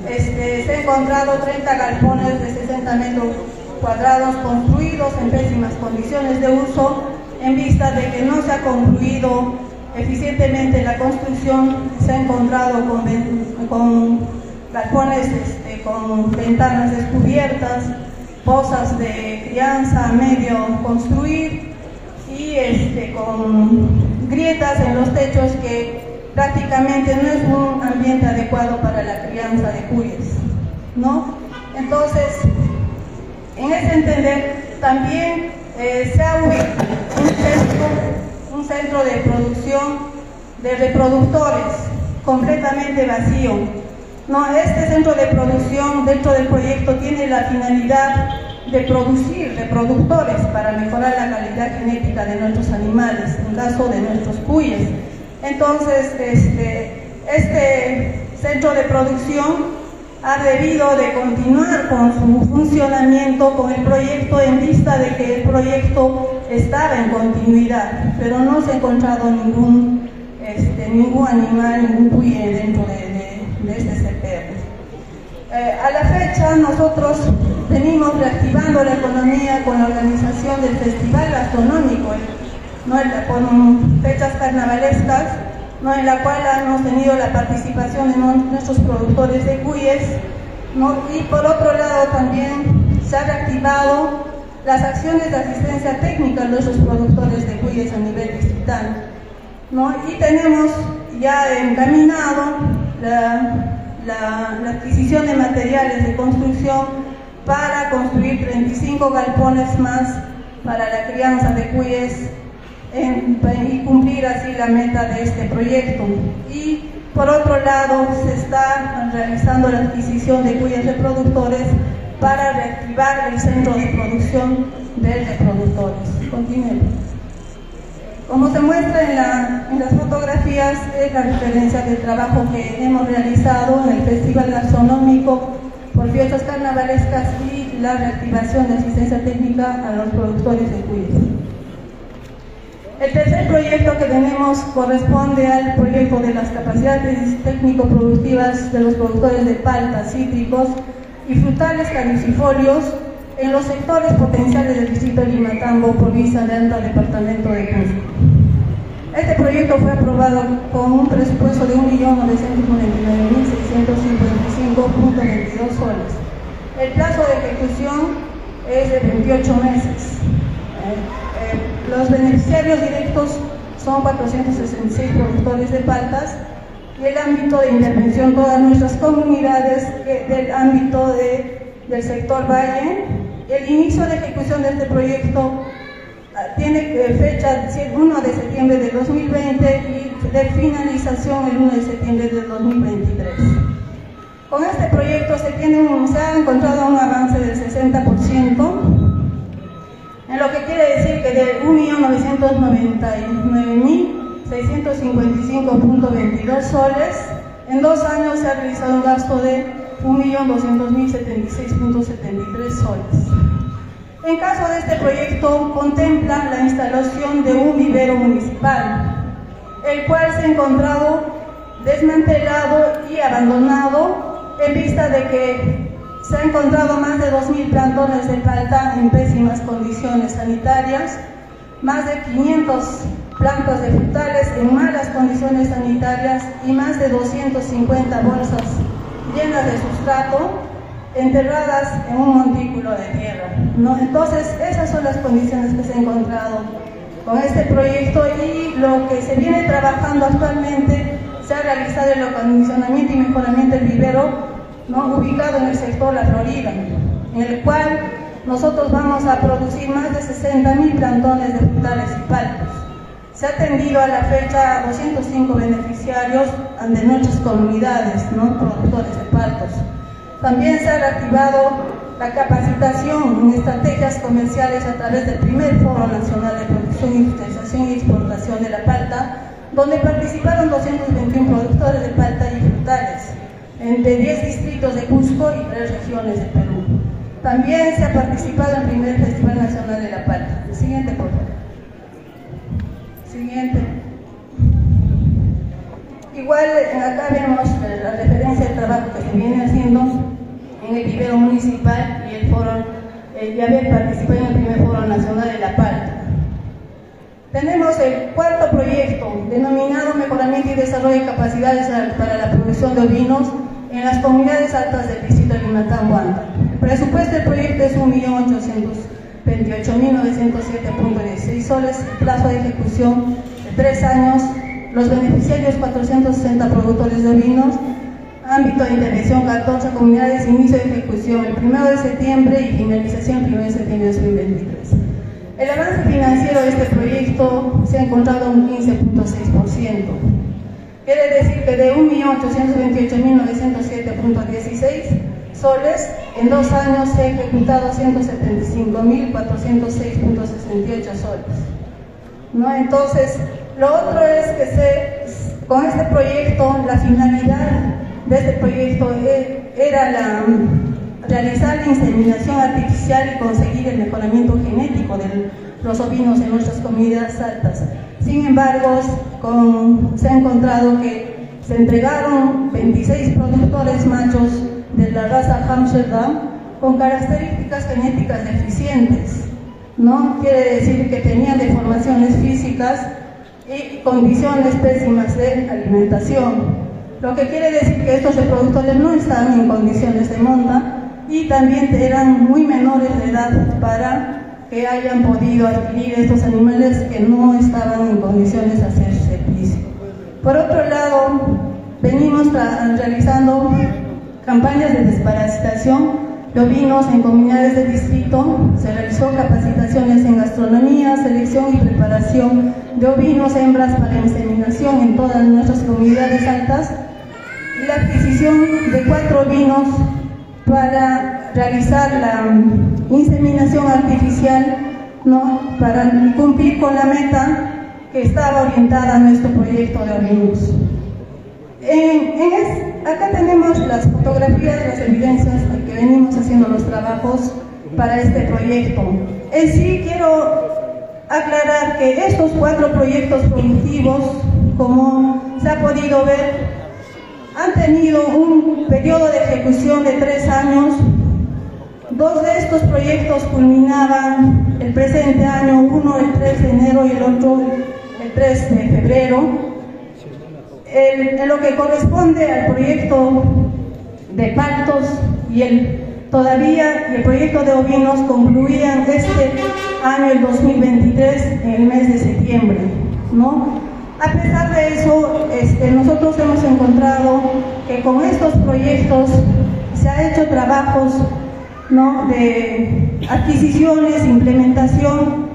este, se han encontrado 30 galpones de 60 metros cuadrados construidos en pésimas condiciones de uso en vista de que no se ha concluido eficientemente la construcción, se ha encontrado con, con galpones este, con ventanas descubiertas, pozas de crianza medio construir y este, con grietas en los techos que prácticamente no es un ambiente adecuado para la crianza de cuyes, ¿no? Entonces, en ese entender, también eh, se ha ubicado un centro, de producción de reproductores completamente vacío. No, este centro de producción dentro del proyecto tiene la finalidad de producir reproductores para mejorar la calidad genética de nuestros animales, en caso de nuestros cuyes. Entonces, este, este centro de producción ha debido de continuar con su funcionamiento con el proyecto en vista de que el proyecto estaba en continuidad, pero no se ha encontrado ningún, este, ningún animal, ningún cuye dentro de, este CPR. Eh, a la fecha nosotros venimos reactivando la economía con la organización del Festival Gastronómico, con fechas carnavalescas, ¿no? en la cual hemos tenido la participación de nuestros productores de cuyes, y por otro lado también se han reactivado las acciones de asistencia técnica de nuestros productores de cuyes a nivel distrital. ¿no? Y tenemos ya encaminado la, la adquisición de materiales de construcción para construir 35 galpones más para la crianza de cuyes y cumplir así la meta de este proyecto. Y por otro lado, se está realizando la adquisición de cuyes reproductores para reactivar el centro de producción de reproductores. Continuemos. Como se muestra en, en, las fotografías, es la referencia del trabajo que hemos realizado en el Festival Gastronómico por fiestas carnavalescas y la reactivación de asistencia técnica a los productores de cuyes. El tercer proyecto que tenemos corresponde al proyecto de las capacidades técnico-productivas de los productores de paltas, cítricos y frutales caducifolios en los sectores potenciales del distrito de Limatambo, provincia de Anta, departamento de Cusco. Este proyecto fue aprobado con un presupuesto de 1.999.655.22 soles. El plazo de ejecución es de 28 meses. Los beneficiarios directos son 466 productores de paltas y el ámbito de intervención todas nuestras comunidades del ámbito del sector valle. El inicio de ejecución de este proyecto ah, tiene fecha 1 de septiembre de 2020 y de finalización el 1 de septiembre de 2023. Con este proyecto se, tiene se ha encontrado un avance del 60%, en lo que quiere decir que de 1.999.655.22 soles, en dos años se ha realizado un gasto de 1.200.076.73 soles. En caso de este proyecto, contempla la instalación de un vivero municipal, el cual se ha encontrado desmantelado y abandonado en vista de que se han encontrado más de 2.000 plantones de palta en pésimas condiciones sanitarias, más de 500 plantas de frutales en malas condiciones sanitarias y más de 250 bolsas llenas de sustrato enterradas en un montículo de tierra. ¿no? Entonces, esas son las condiciones que se han encontrado con este proyecto y lo que se viene trabajando actualmente se ha realizado el acondicionamiento y mejoramiento del vivero ¿no? ubicado en el sector La Florida, en el cual nosotros vamos a producir más de 60.000 plantones de frutales y paltos. Se ha atendido a la fecha a 205 beneficiarios de nuestras comunidades, ¿no? productores de paltos. También se ha reactivado la capacitación en estrategias comerciales a través del primer Foro Nacional de Producción, Industrialización y Exportación de la Palta, donde participaron 221 productores de palta y frutales, entre 10 distritos de Cusco y 3 regiones de Perú. También se ha participado en el primer Festival Nacional de la Palta. Siguiente, por favor. Igual acá vemos la referencia del trabajo que se viene haciendo en el vivero municipal y el foro, el haber participado en el primer foro nacional de la palta. Tenemos el cuarto proyecto denominado Mejoramiento y Desarrollo de Capacidades para la Producción de Ovinos en las comunidades altas del distrito de Limatán, El presupuesto del proyecto es 1.828.907.16 soles, plazo de ejecución de tres años, los beneficiarios 460 productores de ovinos, ámbito de intervención 14 comunidades, inicio de ejecución el 1 de septiembre y finalización el 1 de septiembre de 2023. El avance financiero de este proyecto se ha encontrado un 15.6%. Quiere decir que de 1.828.907.16 soles, en dos años se ha ejecutado 175.406.68 soles. ¿No? Entonces, lo otro es que con este proyecto, la finalidad de este proyecto e, era la, realizar la inseminación artificial y conseguir el mejoramiento genético de los ovinos en nuestras comunidades altas. Sin embargo, se ha encontrado que se entregaron 26 productores machos de la raza Amsterdam con características genéticas deficientes. ¿no? Quiere decir que tenían deformaciones físicas y condiciones pésimas de alimentación. Lo que quiere decir que estos reproductores no estaban en condiciones de monta y también eran muy menores de edad para que hayan podido adquirir estos animales que no estaban en condiciones de hacer servicio. Por otro lado, venimos realizando campañas de desparasitación de ovinos en comunidades del distrito, se realizó capacitaciones en gastronomía, selección y preparación de ovinos hembras para inseminación en todas nuestras comunidades altas y la adquisición de cuatro ovinos para realizar la inseminación artificial, ¿no? para cumplir con la meta que estaba orientada a nuestro proyecto de ovinos. Acá tenemos las fotografías, las evidencias de que venimos haciendo los trabajos para este proyecto. En sí quiero aclarar que estos cuatro proyectos productivos, como se ha podido ver, han tenido un periodo de ejecución de tres años. Dos de estos proyectos culminaban el presente año, uno el 3 de enero y el otro el 3 de febrero. En lo que corresponde al proyecto de partos y el todavía y el proyecto de ovinos concluían este año, el 2023, en el mes de septiembre. ¿no? A pesar de eso, este, nosotros hemos encontrado que con estos proyectos se ha hecho trabajos de adquisiciones, implementación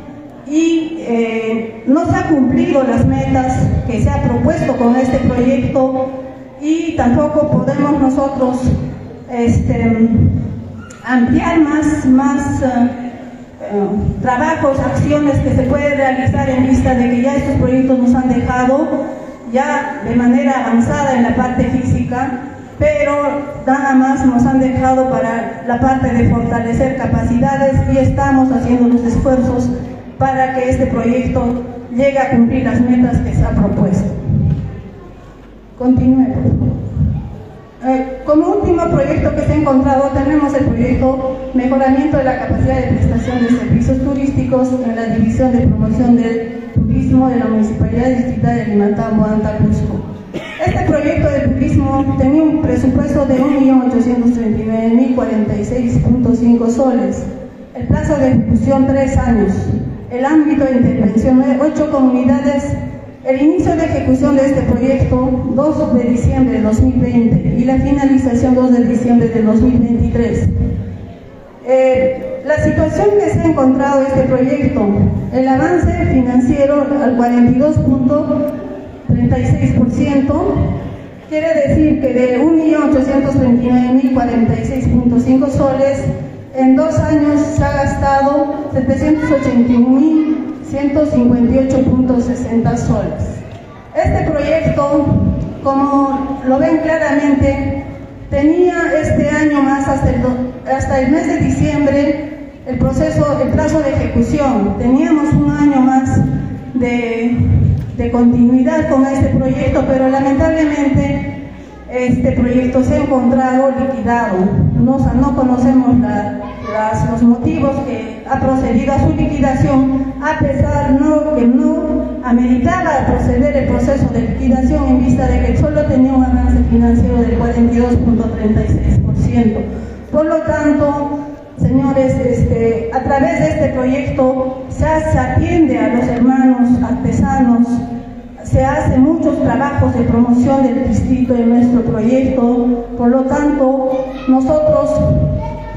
y eh, no se han cumplido las metas que se ha propuesto con este proyecto y tampoco podemos nosotros este, ampliar más, más eh, trabajos, acciones que se pueden realizar en vista de que ya estos proyectos nos han dejado ya de manera avanzada en la parte física, pero nada más nos han dejado para la parte de fortalecer capacidades y estamos haciendo los esfuerzos para que este proyecto llegue a cumplir las metas que se ha propuesto. Continuemos. Eh, como último proyecto que se ha encontrado tenemos el proyecto Mejoramiento de la capacidad de prestación de servicios turísticos en la División de Promoción del Turismo de la Municipalidad Distrital de Limatambo, Cusco. Este proyecto de turismo tenía un presupuesto de 1.839.046.5 soles, el plazo de ejecución tres años, el ámbito de intervención de ocho comunidades el inicio de ejecución de este proyecto 2 de diciembre de 2020 y la finalización 2 de diciembre de 2023. Eh, la situación que se ha encontrado este proyecto, el avance financiero al 42.36%, quiere decir que de 1.839.046.5 soles, en dos años se ha gastado 781.158.60 soles. Este proyecto, como lo ven claramente, tenía este año más hasta el, mes de diciembre el proceso, el plazo de ejecución. Teníamos un año más de continuidad con este proyecto, pero lamentablemente este proyecto se ha encontrado liquidado. No, no conocemos los motivos que ha procedido a su liquidación, a pesar no, que no ameritaba proceder el proceso de liquidación en vista de que solo tenía un avance financiero del 42.36%. Por lo tanto, señores, este, a través de este proyecto se, se atiende a los hermanos artesanos, se hacen muchos trabajos de promoción del distrito en nuestro proyecto, por lo tanto, nosotros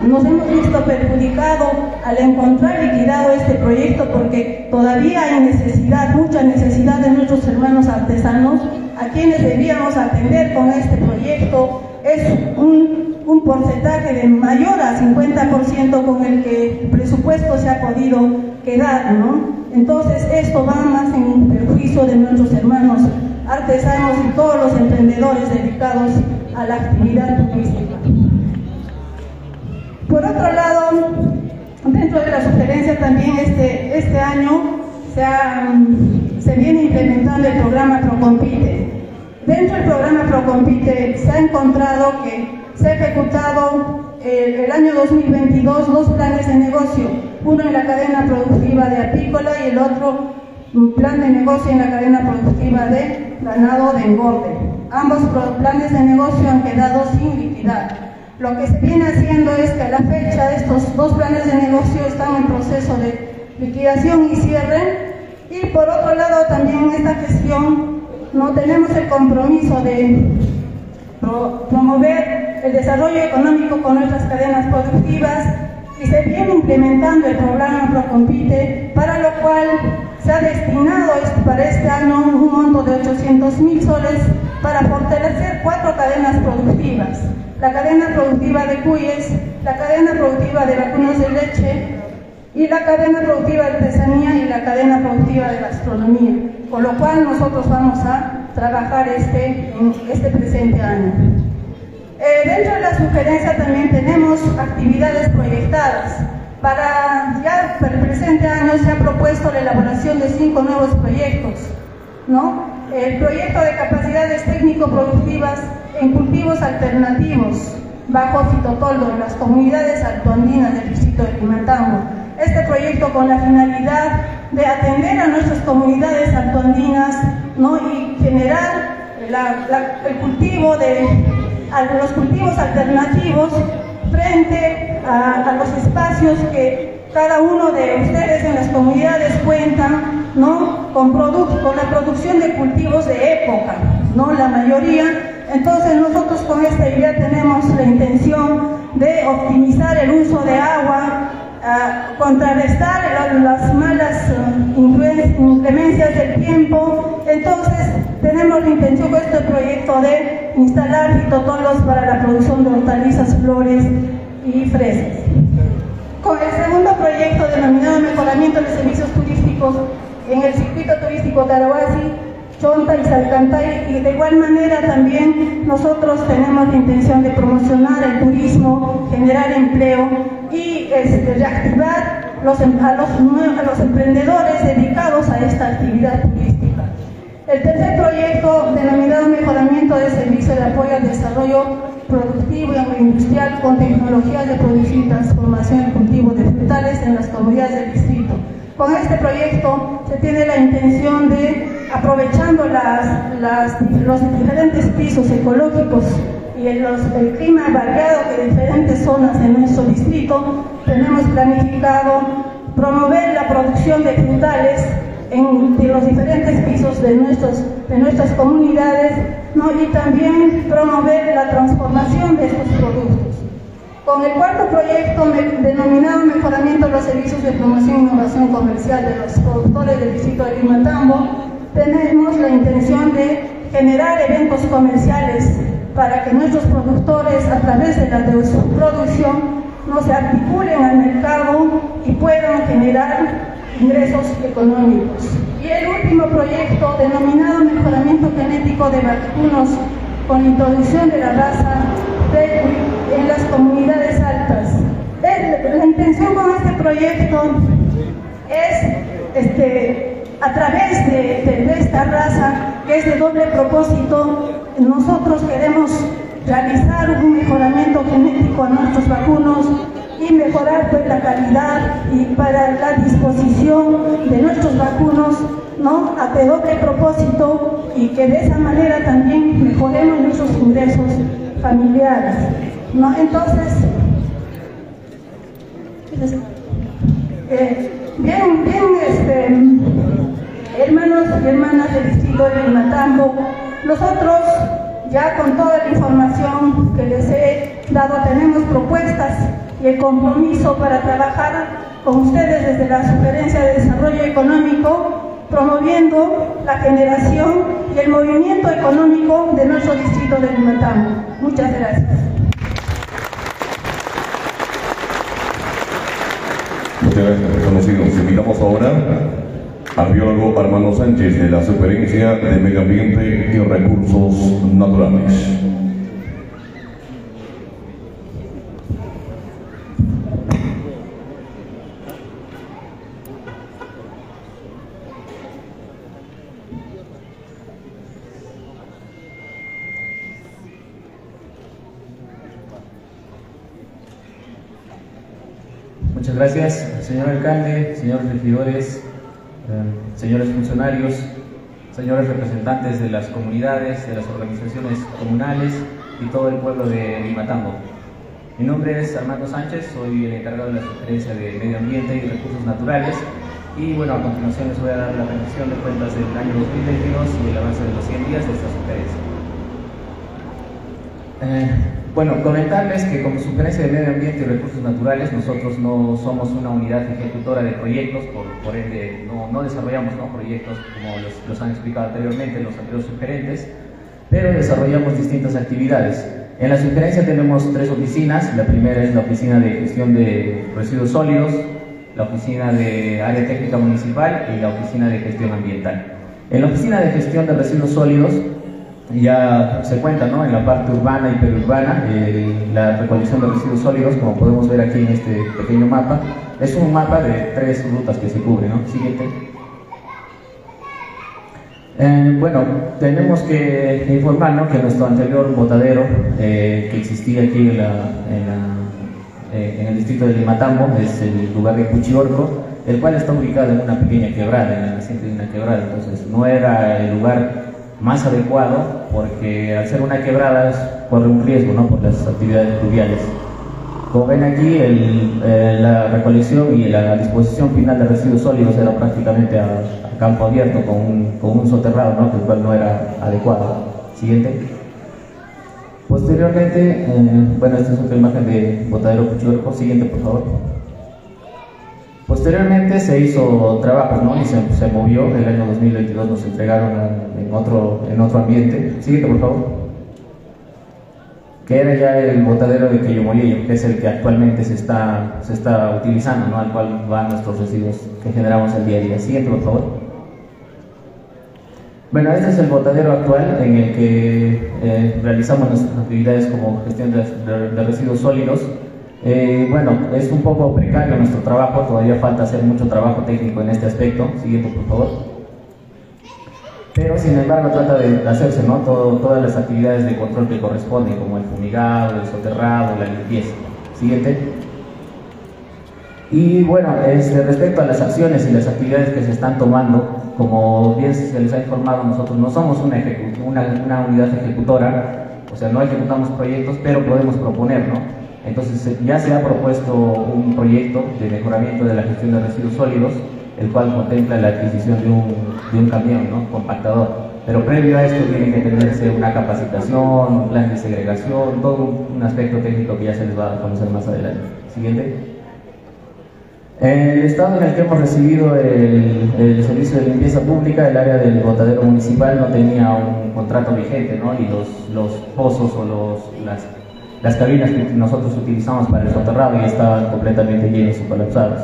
nos hemos visto perjudicados al encontrar liquidado este proyecto porque todavía hay necesidad, mucha necesidad de nuestros hermanos artesanos a quienes debíamos atender con este proyecto. Es un, un porcentaje de mayor a 50% con el que el presupuesto se ha podido quedar, ¿no? Entonces esto va más en perjuicio de nuestros hermanos artesanos y todos los emprendedores dedicados a la actividad turística. Por otro lado, dentro de la sugerencia también este, este año se, viene implementando el programa Procompite. Dentro del programa Procompite se ha encontrado que se ha ejecutado el, el año 2022 dos planes de negocio uno en la cadena productiva de apícola y el otro plan de negocio en la cadena productiva de ganado de engorde. Ambos planes de negocio han quedado sin liquidar. Lo que se viene haciendo es que a la fecha estos dos planes de negocio están en proceso de liquidación y cierre y por otro lado también en esta gestión no tenemos el compromiso de promover el desarrollo económico con nuestras cadenas productivas y se viene implementando el programa Procompite, para lo cual se ha destinado para este año un monto de 800 mil soles para fortalecer cuatro cadenas productivas. La cadena productiva de cuyes, la cadena productiva de vacunas de leche y la cadena productiva de artesanía y la cadena productiva de gastronomía, con lo cual nosotros vamos a trabajar este, este presente año. Eh, dentro de la sugerencia también tenemos actividades proyectadas. Para ya para el presente año se ha propuesto la elaboración de cinco nuevos proyectos. ¿no? El proyecto de capacidades técnico-productivas en cultivos alternativos bajo fitotoldo en las comunidades altoandinas del distrito de Limatambo. Este proyecto con la finalidad de atender a nuestras comunidades altoandinas ¿no? y generar el cultivo de a los cultivos alternativos frente a, los espacios que cada uno de ustedes en las comunidades cuentan ¿no? con, con la producción de cultivos de época, ¿no? la mayoría. Entonces nosotros con esta idea tenemos la intención de optimizar el uso de agua, contrarrestar las malas uh, inclemencias del tiempo. Entonces, tenemos la intención con este proyecto de instalar fitotolos para la producción de hortalizas, flores y fresas. Con el segundo proyecto denominado Mejoramiento de Servicios Turísticos en el circuito turístico Tarahuasi, Chonta y Salcantay, y de igual manera también nosotros tenemos la intención de promocionar el turismo, generar empleo y este, reactivar los, em, a, los, a los emprendedores dedicados a esta actividad turística. El tercer proyecto, denominado Mejoramiento de Servicio de Apoyo al Desarrollo Productivo y Agroindustrial con tecnologías de producción y transformación y cultivo de frutales en las comunidades del distrito. Con este proyecto se tiene la intención de, aprovechando las, los diferentes pisos ecológicos y el, clima variado de diferentes zonas de nuestro distrito, tenemos planificado promover la producción de frutales en los diferentes pisos de, nuestros, de nuestras comunidades y también promover la transformación de estos productos. Con el cuarto proyecto denominado Mejoramiento de los Servicios de Promoción e Innovación Comercial de los Productores del Distrito de Limatambo, tenemos la intención de generar eventos comerciales para que nuestros productores, a través de la de su producción, no se articulen al mercado y puedan generar ingresos económicos. Y el último proyecto, denominado Mejoramiento Genético de Vacunos con introducción de la raza de, en las comunidades altas. la intención con este proyecto es este, a través de, esta raza, que es de doble propósito, nosotros queremos realizar un mejoramiento genético a nuestros vacunos y mejorar pues, la calidad y para la disposición de nuestros vacunos ¿no? a de doble propósito y que de esa manera también mejoremos nuestros ingresos familiares. ¿No? Entonces, eh, bien, bien, este, hermanos y hermanas del distrito de Matambo, nosotros ya con toda la información que les he dado tenemos propuestas y el compromiso para trabajar con ustedes desde la Sugerencia de Desarrollo Económico, promoviendo la generación y el movimiento económico de nuestro distrito de Limatambo. Muchas gracias. Muchas gracias, reconocidos. Invitamos ahora al biólogo Armando Sánchez de la Superencia de Medio Ambiente y Recursos Naturales. Muchas gracias, señor alcalde, señores regidores, eh, señores funcionarios, señores representantes de las comunidades, de las organizaciones comunales y todo el pueblo de Limatambo. Mi nombre es Armando Sánchez, soy el encargado de la Sugerencia de Medio Ambiente y Recursos Naturales y bueno, a continuación les voy a dar la rendición de cuentas del año 2022 y el avance de los 100 días de esta sugerencia. Eh, bueno, comentarles que como Sugerencia de Medio Ambiente y Recursos Naturales, nosotros no somos una unidad ejecutora de proyectos, por, ende no, desarrollamos proyectos como los, han explicado anteriormente los anteriores sugerentes, pero desarrollamos distintas actividades. En la sugerencia tenemos tres oficinas, la primera es la oficina de gestión de residuos sólidos, la oficina de área técnica municipal y la oficina de gestión ambiental. En la oficina de gestión de residuos sólidos ya se cuenta ¿no? en la parte urbana y periurbana, eh, la recolección de residuos sólidos, como podemos ver aquí en este pequeño mapa, es un mapa de tres rutas que se cubren. ¿no? Siguiente. Eh, bueno, tenemos que informar ¿no? que nuestro anterior botadero eh, que existía aquí en, la, en, el distrito de Limatambo es el lugar de Cuchiorco, el cual está ubicado en una pequeña quebrada, en la naciente de una quebrada, entonces no era el lugar más adecuado porque al ser una quebrada corre un riesgo ¿no? por las actividades fluviales. Como ven aquí, eh, la recolección y la disposición final de residuos sólidos era prácticamente a, campo abierto con un, con un soterrado, ¿no? el cual no era adecuado. Siguiente. Posteriormente, eh, bueno, esta es otra imagen de Botadero Cuchillo. Siguiente, por favor. Posteriormente se hizo trabajo ¿no? y se, se, movió, el año 2022 nos entregaron en, otro, en otro ambiente. Siguiente, por favor. Que era ya el botadero de Quillomolillo, que es el que actualmente se está, se está utilizando, ¿no? al cual van nuestros residuos que generamos el día a día. Siguiente, por favor. Bueno, este es el botadero actual en el que eh, realizamos nuestras actividades como gestión de residuos sólidos eh, bueno, es un poco precario nuestro trabajo, todavía falta hacer mucho trabajo técnico en este aspecto. Siguiente, por favor. Pero sin embargo trata de hacerse ¿no? todas las actividades de control que corresponden, como el fumigado, el soterrado, la limpieza. Siguiente. Y bueno, este, respecto a las acciones y las actividades que se están tomando, como bien se les ha informado, nosotros no somos una, una, una unidad ejecutora, o sea, no ejecutamos proyectos, pero podemos proponer, ¿no? Entonces ya se ha propuesto un proyecto de mejoramiento de la gestión de residuos sólidos el cual contempla la adquisición de un, camión ¿no? compactador. Pero previo a esto tiene que tenerse una capacitación, un plan de segregación, todo un aspecto técnico que ya se les va a conocer más adelante. Siguiente. El estado en el que hemos recibido el, el, servicio de limpieza pública, el área del botadero municipal no tenía un contrato vigente, ¿no? Y los, los pozos o los, las, las cabinas que nosotros utilizamos para el soterrado ya estaban completamente llenos y colapsados.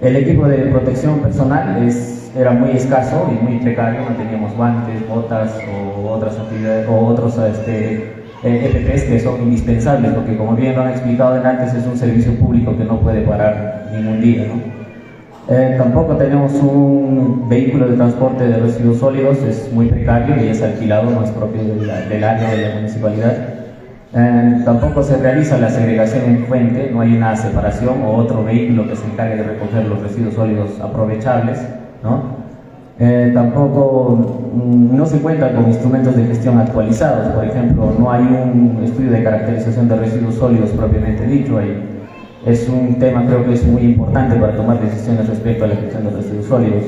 El equipo de protección personal es, era muy escaso y muy precario, no teníamos guantes, botas o otras actividades o otros este, EPPs que son indispensables, porque como bien lo han explicado antes, es un servicio público que no puede parar ningún día. ¿no? Eh, tampoco tenemos un vehículo de transporte de residuos sólidos, es muy precario y es alquilado, no es propio del, del área de la municipalidad. Eh, tampoco se realiza la segregación en fuente, no hay una separación o otro vehículo que se encargue de recoger los residuos sólidos aprovechables. ¿no? Eh, tampoco mm, no se cuenta con instrumentos de gestión actualizados, por ejemplo, no hay un estudio de caracterización de residuos sólidos propiamente dicho. Es un tema creo que es muy importante para tomar decisiones respecto a la gestión de residuos sólidos.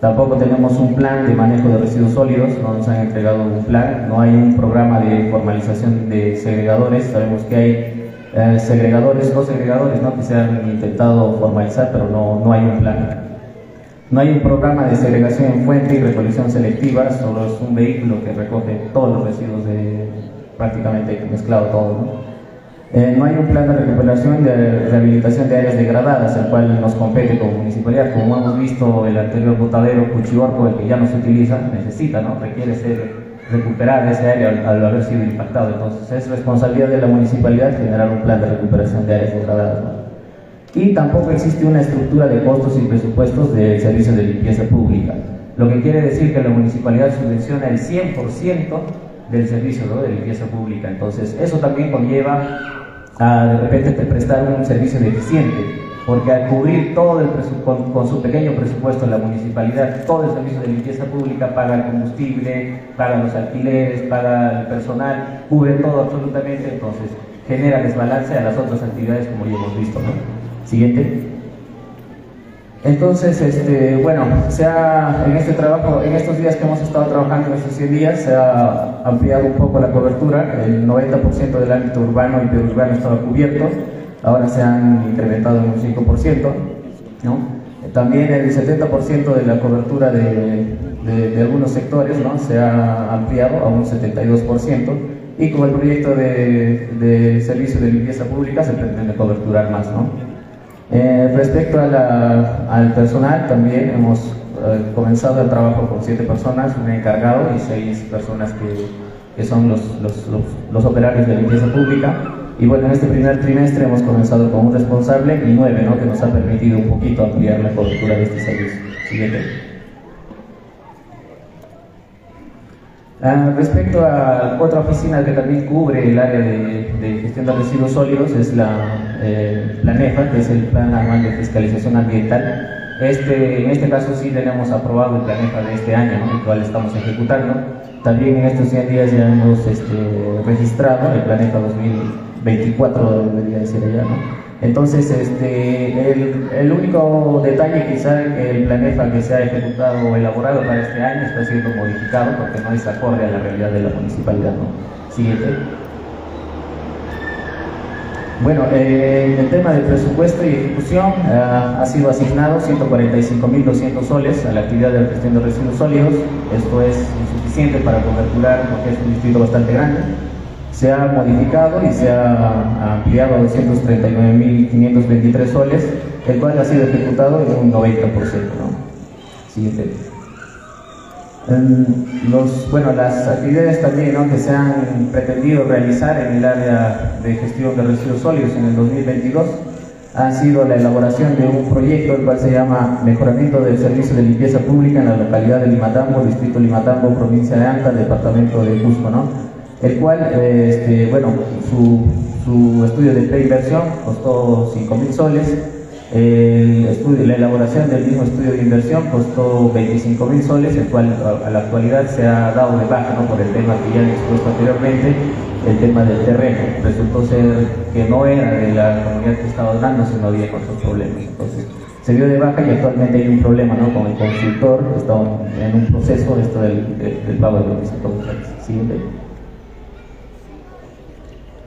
Tampoco tenemos un plan de manejo de residuos sólidos, no nos han entregado un plan, no hay un programa de formalización de segregadores, sabemos que hay eh, segregadores, dos segregadores ¿no? que se han intentado formalizar, pero no, no hay un plan. No hay un programa de segregación en fuente y recolección selectiva, solo es un vehículo que recoge todos los residuos de prácticamente mezclado todo. ¿no? Eh, no hay un plan de recuperación de rehabilitación de áreas degradadas, el cual nos compete como municipalidad. Como hemos visto, el anterior botadero Cuchiorco, el que ya no se utiliza, necesita, ¿no? requiere ser recuperar ese área al, haber sido impactado. Entonces, es responsabilidad de la municipalidad generar un plan de recuperación de áreas degradadas. y tampoco existe una estructura de costos y presupuestos de servicios de limpieza pública, lo que quiere decir que la municipalidad subvenciona el 100% del servicio de limpieza pública. Entonces, eso también conlleva a de repente prestar un servicio deficiente, porque al cubrir todo el con, con, su pequeño presupuesto la municipalidad, todo el servicio de limpieza pública, paga el combustible, paga los alquileres, paga el personal, cubre todo absolutamente, entonces genera desbalance a las otras actividades como ya hemos visto. Siguiente. Entonces, este, bueno, se ha, en este trabajo, en estos días que hemos estado trabajando, en estos 100 días, se ha ampliado un poco la cobertura. El 90% del ámbito urbano y periurbano estaba cubierto, ahora se han incrementado en un 5%. ¿no? También el 70% de la cobertura de, de, de, algunos sectores ¿no? se ha ampliado a un 72%. Y con el proyecto de, de servicio de limpieza pública se pretende coberturar más. ¿no? Eh, respecto a al personal, también hemos eh, comenzado el trabajo con siete personas, un encargado y seis personas que, que son los, los, los, los, operarios de limpieza pública. Y bueno, en este primer trimestre hemos comenzado con un responsable y nueve, ¿no? que nos ha permitido un poquito ampliar la cobertura de este servicio. Siguiente. Uh, respecto a otra oficina que también cubre el área de, gestión de residuos sólidos es la eh, Planefa, que es el Plan Anual de Fiscalización Ambiental. Este, en este caso sí tenemos aprobado el Planefa de este año, ¿no? el cual estamos ejecutando. También en estos 100 días ya hemos este, registrado el Planefa 2024, debería decir ya, ¿no? Entonces, este, el, único detalle quizá el planefa que se ha ejecutado o elaborado para este año está siendo modificado porque no es acorde a la realidad de la municipalidad. ¿no? Siguiente. Bueno, eh, el tema del presupuesto y ejecución eh, ha sido asignado 145.200 soles a la actividad de gestión de residuos sólidos. Esto es insuficiente para coberturar porque es un distrito bastante grande se ha modificado y se ha ampliado a 239.523 soles, el cual ha sido ejecutado en un 90%. ¿no? Siguiente. Bueno, las actividades también que se han pretendido realizar en el área de gestión de residuos sólidos en el 2022 han sido la elaboración de un proyecto el cual se llama Mejoramiento del Servicio de Limpieza Pública en la localidad de Limatambo, Distrito Limatambo, provincia de Anta, departamento de Cusco. ¿no? El cual, este, bueno, su, estudio de preinversión costó 5 mil soles, el estudio, la elaboración del mismo estudio de inversión costó 25 mil soles, el cual a, la actualidad se ha dado de baja ¿no? por el tema que ya he expuesto anteriormente, el tema del terreno. Resultó ser que no era de la comunidad que estaba dando, sino había otros problemas. Entonces, se dio de baja y actualmente hay un problema ¿no? con el consultor, está en un proceso esto del, del, pago de los Siguiente.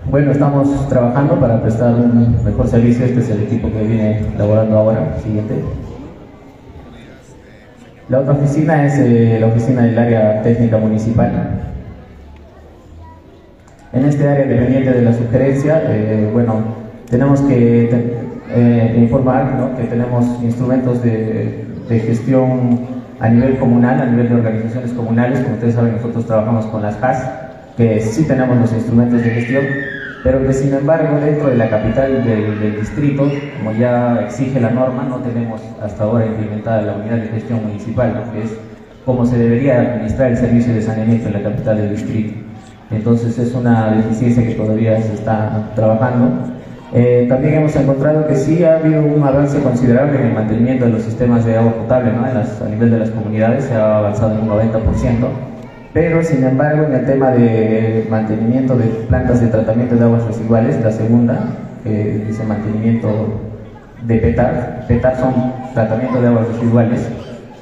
Bueno, estamos trabajando para prestar un mejor servicio, este es el equipo que viene laborando ahora. Siguiente. La otra oficina es eh, la oficina del área técnica municipal. En este área dependiente de la sugerencia, eh, bueno, tenemos que eh, informar que tenemos instrumentos de, de, gestión a nivel comunal, a nivel de organizaciones comunales. Como ustedes saben, nosotros trabajamos con las CAS, que sí tenemos los instrumentos de gestión, pero que sin embargo dentro de la capital del, distrito, como ya exige la norma, no tenemos hasta ahora implementada la unidad de gestión municipal, que es como se debería administrar el servicio de saneamiento en la capital del distrito. Entonces es una deficiencia que todavía se está trabajando. Eh, también hemos encontrado que sí ha habido un avance considerable en el mantenimiento de los sistemas de agua potable ¿no? a nivel de las comunidades, se ha avanzado en un 90%. Pero, sin embargo, en el tema de mantenimiento de plantas de tratamiento de aguas residuales, la segunda, que dice mantenimiento de PETAR, PETAR son tratamiento de aguas residuales,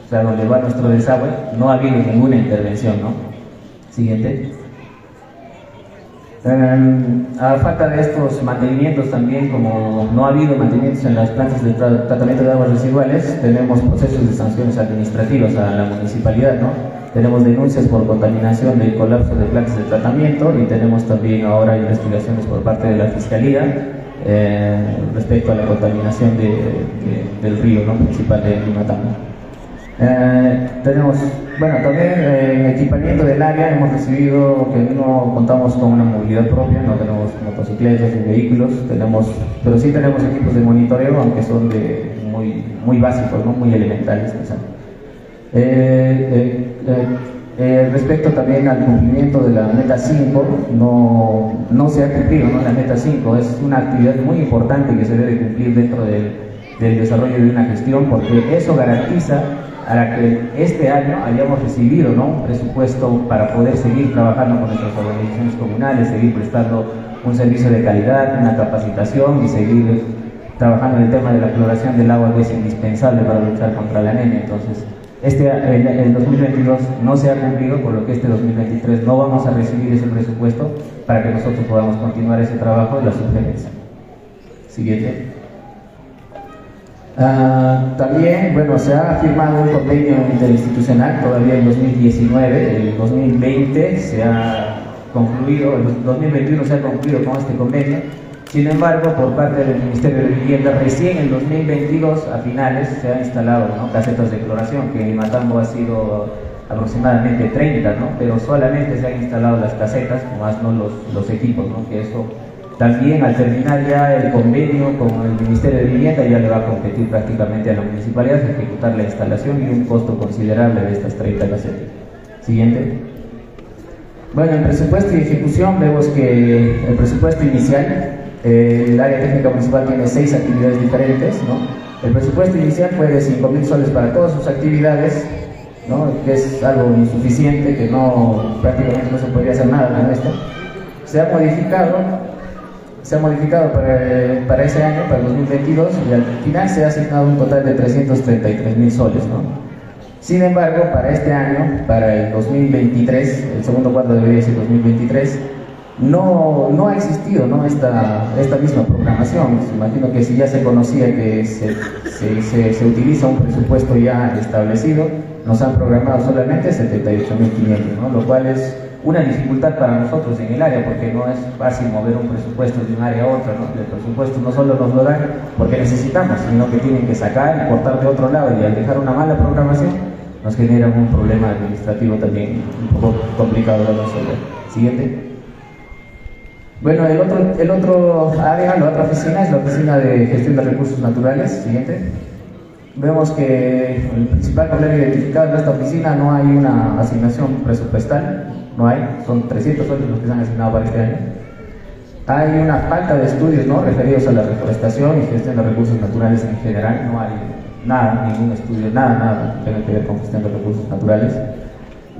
o sea, donde va nuestro desagüe, no ha habido ninguna intervención, ¿no? Siguiente. Em, a falta de estos mantenimientos también, como no ha habido mantenimientos en las plantas de tratamiento de aguas residuales, tenemos procesos de sanciones administrativas a la municipalidad, ¿no? Tenemos denuncias por contaminación del colapso de plantas de tratamiento y tenemos también ahora investigaciones por parte de la Fiscalía eh, respecto a la contaminación del río ¿no? principal de Limatama. Eh, tenemos, bueno, también eh, en equipamiento del área hemos recibido que no contamos con una movilidad propia, no tenemos motocicletas ni vehículos, tenemos, pero sí tenemos equipos de monitoreo, aunque son de muy, muy básicos, ¿no? muy elementales. Eh, eh, eh, respecto también al cumplimiento de la meta 5, no, no se ha cumplido ¿no? la meta 5, es una actividad muy importante que se debe cumplir dentro del, del desarrollo de una gestión porque eso garantiza a que este año hayamos recibido ¿no? un presupuesto para poder seguir trabajando con nuestras organizaciones comunales, seguir prestando un servicio de calidad, una capacitación y seguir trabajando en el tema de la cloración del agua que es indispensable para luchar contra la anemia. Entonces, este, el, 2022 no se ha cumplido, por lo que este 2023 no vamos a recibir ese presupuesto para que nosotros podamos continuar ese trabajo de la sugerencia. Siguiente. Ah, también, bueno, se ha firmado un convenio interinstitucional todavía en 2019, el 2020 se ha concluido, el 2021 se ha concluido con este convenio sin embargo, por parte del Ministerio de Vivienda, recién en 2022, a finales, se han instalado casetas de cloración, que en Matambo ha sido aproximadamente 30, ¿no? pero solamente se han instalado las casetas, más no los, los equipos, ¿no? que eso también al terminar ya el convenio con el Ministerio de Vivienda ya le va a competir prácticamente a la municipalidad ejecutar la instalación y un costo considerable de estas 30 casetas. Siguiente. Bueno, en presupuesto y ejecución vemos que el presupuesto inicial el área técnica municipal tiene seis actividades diferentes. ¿no? El presupuesto inicial fue de 5 mil soles para todas sus actividades, ¿no? que es algo insuficiente, que no, prácticamente no se podría hacer nada con esto. Se ha modificado, se ha modificado para, para ese año, para el 2022, y al final se ha asignado un total de 333 mil soles. ¿no? Sin embargo, para este año, para el 2023, el segundo cuarto debería ser 2023, no, no ha existido ¿no? Esta, esta misma programación. Imagino que si ya se conocía que se, se, se, utiliza un presupuesto ya establecido, nos han programado solamente 78.500, ¿no? lo cual es una dificultad para nosotros en el área, porque no es fácil mover un presupuesto de un área a otra. ¿no? El presupuesto no solo nos lo dan porque necesitamos, sino que tienen que sacar y cortar de otro lado, y al dejar una mala programación, nos genera un problema administrativo también un poco complicado de resolver. Siguiente. Bueno, el otro, el otro área, la otra oficina es la oficina de gestión de recursos naturales. Siguiente. Vemos que el principal problema identificado en esta oficina no hay una asignación presupuestal, no hay, son 300 soles los que se han asignado para este año. Hay una falta de estudios ¿no? referidos a la reforestación y gestión de recursos naturales en general, no hay nada, ningún estudio, nada, nada que tenga que ver con gestión de recursos naturales.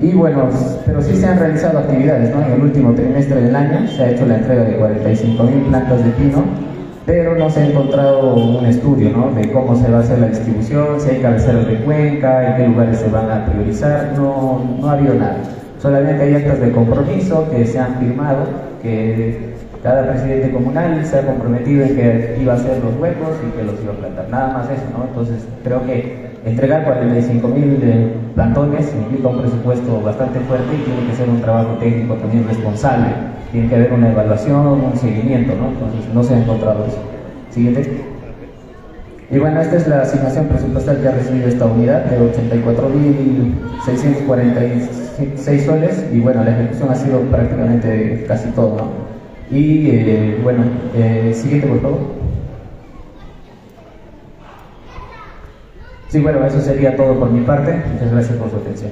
Y bueno, pero sí se han realizado actividades, ¿no? En el último trimestre del año se ha hecho la entrega de 45.000 plantas de pino pero no se ha encontrado un estudio ¿no? de cómo se va a hacer la distribución, si hay cabeceras de cuenca, en qué lugares se van a priorizar, no, no ha habido nada. Solamente hay actas de compromiso que se han firmado, que cada presidente comunal se ha comprometido en que iba a hacer los huecos y que los iba a plantar. Nada más eso, ¿no? Entonces creo que entregar 45 mil plantones implica un presupuesto bastante fuerte y tiene que ser un trabajo técnico también responsable. Tiene que haber una evaluación, un seguimiento, ¿no? Entonces no se ha encontrado eso. Siguiente. Y bueno, esta es la asignación presupuestal que ha recibido esta unidad de 84.646 soles y bueno, la ejecución ha sido prácticamente casi todo, ¿no? Y eh, bueno, eh, siguiente por favor. Sí, bueno, eso sería todo por mi parte. Muchas gracias por su atención.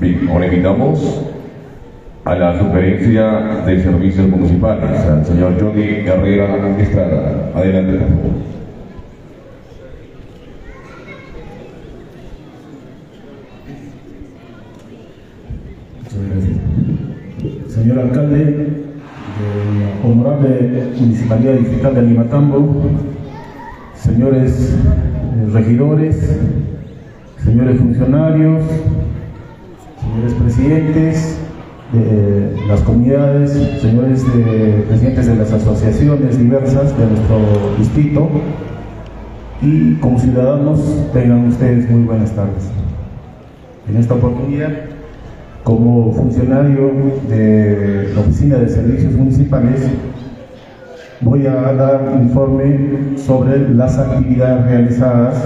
Bien, ahora invitamos a la sugerencia de servicios municipales, al señor Johnny Herrera Estrada. Adelante, por favor. Señor alcalde, de la honorable Municipalidad Distrital de Alimatambo, señores eh, regidores, señores funcionarios, señores presidentes de las comunidades, señores de- presidentes de las asociaciones diversas de nuestro distrito y como ciudadanos tengan ustedes muy buenas tardes. En esta oportunidad, como funcionario de la Oficina de Servicios Municipales, voy a dar un informe sobre las actividades realizadas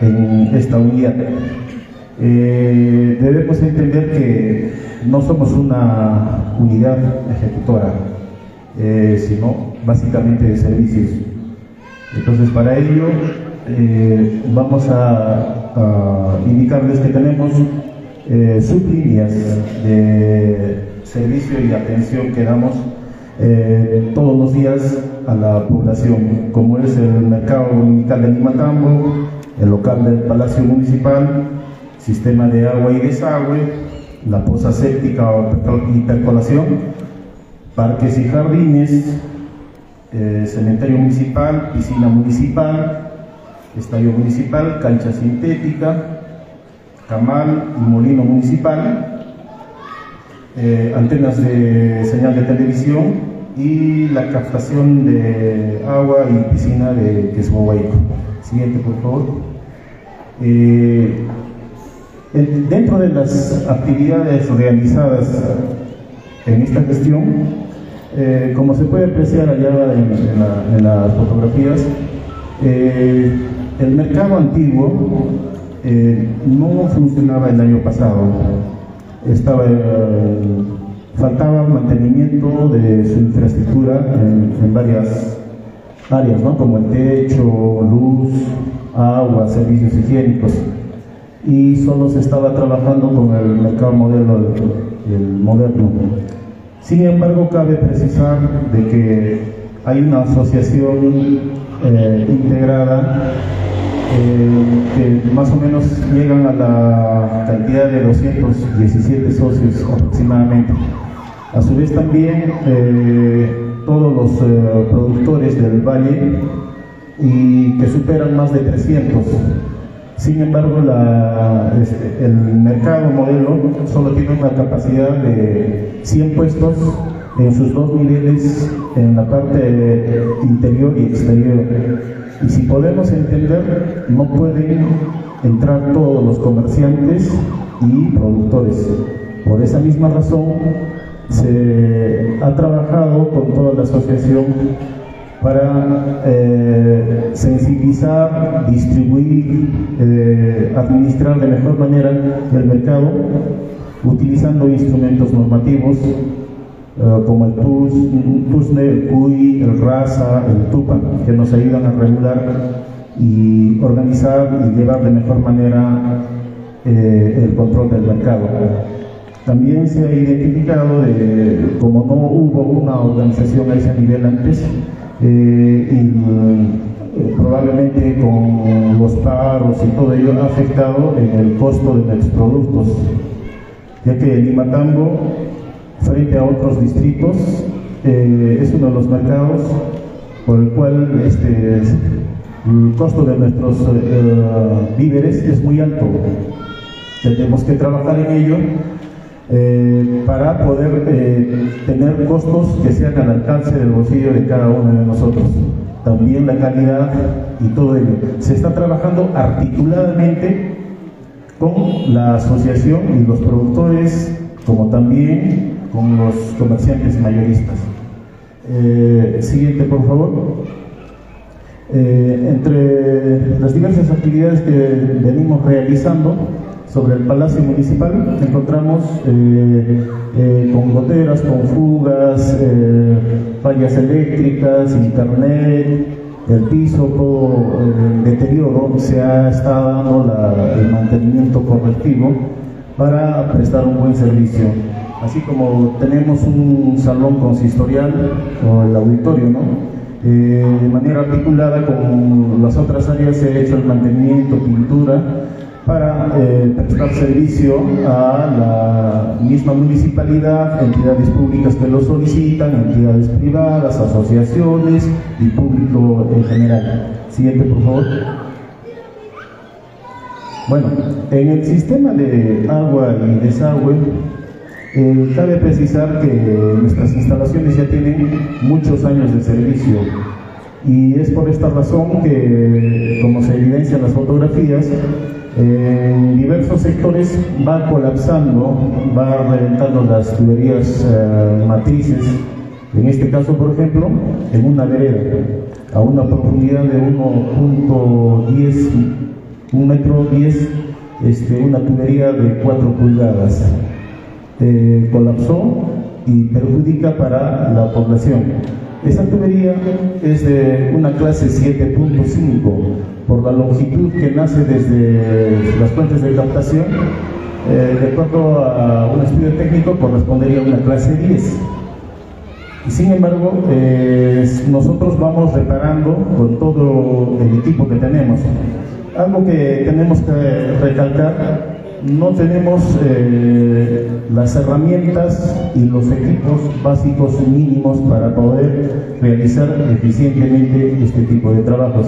en esta unidad. Eh, debemos entender que no somos una unidad ejecutora, eh, sino básicamente de servicios. Entonces, para ello, eh, vamos a, a indicarles que tenemos eh, sublíneas de servicio y atención que damos eh, todos los días a la población, como es el mercado municipal de Limatambo, el local del Palacio Municipal, sistema de agua y desagüe, la poza séptica y percolación, parques y jardines, eh, cementerio municipal, piscina municipal, estadio municipal, cancha sintética, camal y molino municipal, eh, antenas de señal de televisión y la captación de agua y piscina de Quesmohuaico. Siguiente, por favor. Eh, en- dentro de las actividades realizadas en esta gestión, eh, como se puede apreciar allá en, en la- en las fotografías, el mercado antiguo eh, no funcionaba el año pasado. Estaba, eh, faltaba mantenimiento de su infraestructura en, varias áreas, ¿no? como el techo, luz, agua, servicios higiénicos. Y solo se estaba trabajando con el mercado modelo, el, el moderno. Sin embargo, cabe precisar de que hay una asociación eh, integrada eh, que más o menos llegan a la cantidad de 217 socios aproximadamente. A su vez también eh, todos los eh, productores del valle y que superan más de 300. Sin embargo, este, el mercado modelo solo tiene una capacidad de 100 puestos en sus dos niveles, en la parte interior y exterior. Y si podemos entender, no pueden entrar todos los comerciantes y productores. Por esa misma razón, se ha trabajado con toda la asociación para eh, sensibilizar, distribuir, eh, administrar de mejor manera el mercado, utilizando instrumentos normativos eh, como el TUS, TUSNE, el CUI, el RASA, el TUPA, que nos ayudan a regular y organizar y llevar de mejor manera eh, el control del mercado. También se ha identificado, de, como no hubo una organización a ese nivel antes, eh, y, eh, probablemente con los paros y todo ello ha afectado en el costo de nuestros productos, ya que Limatambo, frente a otros distritos, eh, es uno de los mercados por el cual este, el costo de nuestros eh, víveres es muy alto. Tenemos que trabajar en ello eh, para poder eh, tener costos que sean al alcance del bolsillo de cada uno de nosotros. También la calidad y todo ello. Se está trabajando articuladamente con la asociación y los productores, como también con los comerciantes mayoristas. Eh, siguiente, por favor. Eh, entre las diversas actividades que venimos realizando sobre el Palacio Municipal encontramos eh, con goteras, con fugas, fallas eléctricas, internet, el piso, el deterioro, se ha estado dando el mantenimiento correctivo para prestar un buen servicio. Así como tenemos un salón consistorial o el auditorio, ¿no? Eh, de manera articulada con las otras áreas se ha hecho el mantenimiento, pintura, para eh, prestar servicio a la misma municipalidad, entidades públicas que lo solicitan, entidades privadas, asociaciones y público en general. Siguiente, por favor. Bueno, en el sistema de agua y desagüe, eh, cabe precisar que nuestras instalaciones ya tienen muchos años de servicio y es por esta razón que, como se evidencia en las fotografías, en diversos sectores va colapsando, va reventando las tuberías eh, matrices. En este caso, por ejemplo, en una vereda, a una profundidad de 1.10, un metro 10, este, una tubería de 4 pulgadas. Eh, colapsó y perjudica para la población. Esa tubería es de una clase 7.5 por la longitud que nace desde las fuentes de captación. eh, de acuerdo a un estudio técnico correspondería a una clase 10. Y sin embargo, eh, nosotros vamos reparando con todo el equipo que tenemos. Algo que tenemos que recalcar, no tenemos eh, las herramientas y los equipos básicos mínimos para poder realizar eficientemente este tipo de trabajos.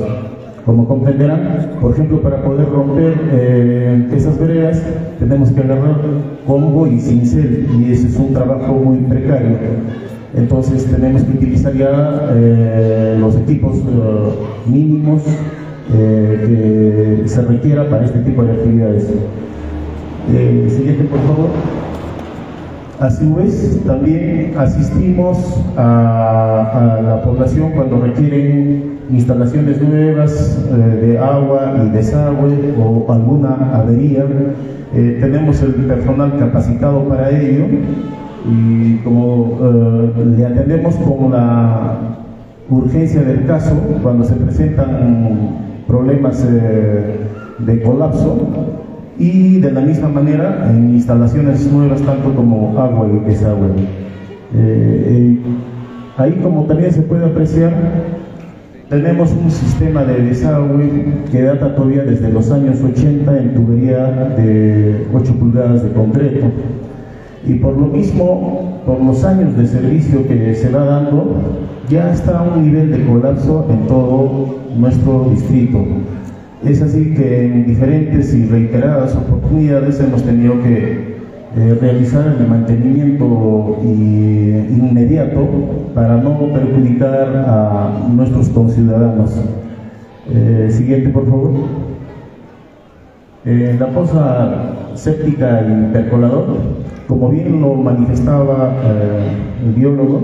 Como comprenderán, por ejemplo, para poder romper eh, esas veredas tenemos que agarrar combo y cincel y ese es un trabajo muy precario. Entonces tenemos que utilizar ya eh, los equipos mínimos que se requiera para este tipo de actividades. Eh, siguiente, por favor. A su vez, también asistimos a, la población cuando requieren instalaciones nuevas eh, de agua y desagüe o alguna avería. Eh, tenemos el personal capacitado para ello y como eh, le atendemos con la urgencia del caso cuando se presentan problemas de colapso y de la misma manera en instalaciones nuevas tanto como agua y desagüe. Eh, eh, ahí como también se puede apreciar, tenemos un sistema de desagüe que data todavía desde los años 80 en tubería de 8 pulgadas de concreto. Y por lo mismo, por los años de servicio que se va dando, ya está un nivel de colapso en todo nuestro distrito. Es así que en diferentes y reiteradas oportunidades hemos tenido que eh, realizar el mantenimiento y- inmediato para no perjudicar a nuestros conciudadanos. Eh, siguiente, por favor. Eh, la fosa séptica y percolador, como bien lo manifestaba eh, el biólogo,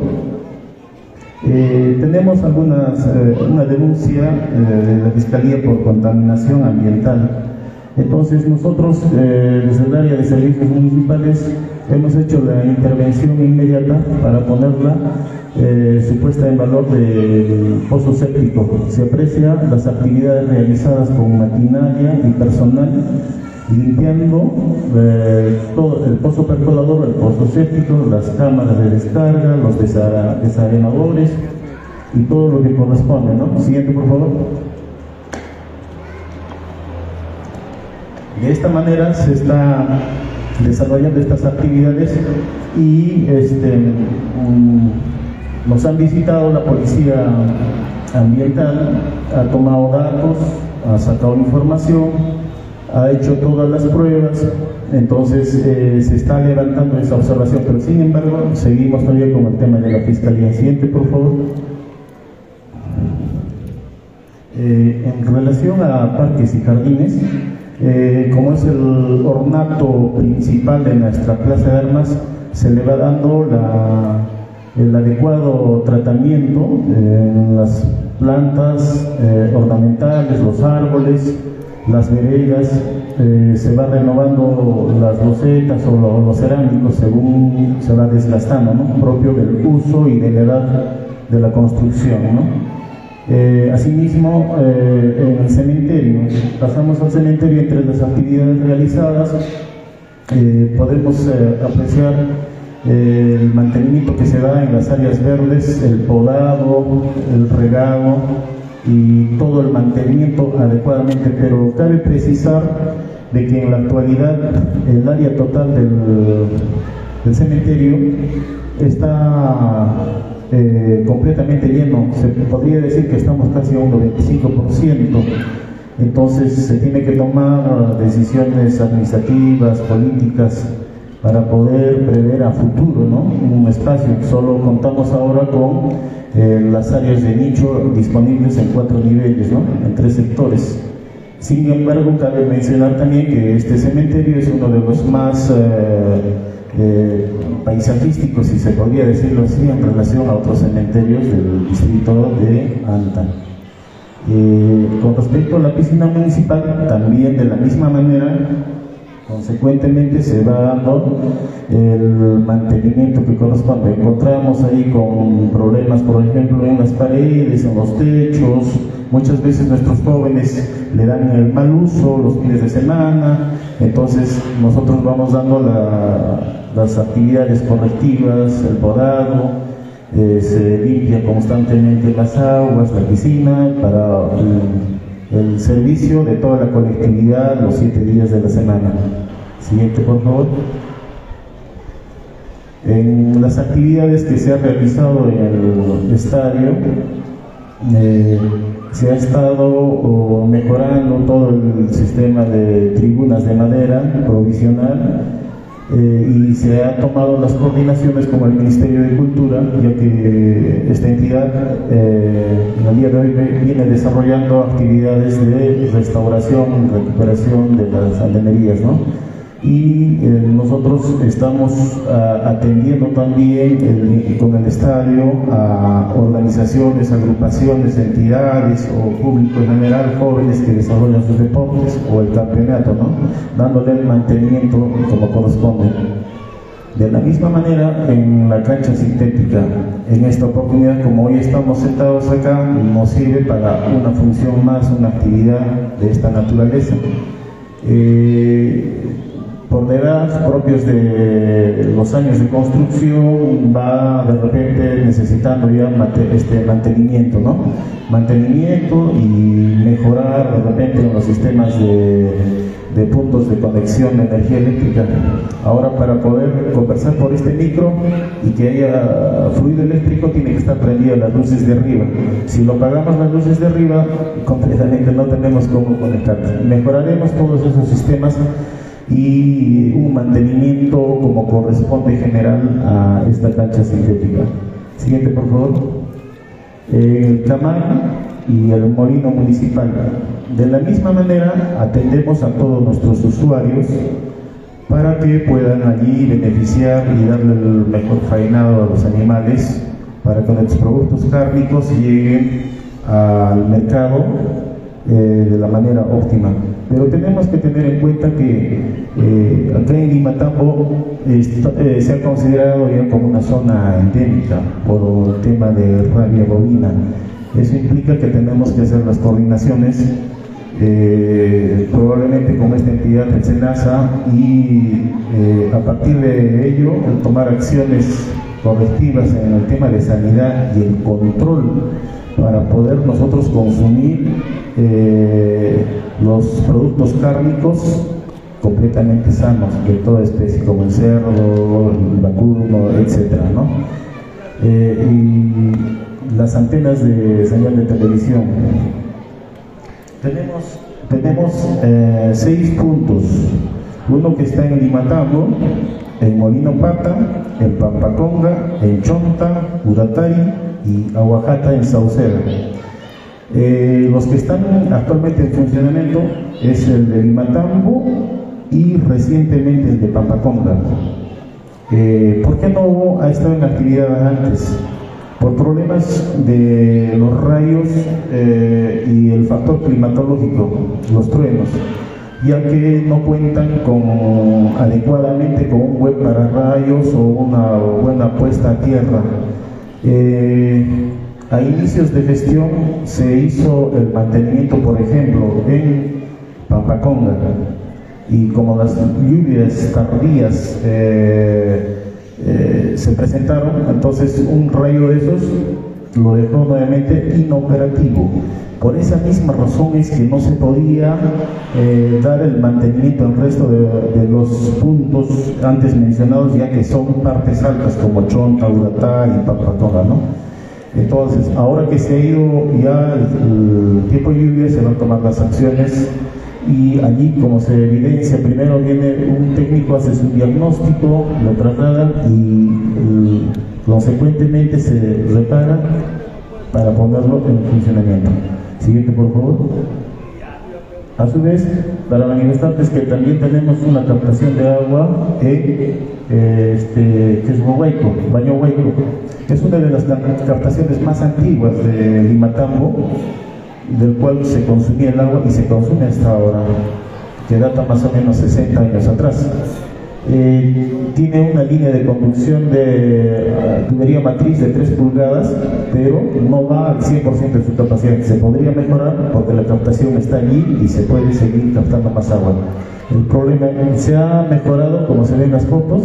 eh, tenemos algunas, eh, una denuncia eh, de la Fiscalía por contaminación ambiental. Entonces nosotros desde el área de servicios municipales hemos hecho la intervención inmediata para ponerla eh, su puesta en valor del pozo séptico. Se aprecia las actividades realizadas con maquinaria y personal limpiando eh, todo el pozo percolador, el pozo séptico, las cámaras de descarga, los desarenadores y todo lo que corresponde. ¿no? Siguiente, por favor. De esta manera se está desarrollando estas actividades y este, mm, nos han visitado la policía ambiental, ha tomado datos, ha sacado información, ha hecho todas las pruebas, entonces eh, se está levantando esa observación, pero sin embargo seguimos todavía con el tema de la fiscalía. Siguiente, por favor. Eh, en relación a parques y jardines, eh, como es el ornato principal de nuestra plaza de armas, se le va dando el adecuado tratamiento en las plantas ornamentales, los árboles, las veredas, se va renovando las losetas o los, cerámicos según se va desgastando, propio del uso y de la edad de la construcción. Eh, asimismo, eh, en el cementerio, pasamos al cementerio entre las actividades realizadas, eh, podemos apreciar el mantenimiento que se da en las áreas verdes, el podado, el regado y todo el mantenimiento adecuadamente, pero cabe precisar de que en la actualidad el área total del, cementerio está eh, completamente lleno. Se podría decir que estamos casi a un 95%. Entonces se tiene que tomar decisiones administrativas, políticas, para poder prever a futuro ¿no? un espacio. Solo contamos ahora con eh, las áreas de nicho disponibles en cuatro niveles, ¿no? en tres sectores. Sin embargo, cabe mencionar también que este cementerio es uno de los más eh, eh, paisajístico, si se podría decirlo así, en relación a otros cementerios del distrito de Anta. Eh, con respecto a la piscina municipal, también de la misma manera, consecuentemente se va dando el mantenimiento que corresponde. Encontramos ahí con problemas, por ejemplo, en las paredes, en los techos, muchas veces nuestros jóvenes le dan el mal uso los fines de semana, entonces nosotros vamos dando la las actividades correctivas, el podado, eh, se limpia constantemente las aguas, la piscina, para el, servicio de toda la colectividad los siete días de la semana. Siguiente, por favor. En las actividades que se han realizado en el estadio, eh, se ha estado mejorando todo el sistema de tribunas de madera provisional eh, y se han tomado las coordinaciones con el Ministerio de Cultura, ya que esta entidad eh, en el día de hoy viene desarrollando actividades de restauración, recuperación de las aldenerías, ¿no? Y eh, nosotros estamos ah, atendiendo también con el estadio a organizaciones, agrupaciones, entidades o público en general, jóvenes que desarrollan sus deportes o el campeonato, ¿no? dándole el mantenimiento como corresponde. De la misma manera, en la cancha sintética, en esta oportunidad, como hoy estamos sentados acá, nos sirve para una función más, una actividad de esta naturaleza. Eh, por edad propios de los años de construcción va de repente necesitando ya este mantenimiento, ¿no? Mantenimiento y mejorar de repente los sistemas de, puntos de conexión de energía eléctrica. Ahora para poder conversar por este micro y que haya fluido eléctrico tiene que estar prendidas las luces de arriba. Si lo apagamos las luces de arriba, completamente no tenemos cómo conectar. Mejoraremos todos esos sistemas y un mantenimiento como corresponde general a esta cancha sintética. Siguiente, por favor. El Camán y el Molino Municipal. De la misma manera, atendemos a todos nuestros usuarios para que puedan allí beneficiar y darle el mejor faenado a los animales para que los productos cárnicos lleguen al mercado eh, de la manera óptima. Pero tenemos que tener en cuenta que eh, acá en Limatambo eh, se ha considerado ya como una zona endémica por el tema de rabia bovina. Eso implica que tenemos que hacer las coordinaciones probablemente con esta entidad del SENASA y a partir de ello tomar acciones correctivas en el tema de sanidad y el control para poder nosotros consumir eh, los productos cárnicos completamente sanos de toda especie, como el cerdo, el vacuno, etc. ¿no? Eh, y las antenas de señal de televisión. Tenemos, tenemos eh, seis puntos. Uno que está en Limatambo, en Molino Pata, en Pampaconga, en Chonta, Uratay y Aguajata en Sauceda. Eh, los que están actualmente en funcionamiento es el de Limatambo y recientemente el de Pampaconga. Eh, ¿Por qué no ha estado en actividad antes? Por problemas de los rayos eh, y el factor climatológico, los truenos, ya que no cuentan con, adecuadamente con un buen pararrayos o una buena puesta a tierra. Eh, a inicios de gestión se hizo el mantenimiento, por ejemplo, en Pampaconga, y como las lluvias tardías eh, eh, se presentaron, entonces un rayo de esos lo dejó nuevamente inoperativo. Por esa misma razón es que no se podía eh, dar el mantenimiento al resto de, los puntos antes mencionados, ya que son partes altas como Chonta, Uratá y Papatona, ¿no? Entonces, ahora que se ha ido ya el, el tiempo de lluvia, se van a tomar las acciones y allí como se evidencia primero viene un técnico hace su diagnóstico lo traslada y consecuentemente se repara para ponerlo en funcionamiento. Siguiente por favor. A su vez para manifestarles que también tenemos una captación de agua en eh, este, que es Huayco, Baño Huayco. Es una de las captaciones más antiguas de Limatambo del cual se consumía el agua y se consume hasta ahora, que data más o menos 60 años atrás. Eh, tiene una línea de conducción de uh, tubería matriz de 3 pulgadas, pero no va al 100% de su capacidad. Se podría mejorar porque la captación está allí y se puede seguir captando más agua. El problema se ha mejorado, como se ven en las fotos,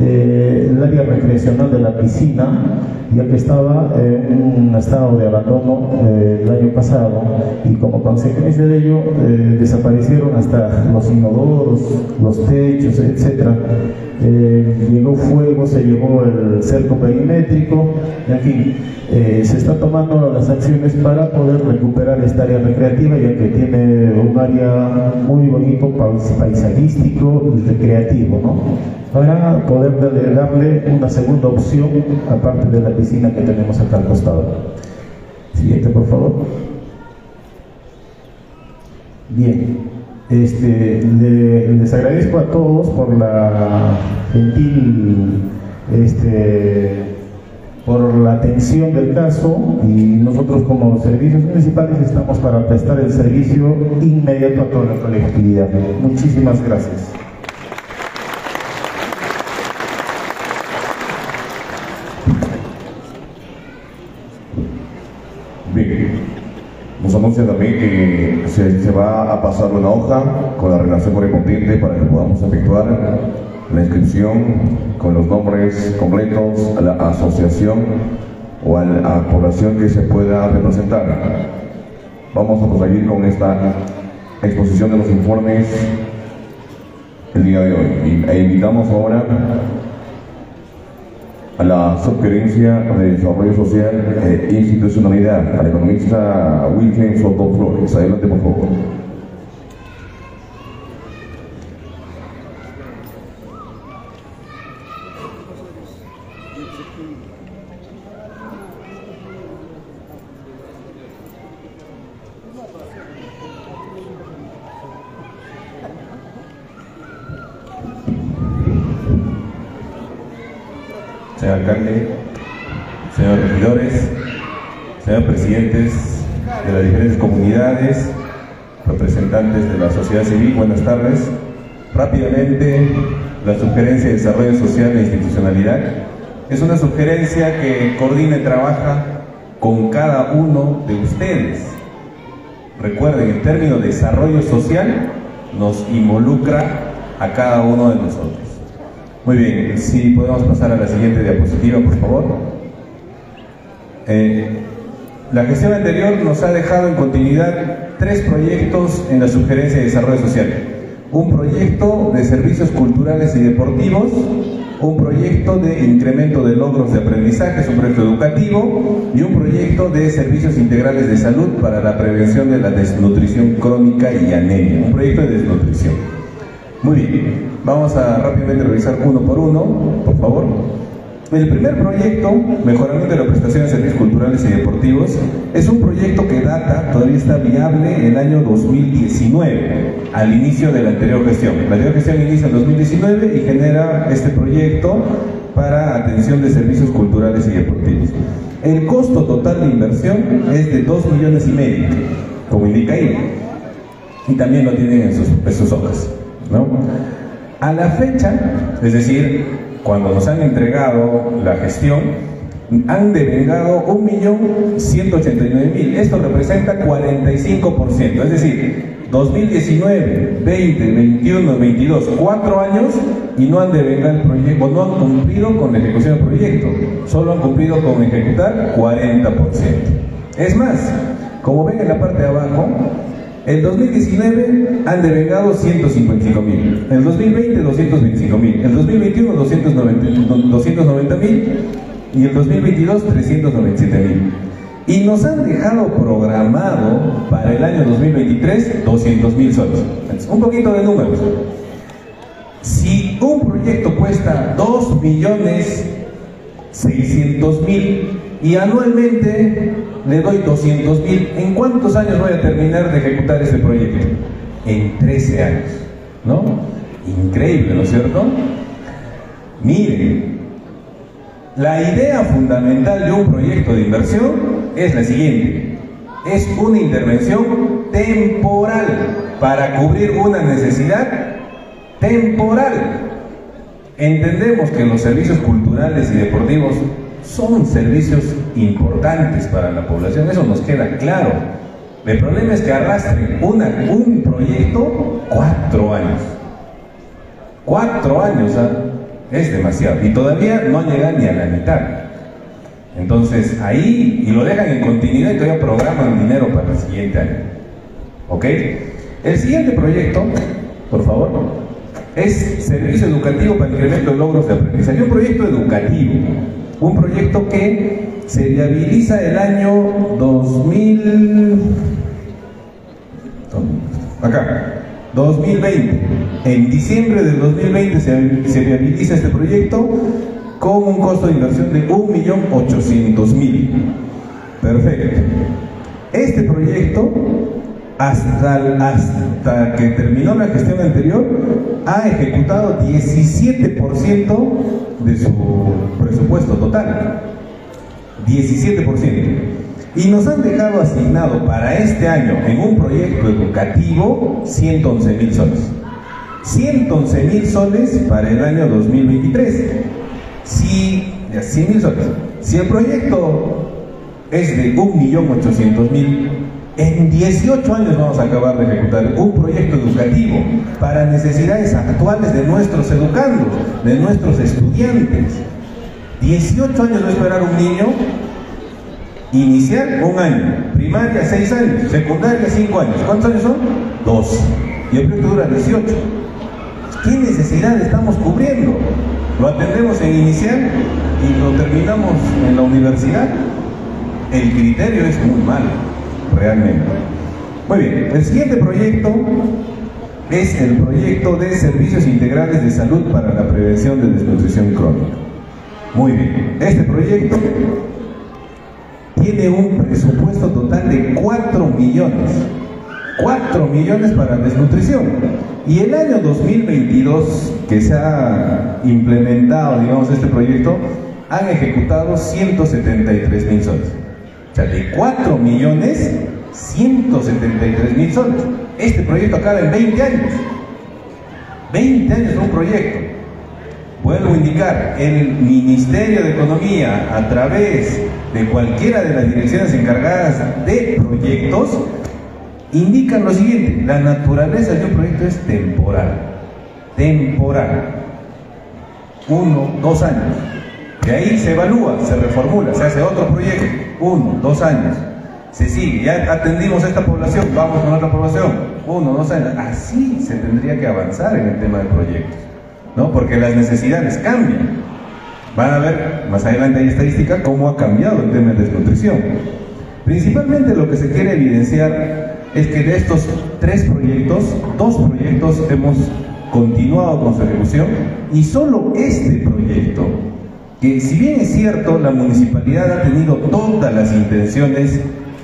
eh, el área recreacional de la piscina, ya que estaba en un estado de abandono eh, el año pasado y como consecuencia de ello eh, desaparecieron hasta los inodoros, los techos, etc. llegó fuego, se llevó el cerco perimétrico, en fin, se está tomando las acciones para poder recuperar esta área recreativa ya que tiene un área muy bonito, paisajístico y recreativo, ¿no? para poder darle una segunda opción aparte de la piscina que tenemos acá al costado. Siguiente, por favor. Bien, este, les agradezco a todos por la gentil, este, por la atención del caso y nosotros como servicios municipales estamos para prestar el servicio inmediato a toda la colectividad. Muchísimas gracias. Nos también que se, va a pasar una hoja con la relación correspondiente para que podamos efectuar la inscripción con los nombres completos a la asociación o a la población que se pueda representar. Vamos a proseguir con esta exposición de los informes el día de hoy. E invitamos ahora a la Subgerencia de Desarrollo Social e Institucionalidad, al economista Wilhelm Soto Flores. Adelante, por favor. señor alcalde, señores regidores, señores presidentes de las diferentes comunidades, representantes de la sociedad civil, buenas tardes. Rápidamente, la sugerencia de desarrollo social e institucionalidad es una sugerencia que coordina y trabaja con cada uno de ustedes. Recuerden, el término desarrollo social nos involucra a cada uno de nosotros. Muy bien, si podemos pasar a la siguiente diapositiva, por favor. Eh, la gestión anterior nos ha dejado en continuidad tres proyectos en la sugerencia de desarrollo social. un proyecto de servicios culturales y deportivos, un proyecto de incremento de logros de aprendizaje, un proyecto educativo y un proyecto de servicios integrales de salud para la prevención de la desnutrición crónica y anemia, un proyecto de desnutrición. Muy bien, vamos a rápidamente revisar uno por uno, por favor. El primer proyecto, Mejoramiento de la prestación de servicios culturales y deportivos, es un proyecto que data, todavía está viable, el año 2019, al inicio de la anterior gestión. La anterior gestión inicia en 2019 y genera este proyecto para atención de servicios culturales y deportivos. El costo total de inversión es de 2 millones y medio, como indica ahí, y también lo tienen en sus, en hojas. ¿no? A la fecha, es decir, cuando nos han entregado la gestión, han devengado 1.189.000. Esto representa 45%, es decir, 2019, 20, 21, 22, cuatro años y no han devengado el proyecto, no han cumplido con la ejecución del proyecto, solo han cumplido con ejecutar 40%. Es más, como ven en la parte de abajo, en 2019 han devengado 155 mil, en 2020 225 mil, en 2021 290 mil y en 2022 397 mil. Y nos han dejado programado para el año 2023 200 mil soles. Un poquito de números. Si un proyecto cuesta 2 millones 600 mil y anualmente le doy 200 mil, ¿en cuántos años voy a terminar de ejecutar ese proyecto? En 13 años, ¿no? Increíble, ¿no es cierto? Miren, la idea fundamental de un proyecto de inversión es la siguiente. Es una intervención temporal para cubrir una necesidad temporal. Entendemos que los servicios culturales y deportivos son servicios importantes para la población, eso nos queda claro. El problema es que arrastren una, un proyecto cuatro años. Cuatro años ¿ah? es demasiado y todavía no llegan ni a la mitad. Entonces ahí, y lo dejan en continuidad y todavía programan dinero para el siguiente año. ¿Ok? El siguiente proyecto, por favor, es Servicio Educativo para Incremento de Logros de Aprendizaje. Un proyecto educativo un proyecto que se viabiliza el año 2000 acá 2020 en diciembre del 2020 se, se viabiliza este proyecto con un costo de inversión de 1.800.000 perfecto. Este proyecto hasta, hasta que terminó la gestión anterior, ha ejecutado 17% de su presupuesto total. 17%. Y nos han dejado asignado para este año en un proyecto educativo 111 mil soles. 111 mil soles para el año 2023. Si, 100 mil soles. Si el proyecto es de 1.800.000 en 18 años vamos a acabar de ejecutar un proyecto educativo para necesidades actuales de nuestros educandos, de nuestros estudiantes. 18 años va a esperar un niño, inicial un año, primaria 6 años, secundaria 5 años. ¿Cuántos años son? 2. Y el proyecto dura 18. ¿Qué necesidad estamos cubriendo? ¿Lo atendemos en inicial y lo terminamos en la universidad? El criterio es muy malo realmente. Muy bien, el siguiente proyecto es el proyecto de servicios integrales de salud para la prevención de desnutrición crónica. Muy bien, este proyecto tiene un presupuesto total de 4 millones. 4 millones para desnutrición. Y el año 2022 que se ha implementado, digamos, este proyecto, han ejecutado 173 mil soles de 4 millones 173 mil soles. Este proyecto acaba en 20 años. 20 años de un proyecto. Vuelvo a indicar, el Ministerio de Economía, a través de cualquiera de las direcciones encargadas de proyectos, indican lo siguiente, la naturaleza de un proyecto es temporal. Temporal. Uno, dos años. De ahí se evalúa, se reformula, se hace otro proyecto, uno, dos años. Se sigue, ya atendimos a esta población, vamos con otra población, uno, dos años. Así se tendría que avanzar en el tema de proyectos, ¿no? Porque las necesidades cambian. Van a ver más adelante hay estadística cómo ha cambiado el tema de desnutrición. Principalmente lo que se quiere evidenciar es que de estos tres proyectos, dos proyectos hemos continuado con su ejecución y solo este proyecto, que si bien es cierto, la municipalidad ha tenido todas las intenciones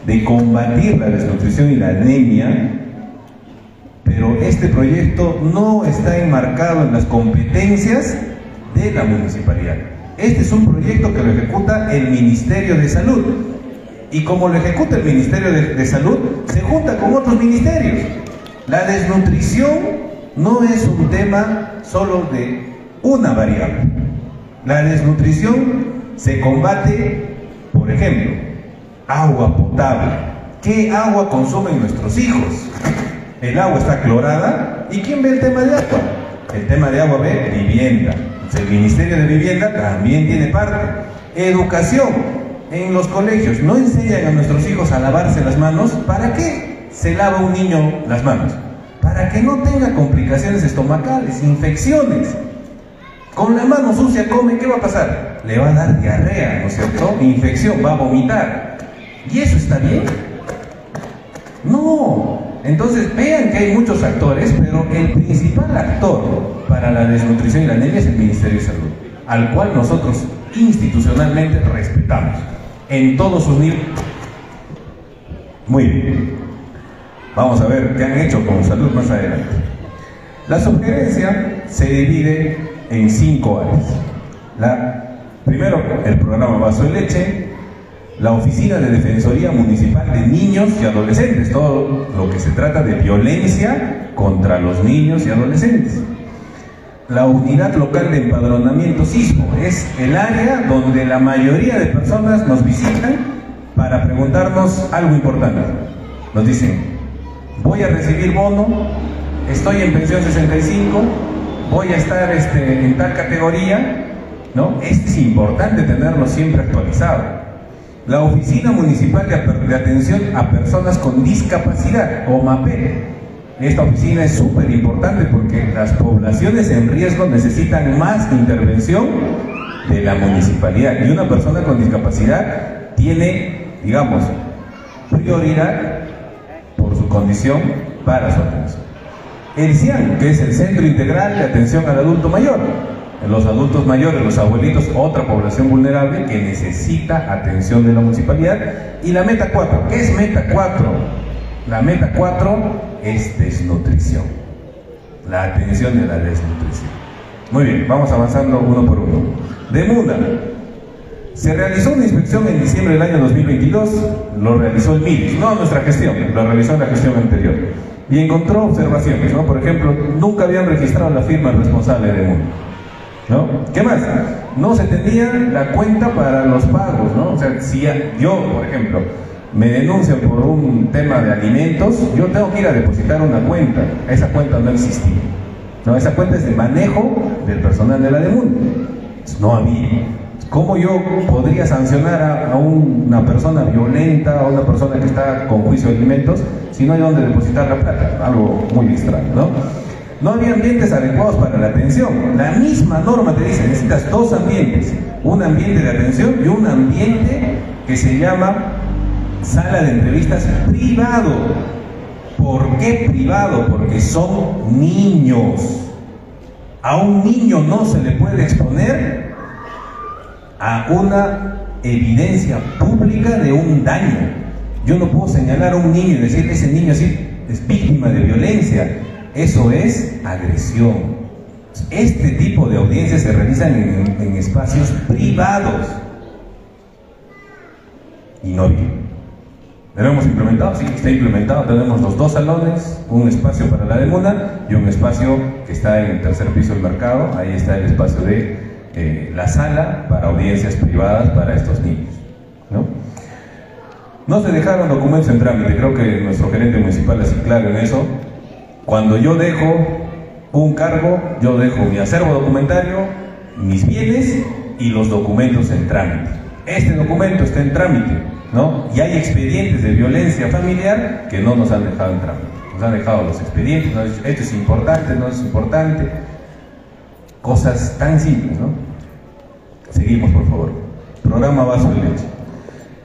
de combatir la desnutrición y la anemia, pero este proyecto no está enmarcado en las competencias de la municipalidad. Este es un proyecto que lo ejecuta el Ministerio de Salud. Y como lo ejecuta el Ministerio de, de Salud, se junta con otros ministerios. La desnutrición no es un tema solo de una variable. La desnutrición se combate, por ejemplo, agua potable. ¿Qué agua consumen nuestros hijos? El agua está clorada. ¿Y quién ve el tema de agua? El tema de agua ve vivienda. El Ministerio de Vivienda también tiene parte. Educación. En los colegios no enseñan a nuestros hijos a lavarse las manos. ¿Para qué se lava un niño las manos? Para que no tenga complicaciones estomacales, infecciones. Con la mano sucia come, ¿qué va a pasar? Le va a dar diarrea, ¿no es cierto? Infección, va a vomitar. ¿Y eso está bien? No. Entonces vean que hay muchos actores, pero el principal actor para la desnutrición y la anemia es el Ministerio de Salud, al cual nosotros institucionalmente respetamos en todos sus niveles. Muy bien. Vamos a ver qué han hecho con salud más adelante. La sugerencia se divide en cinco áreas. Primero, el programa Vaso de Leche, la Oficina de Defensoría Municipal de Niños y Adolescentes, todo lo que se trata de violencia contra los niños y adolescentes. La Unidad Local de Empadronamiento SISMO es el área donde la mayoría de personas nos visitan para preguntarnos algo importante. Nos dicen, voy a recibir bono, estoy en pensión 65, voy a estar este, en tal categoría, ¿no? Es importante tenerlo siempre actualizado. La Oficina Municipal de Atención a Personas con Discapacidad, o. Esta oficina es súper importante porque las poblaciones en riesgo necesitan más intervención de la municipalidad. Y una persona con discapacidad tiene, digamos, prioridad por su condición para su atención. El CIAN, que es el Centro Integral de Atención al Adulto Mayor. Los adultos mayores, los abuelitos, otra población vulnerable que necesita atención de la municipalidad. Y la meta 4, ¿qué es meta 4? La meta 4 es desnutrición. La atención de la desnutrición. Muy bien, vamos avanzando uno por uno. De Muna, se realizó una inspección en diciembre del año 2022, lo realizó el MIDIS, no nuestra gestión, lo realizó en la gestión anterior. Y encontró observaciones, ¿no? Por ejemplo, nunca habían registrado la firma responsable de MUN. ¿No? ¿Qué más? No se tenía la cuenta para los pagos, ¿no? O sea, si yo, por ejemplo, me denuncian por un tema de alimentos, yo tengo que ir a depositar una cuenta. Esa cuenta no existía. No, esa cuenta es de manejo del personal de la DEMUN. No había. ¿Cómo yo podría sancionar a, una persona violenta, a una persona que está con juicio de alimentos, si no hay donde depositar la plata? Algo muy extraño, ¿no? No había ambientes adecuados para la atención. La misma norma te dice, necesitas dos ambientes, un ambiente de atención y un ambiente que se llama sala de entrevistas privado. ¿Por qué privado? Porque son niños. A un niño no se le puede exponer a una evidencia pública de un daño. Yo no puedo señalar a un niño y decir que ese niño es víctima de violencia. Eso es agresión. Este tipo de audiencias se realizan en, espacios privados. Y no bien. ¿Lo hemos implementado? Sí, está implementado. Tenemos los dos salones, un espacio para la demanda y un espacio que está en el tercer piso del mercado. Ahí está el espacio de eh, la sala para audiencias privadas para estos niños. ¿no? no se dejaron documentos en trámite, creo que nuestro gerente municipal es claro en eso. Cuando yo dejo un cargo, yo dejo mi acervo documentario, mis bienes y los documentos en trámite. Este documento está en trámite, ¿no? Y hay expedientes de violencia familiar que no nos han dejado en trámite. han dejado los expedientes, nos han dicho, esto es importante, no es importante, cosas tan simples, ¿no? Seguimos, por favor. Programa vaso de leche.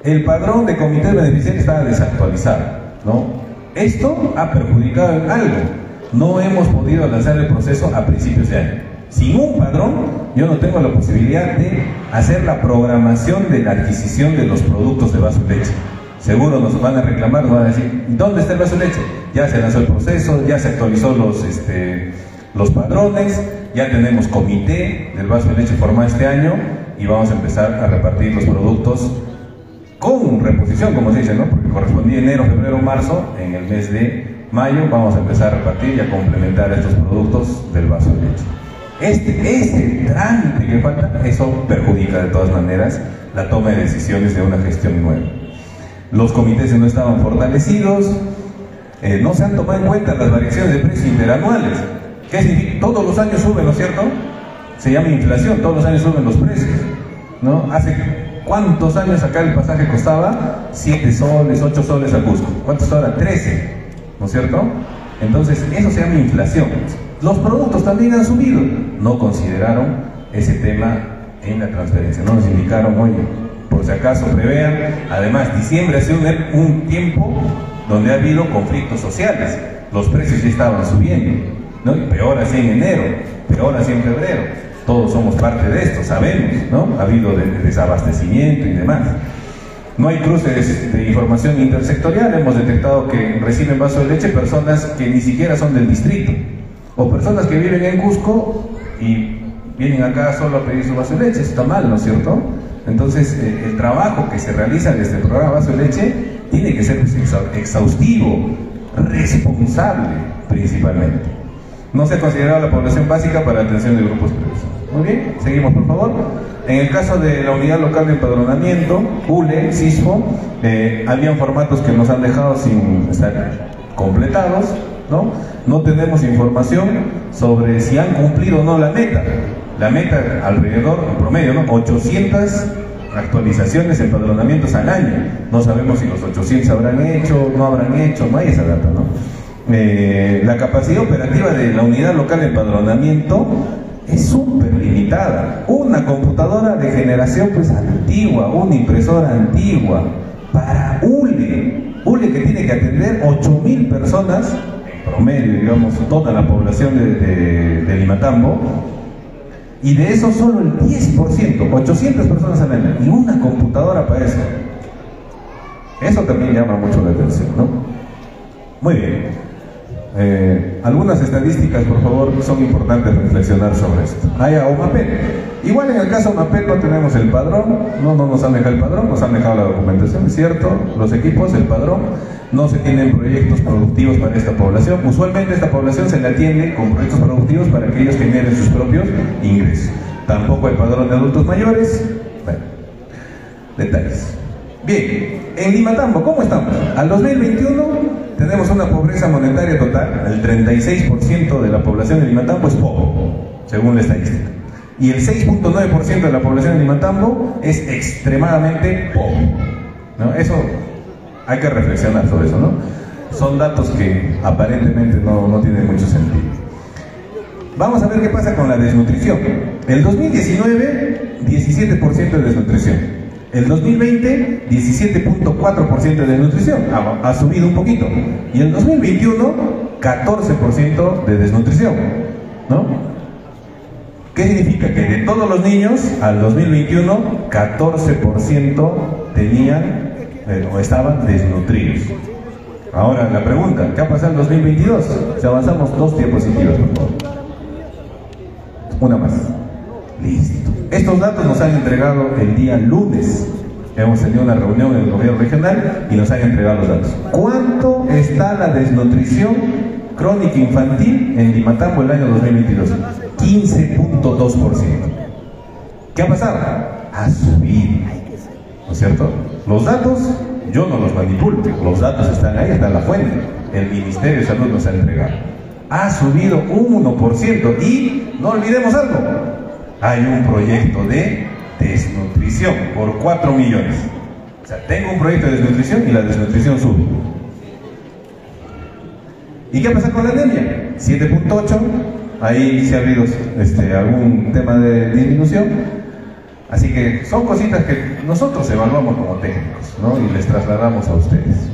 El padrón de comités beneficiarios estaba desactualizado, ¿no? Esto ha perjudicado algo. No hemos podido lanzar el proceso a principios de año. Sin un padrón, yo no tengo la posibilidad de hacer la programación de la adquisición de los productos de vaso de leche. Seguro nos van a reclamar, nos van a decir, ¿dónde está el vaso de leche? Ya se lanzó el proceso, ya se actualizó los, este, los padrones, ya tenemos comité del vaso de leche formado este año y vamos a empezar a repartir los productos con reposición, como se dice, ¿no? Porque correspondía enero, febrero, marzo, en el mes de mayo vamos a empezar a repartir y a complementar estos productos del vaso de leche. Este, este trámite que falta, eso perjudica de todas maneras la toma de decisiones de una gestión nueva. Los comités no estaban fortalecidos, eh, no se han tomado en cuenta las variaciones de precios interanuales. ¿Qué significa? Todos los años suben, ¿no es cierto? Se llama inflación, todos los años suben los precios. ¿no? Hace cuántos años acá el pasaje costaba 7 soles, 8 soles a Cusco. ¿Cuántos ahora? 13, ¿no es cierto? Entonces, eso se llama inflación. Los productos también han subido. No consideraron ese tema en la transferencia. No nos indicaron, oye, por si acaso prevean. Además, diciembre ha sido un, un tiempo donde ha habido conflictos sociales. Los precios ya estaban subiendo. ¿no? Peor así en enero, peor así en febrero. Todos somos parte de esto, sabemos, ¿no? Ha habido de- de desabastecimiento y demás. No hay cruces de información intersectorial. Hemos detectado que reciben vaso de leche personas que ni siquiera son del distrito. O personas que viven en Cusco y vienen acá solo a pedir su vaso de leche. Está mal, ¿no es cierto? Entonces, eh, el trabajo que se realiza desde el programa Vaso de Leche tiene que ser pues, exhaustivo, responsable principalmente. No se ha considerado la población básica para la atención de grupos previos. Muy bien, seguimos por favor. En el caso de la unidad local de empadronamiento, ULE, CISFO, eh, habían formatos que nos han dejado sin estar completados, ¿no? No tenemos información sobre si han cumplido o no la meta. La meta alrededor, en promedio, ¿no? 800 actualizaciones, empadronamientos al año. No sabemos si los 800 habrán hecho, no habrán hecho, no hay esa data, ¿no? Eh, la capacidad operativa de la unidad local de empadronamiento es súper limitada. Una computadora de generación pues antigua, una impresora antigua, para ULE, ULE que tiene que atender 8.000 personas, promedio, digamos, toda la población de, de- de Limatambo, y de eso solo el 10%, 800 personas al año, y una computadora para eso. Eso también llama mucho la atención, ¿no? Muy bien. Eh, algunas estadísticas, por favor, son importantes reflexionar sobre esto. Hay a. Igual en el caso de OMAPET no tenemos el padrón, no, no nos han dejado el padrón, nos han dejado la documentación, cierto, los equipos, el padrón, no se tienen proyectos productivos para esta población. Usualmente esta población se le atiende con proyectos productivos para que ellos generen sus propios ingresos. Tampoco el padrón de adultos mayores. Bueno, detalles. Bien, en Limatambo, ¿cómo estamos? Al 2021 tenemos una pobreza monetaria total, el 36% de la población de Limatambo es pobre, según la estadística. Y el 6.9% de la población de Limatambo es extremadamente pobre. ¿no? Eso hay que reflexionar sobre eso, ¿no? Son datos que aparentemente no, no tienen mucho sentido. Vamos a ver qué pasa con la desnutrición. El 2019, 17% de desnutrición. El 2020, 17.4% de desnutrición. Ha, subido un poquito. Y el 2021, 14% de desnutrición. ¿No? ¿Qué significa? Que de todos los niños, al 2021, 14% tenían eh, o estaban desnutridos. Ahora, la pregunta, ¿qué ha pasado en 2022? Si avanzamos dos diapositivas, por favor. Una más. Listo. Estos datos nos han entregado el día lunes. Hemos tenido una reunión en el gobierno regional y nos han entregado los datos. ¿Cuánto está la desnutrición crónica infantil en Limatambo el año 2022? 15.2%. ¿Qué ha pasado? Ha subido. ¿No es cierto? Los datos yo no los manipulo, los datos están ahí, está la fuente. El Ministerio de Salud nos ha entregado. Ha subido un 1% y no olvidemos algo, hay un proyecto de desnutrición por 4 millones. O sea, tengo un proyecto de desnutrición y la desnutrición sube. ¿Y qué pasa con la anemia? 7.8, ahí sí ha habido este, algún tema de disminución. Así que son cositas que nosotros evaluamos como técnicos ¿no? y les trasladamos a ustedes.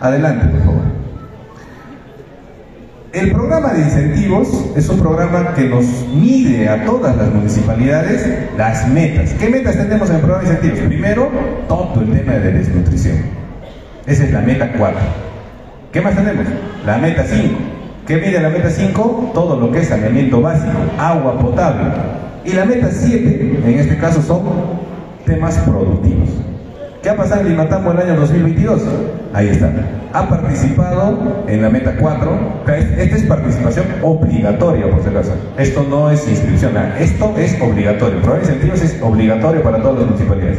Adelante, por favor. El programa de incentivos es un programa que nos mide a todas las municipalidades las metas. ¿Qué metas tenemos en el programa de incentivos? Primero, todo el tema de desnutrición. Esa es la meta 4. ¿Qué más tenemos? La meta 5. ¿Qué mide la meta 5? Todo lo que es saneamiento básico, agua potable. Y la meta 7, en este caso, son temas productivos. ¿Qué ha pasado en Limatambo el año 2022? Ahí está. Ha participado en la meta 4. Esta es participación obligatoria, por si acaso. Esto no es inscripción, esto es obligatorio. De incentivos es obligatorio para todas las municipalidades.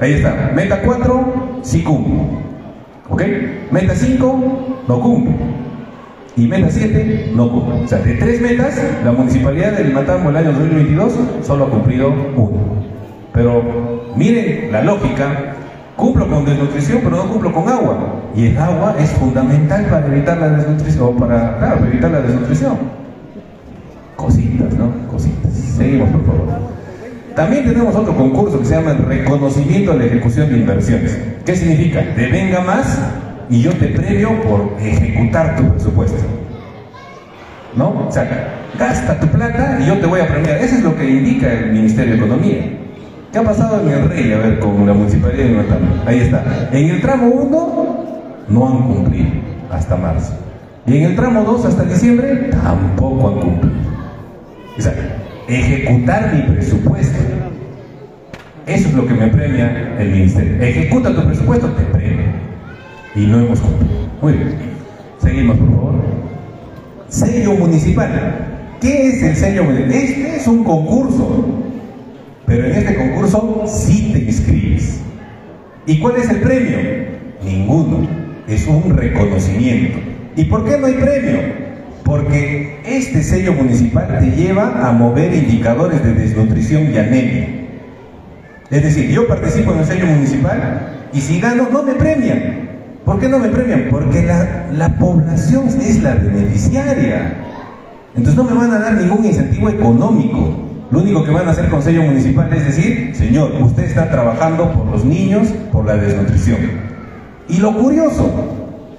Ahí está. Meta 4, sí cumple. ¿Ok? Meta 5, no cumple. Y meta 7, no cumple. O sea, de tres metas, la municipalidad de Limatambo el año 2022 solo ha cumplido uno. Pero miren la lógica Cumplo con desnutrición, pero no cumplo con agua. Y el agua es fundamental para evitar la desnutrición, para, evitar la desnutrición. Cositas, ¿no? Cositas. Seguimos, por favor. También tenemos otro concurso que se llama el reconocimiento de la ejecución de inversiones. ¿Qué significa? Te venga más y yo te premio por ejecutar tu presupuesto. ¿No? O sea, gasta tu plata y yo te voy a premiar. Eso es lo que indica el Ministerio de Economía. ¿Qué ha pasado en el Rey? A ver, con la municipalidad de Nueva Ahí está. En el tramo 1 no han cumplido hasta marzo. Y en el tramo 2 hasta diciembre tampoco han cumplido. O sea, ejecutar mi presupuesto. Eso es lo que me premia el ministerio. Ejecuta tu presupuesto, te premia. Y no hemos cumplido. Muy bien. Seguimos, por favor. Sello municipal. ¿Qué es el sello municipal? Este es un concurso pero en este concurso sí te inscribes. ¿Y cuál es el premio? Ninguno. Es un reconocimiento. ¿Y por qué no hay premio? Porque este sello municipal te lleva a mover indicadores de desnutrición y anemia. Es decir, yo participo en el sello municipal y si gano no me premian. ¿Por qué no me premian? Porque la, la población es la beneficiaria. Entonces no me van a dar ningún incentivo económico. Lo único que van a hacer con sello municipal es decir, señor, usted está trabajando por los niños, por la desnutrición. Y lo curioso,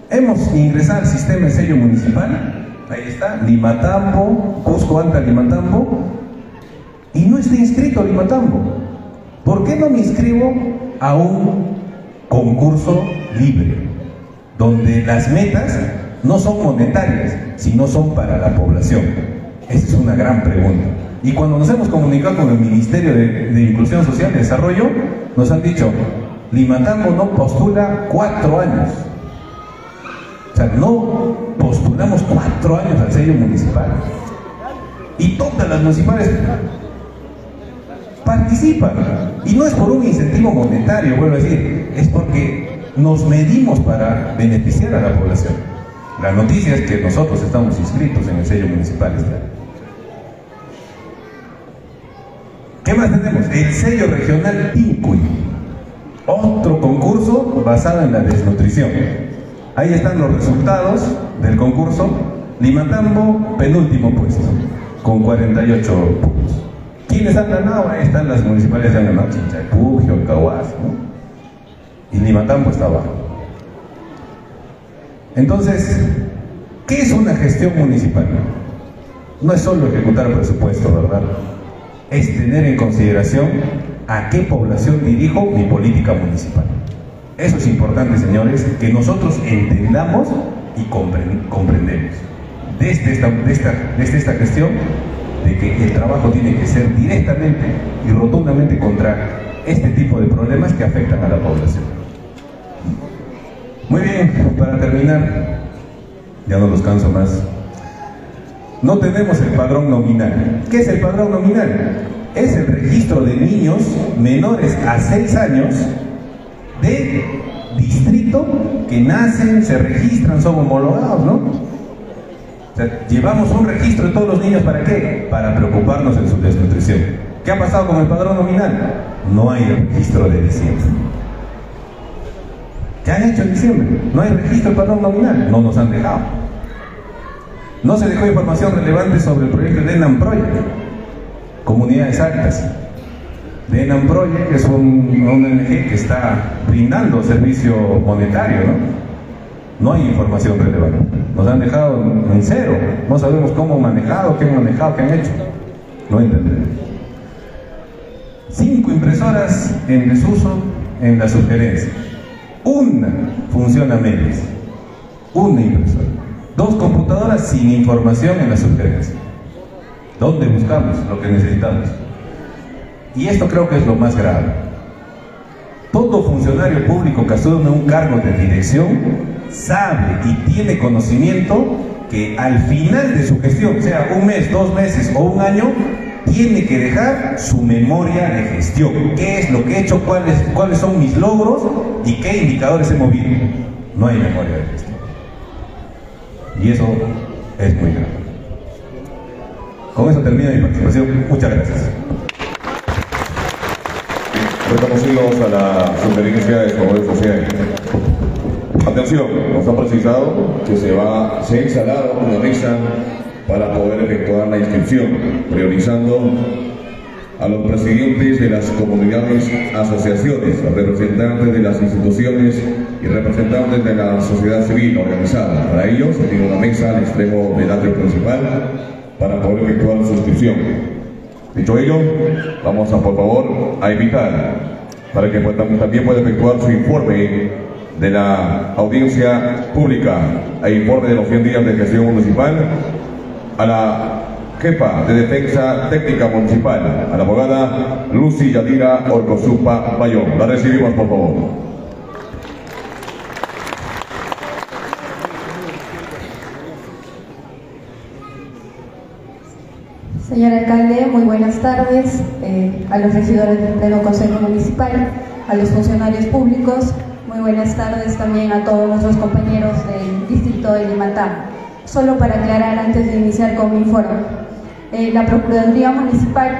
hemos ingresado al sistema de sello municipal, ahí está, Limatambo, Cusco Anta Limatambo, y no está inscrito Limatambo. ¿Por qué no me inscribo a un concurso libre, donde las metas no son monetarias, sino son para la población? Esa es una gran pregunta. Y cuando nos hemos comunicado con el Ministerio de, Inclusión Social y Desarrollo, nos han dicho, Limatambo no postula cuatro años. O sea, no postulamos cuatro años al sello municipal. Y todas las municipales participan. Y no es por un incentivo monetario, vuelvo a decir, es porque nos medimos para beneficiar a la población. La noticia es que nosotros estamos inscritos en el sello municipal. ¿Qué más tenemos? El sello regional Pincuy. Otro concurso basado en la desnutrición. Ahí están los resultados del concurso. Limatambo, penúltimo puesto, con 48 puntos. ¿Quiénes han ganado? Ahí están las municipales que han ganado. Chinchaypugio, Cahuas, ¿no? Y Limatambo está abajo. Entonces, ¿qué es una gestión municipal? No es solo ejecutar presupuesto, ¿verdad? Es tener en consideración a qué población dirijo mi política municipal. Eso es importante, señores, que nosotros entendamos y comprendemos desde esta, esta, desde esta cuestión de que el trabajo tiene que ser directamente y rotundamente contra este tipo de problemas que afectan a la población. Muy bien, para terminar, ya no los canso más. No tenemos el padrón nominal. ¿Qué es el padrón nominal? Es el registro de niños menores a 6 años de distrito que nacen, se registran, son homologados, ¿no? O sea, llevamos un registro de todos los niños para qué? Para preocuparnos en su desnutrición. ¿Qué ha pasado con el padrón nominal? No hay registro de diciembre. ¿Qué han hecho en diciembre? No hay registro de padrón nominal. No nos han dejado. No se dejó información relevante sobre el proyecto de Enam Project, comunidades altas. De Enam Project es un, una ONG que está brindando servicio monetario, ¿no? No hay información relevante. Nos han dejado en cero. No sabemos cómo han manejado, qué han manejado, qué han hecho. No entendemos. Cinco impresoras en desuso en la sugerencia. Una funciona medias. Una impresora. Dos computadoras sin información en la sugerencia. ¿Dónde buscamos lo que necesitamos? Y esto creo que es lo más grave. Todo funcionario público que asume un cargo de dirección sabe y tiene conocimiento que al final de su gestión, sea un mes, dos meses o un año, tiene que dejar su memoria de gestión. ¿Qué es lo que he hecho? ¿Cuáles, cuáles son mis logros? ¿Y qué indicadores he movido? No hay memoria de gestión. Y eso es muy grave. Con eso termina mi participación. Muchas gracias. Reconocidos a la sugerencia de Poder Social. Atención, nos ha precisado que se va, se ha instalado una mesa para poder efectuar la inscripción, priorizando a los presidentes de las comunidades, asociaciones, representantes de las instituciones y representantes de la sociedad civil organizada. Para ello se tiene una mesa al extremo del atrio principal para poder efectuar su inscripción. Dicho ello, vamos a por favor a invitar para que también pueda efectuar su informe de la audiencia pública e informe de los 100 días de gestión municipal a la jefa de defensa técnica municipal, a la abogada Lucy Yadira Orcosupa Bayón. La recibimos, por favor. Señor alcalde, muy buenas tardes eh, a los regidores del Pleno Consejo Municipal, a los funcionarios públicos, muy buenas tardes también a todos nuestros compañeros del distrito de Limatá. Solo para aclarar antes de iniciar con mi informe, eh, la Procuraduría Municipal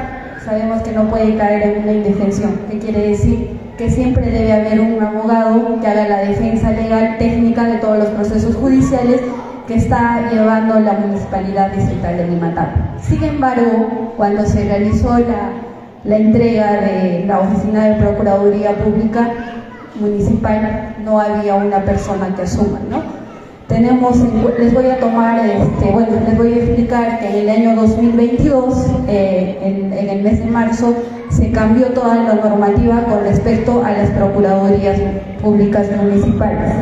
sabemos que no puede caer en una indefensión, que quiere decir que siempre debe haber un abogado que haga la defensa legal técnica de todos los procesos judiciales que está llevando la Municipalidad Distrital de Limatá. Sin embargo, cuando se realizó la, la entrega de la Oficina de Procuraduría Pública, municipal no había una persona que asuma, ¿no? Tenemos, les voy a tomar, este, bueno, les voy a explicar que en el año 2022, eh, en, el mes de marzo, se cambió toda la normativa con respecto a las procuradurías públicas municipales,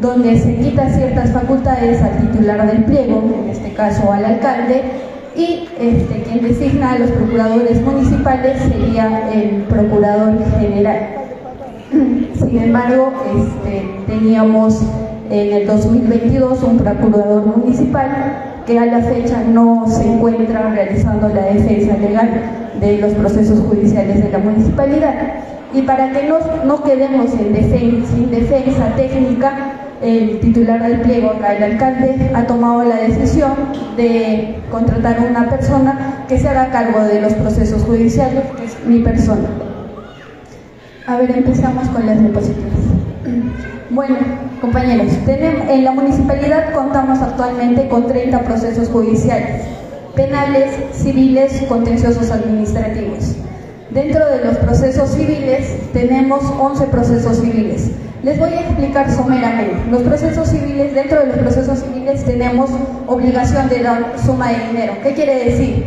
donde se quita ciertas facultades al titular del pliego, en este caso al alcalde, y este, quien designa a los procuradores municipales sería el procurador general. Sin embargo, este, teníamos en el 2022 un procurador municipal que a la fecha no se encuentra realizando la defensa legal de los procesos judiciales de la municipalidad. Y para que no, no quedemos sin defensa técnica, el titular del pliego, acá el alcalde, ha tomado la decisión de contratar a una persona que se haga cargo de los procesos judiciales, que es mi persona. A ver, empezamos con las diapositivas. Bueno, compañeros, en la municipalidad contamos actualmente con 30 procesos judiciales, penales, civiles, contenciosos administrativos. Dentro de los procesos civiles tenemos 11 procesos civiles. Les voy a explicar someramente. Los procesos civiles, dentro de los procesos civiles tenemos obligación de dar suma de dinero. ¿Qué quiere decir?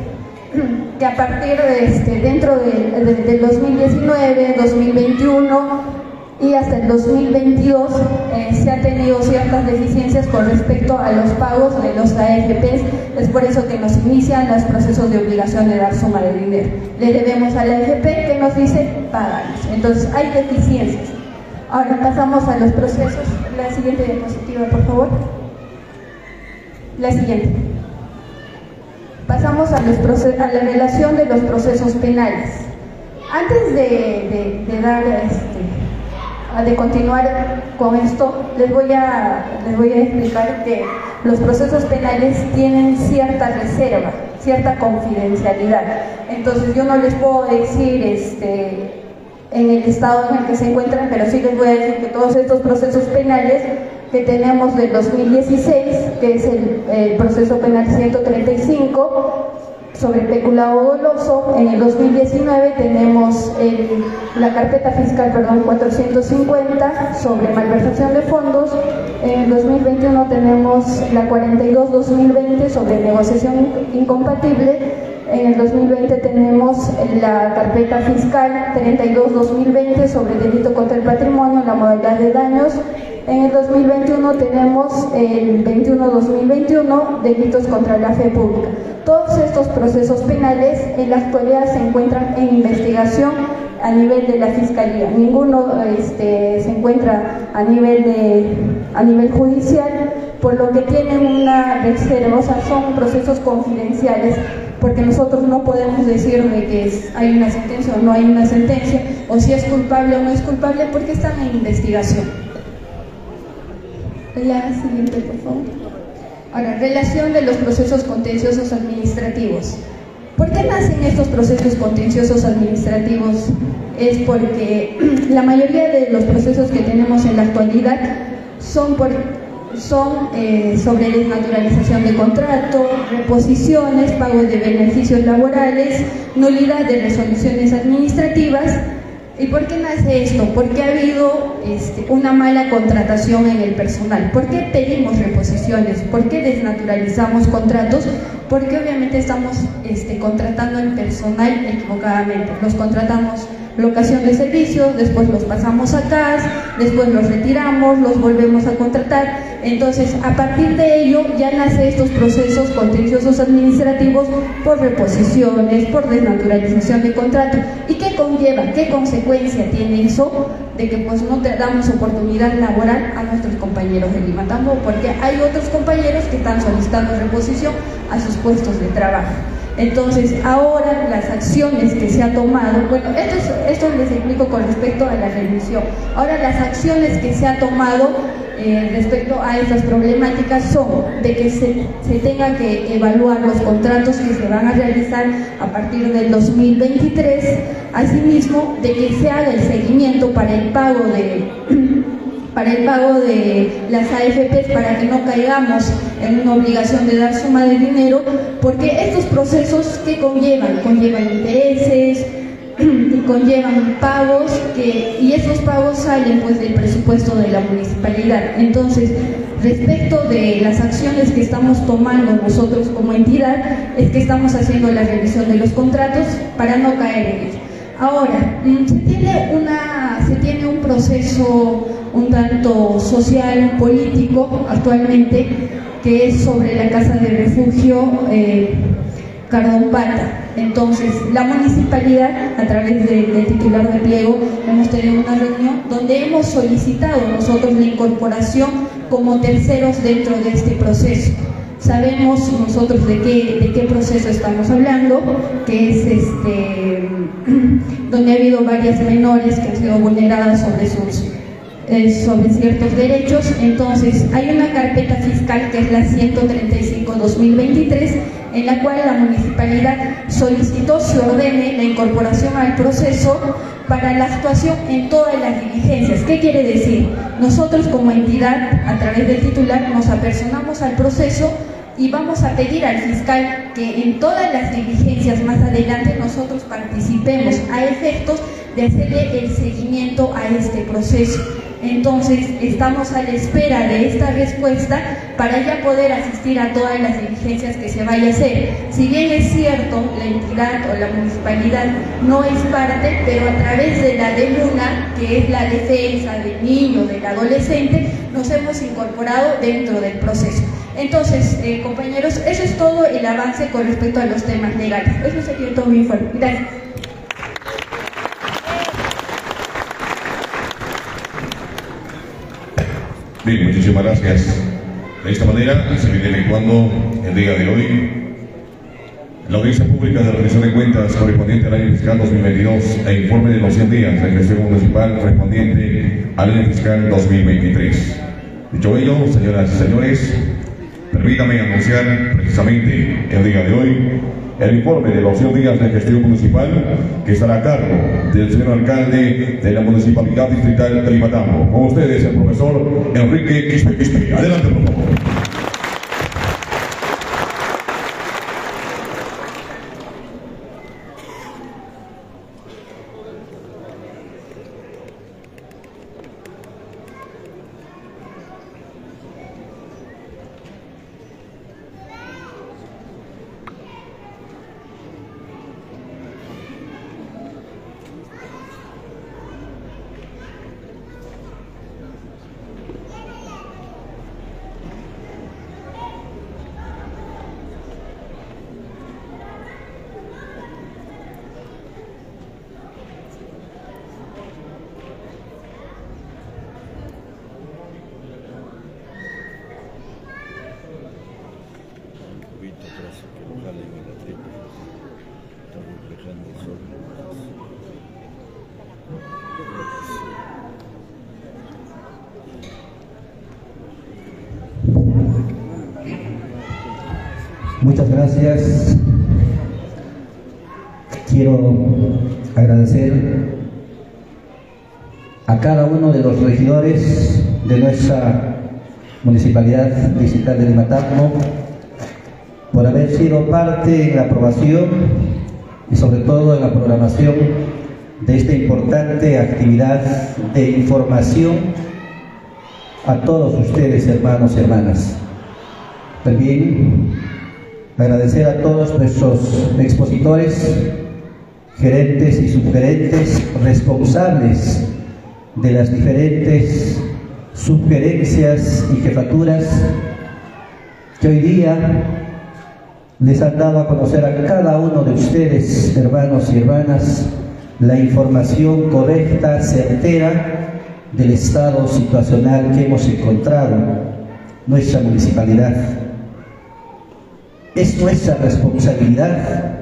que a partir de este, dentro del 2019, 2021 y hasta el 2022 eh, se han tenido ciertas deficiencias con respecto a los pagos de los AFPs, es por eso que nos inician los procesos de obligación de dar suma de dinero. Le debemos a la AFP que nos dice páganos, entonces hay deficiencias. Ahora pasamos a los procesos, la siguiente diapositiva por favor. La siguiente. Pasamos a, la relación de los procesos penales. Antes de, dar, este, de continuar con esto, les voy, a, les voy a explicar que los procesos penales tienen cierta reserva, cierta confidencialidad. Entonces yo no les puedo decir este, en el estado en el que se encuentran, pero sí les voy a decir que todos estos procesos penales que tenemos del 2016, que es el, el proceso penal 135, sobre peculado doloso. En el 2019 tenemos la carpeta fiscal perdón, 450 sobre malversación de fondos. En el 2021 tenemos la 42-2020 sobre negociación in- incompatible. En el 2020 tenemos la carpeta fiscal 32-2020 sobre delito contra el patrimonio, la modalidad de daños. En el 2021 tenemos el 21-2021, delitos contra la fe pública. Todos estos procesos penales en la actualidad se encuentran en investigación a nivel de la Fiscalía. Ninguno este, se encuentra a nivel, de, a nivel judicial, por lo que tienen una reserva, o sea, son procesos confidenciales, porque nosotros no podemos decir de que es- hay una sentencia o no hay una sentencia, o si es culpable o no es culpable, porque están en investigación. La siguiente, por favor. Ahora, relación de los procesos contenciosos administrativos. ¿Por qué nacen estos procesos contenciosos administrativos? Es porque la mayoría de los procesos que tenemos en la actualidad son, por, son eh, sobre desnaturalización de contrato, reposiciones, pago de beneficios laborales, nulidad de resoluciones administrativas. ¿Y por qué nace esto? Porque ha habido este, una mala contratación en el personal. ¿Por qué pedimos reposiciones? ¿Por qué desnaturalizamos contratos? Porque obviamente estamos este, contratando el personal equivocadamente. Los contratamos locación de servicios, después los pasamos a CAS, después los retiramos, los volvemos a contratar. Entonces, a partir de ello ya nace estos procesos contenciosos administrativos por reposiciones, por desnaturalización de contrato. ¿Y qué conlleva? ¿Qué consecuencia tiene eso? De que pues no te damos oportunidad laboral a nuestros compañeros de Limatambo, porque hay otros compañeros que están solicitando reposición a sus puestos de trabajo. Entonces, ahora las acciones que se ha tomado, bueno, esto, es- esto les explico con respecto a la revisión. Ahora las acciones que se ha tomado eh, respecto a estas problemáticas son de que se, se tenga que evaluar los contratos que se van a realizar a partir del 2023, asimismo de que se haga el seguimiento para el pago de para el pago de las AFPs para que no caigamos en una obligación de dar suma de dinero, porque estos procesos que conllevan, conllevan intereses, conllevan pagos que, y esos pagos salen pues del presupuesto de la municipalidad. Entonces, respecto de las acciones que estamos tomando nosotros como entidad, es que estamos haciendo la revisión de los contratos para no caer en ello. Ahora, mm, se tiene, una, se tiene un proceso un tanto social, político actualmente, que es sobre la casa de refugio eh, Cardompata. Entonces, la municipalidad, a través de- del titular de pliego, hemos tenido una reunión donde hemos solicitado nosotros la incorporación como terceros dentro de este proceso. Sabemos nosotros de qué, de qué proceso estamos hablando, que es este donde ha habido varias menores que han sido vulneradas sobre sus eh, sobre ciertos derechos. Entonces, hay una carpeta fiscal que es la 135-2023, en la cual la municipalidad solicitó se ordene la incorporación al proceso para la actuación en todas las diligencias. ¿Qué quiere decir? Nosotros como entidad, a través del titular, nos apersonamos al proceso y vamos a pedir al fiscal que en todas las diligencias más adelante nosotros participemos a efectos de hacerle el seguimiento a este proceso. Entonces, estamos a la espera de esta respuesta para ya poder asistir a todas las diligencias que se vaya a hacer. Si bien es cierto, la entidad o la municipalidad no es parte, pero a través de la DEMUNA, que es la defensa del niño, del adolescente, nos hemos incorporado dentro del proceso. Entonces, eh, compañeros, eso es todo el avance con respecto a los temas legales. Eso sería todo mi informe. Gracias. Bien, muchísimas gracias. De esta manera se viene efectuando el día de hoy la audiencia pública de rendición de cuentas correspondiente al año fiscal 2022 e informe de los 100 días de gestión municipal correspondiente al año fiscal 2023. Dicho ello, señoras y señores, Permítame anunciar precisamente el día de hoy el informe de los 100 días de gestión municipal que estará a cargo del señor alcalde de la Municipalidad Distrital de Limatambo. Con ustedes el profesor Enrique Quispe. Adelante, por favor. Muchas gracias. Quiero agradecer a cada uno de los regidores Municipalidad Distrital de Limatambo por haber sido parte en la aprobación y sobre todo en la programación de esta importante actividad de información a todos ustedes, hermanos y hermanas. También agradecer a todos nuestros expositores, gerentes y subgerentes responsables de las diferentes sugerencias y jefaturas que hoy día les han dado a conocer a cada uno de ustedes, hermanos y hermanas, la información correcta, certera del estado situacional que hemos encontrado nuestra municipalidad. Es nuestra responsabilidad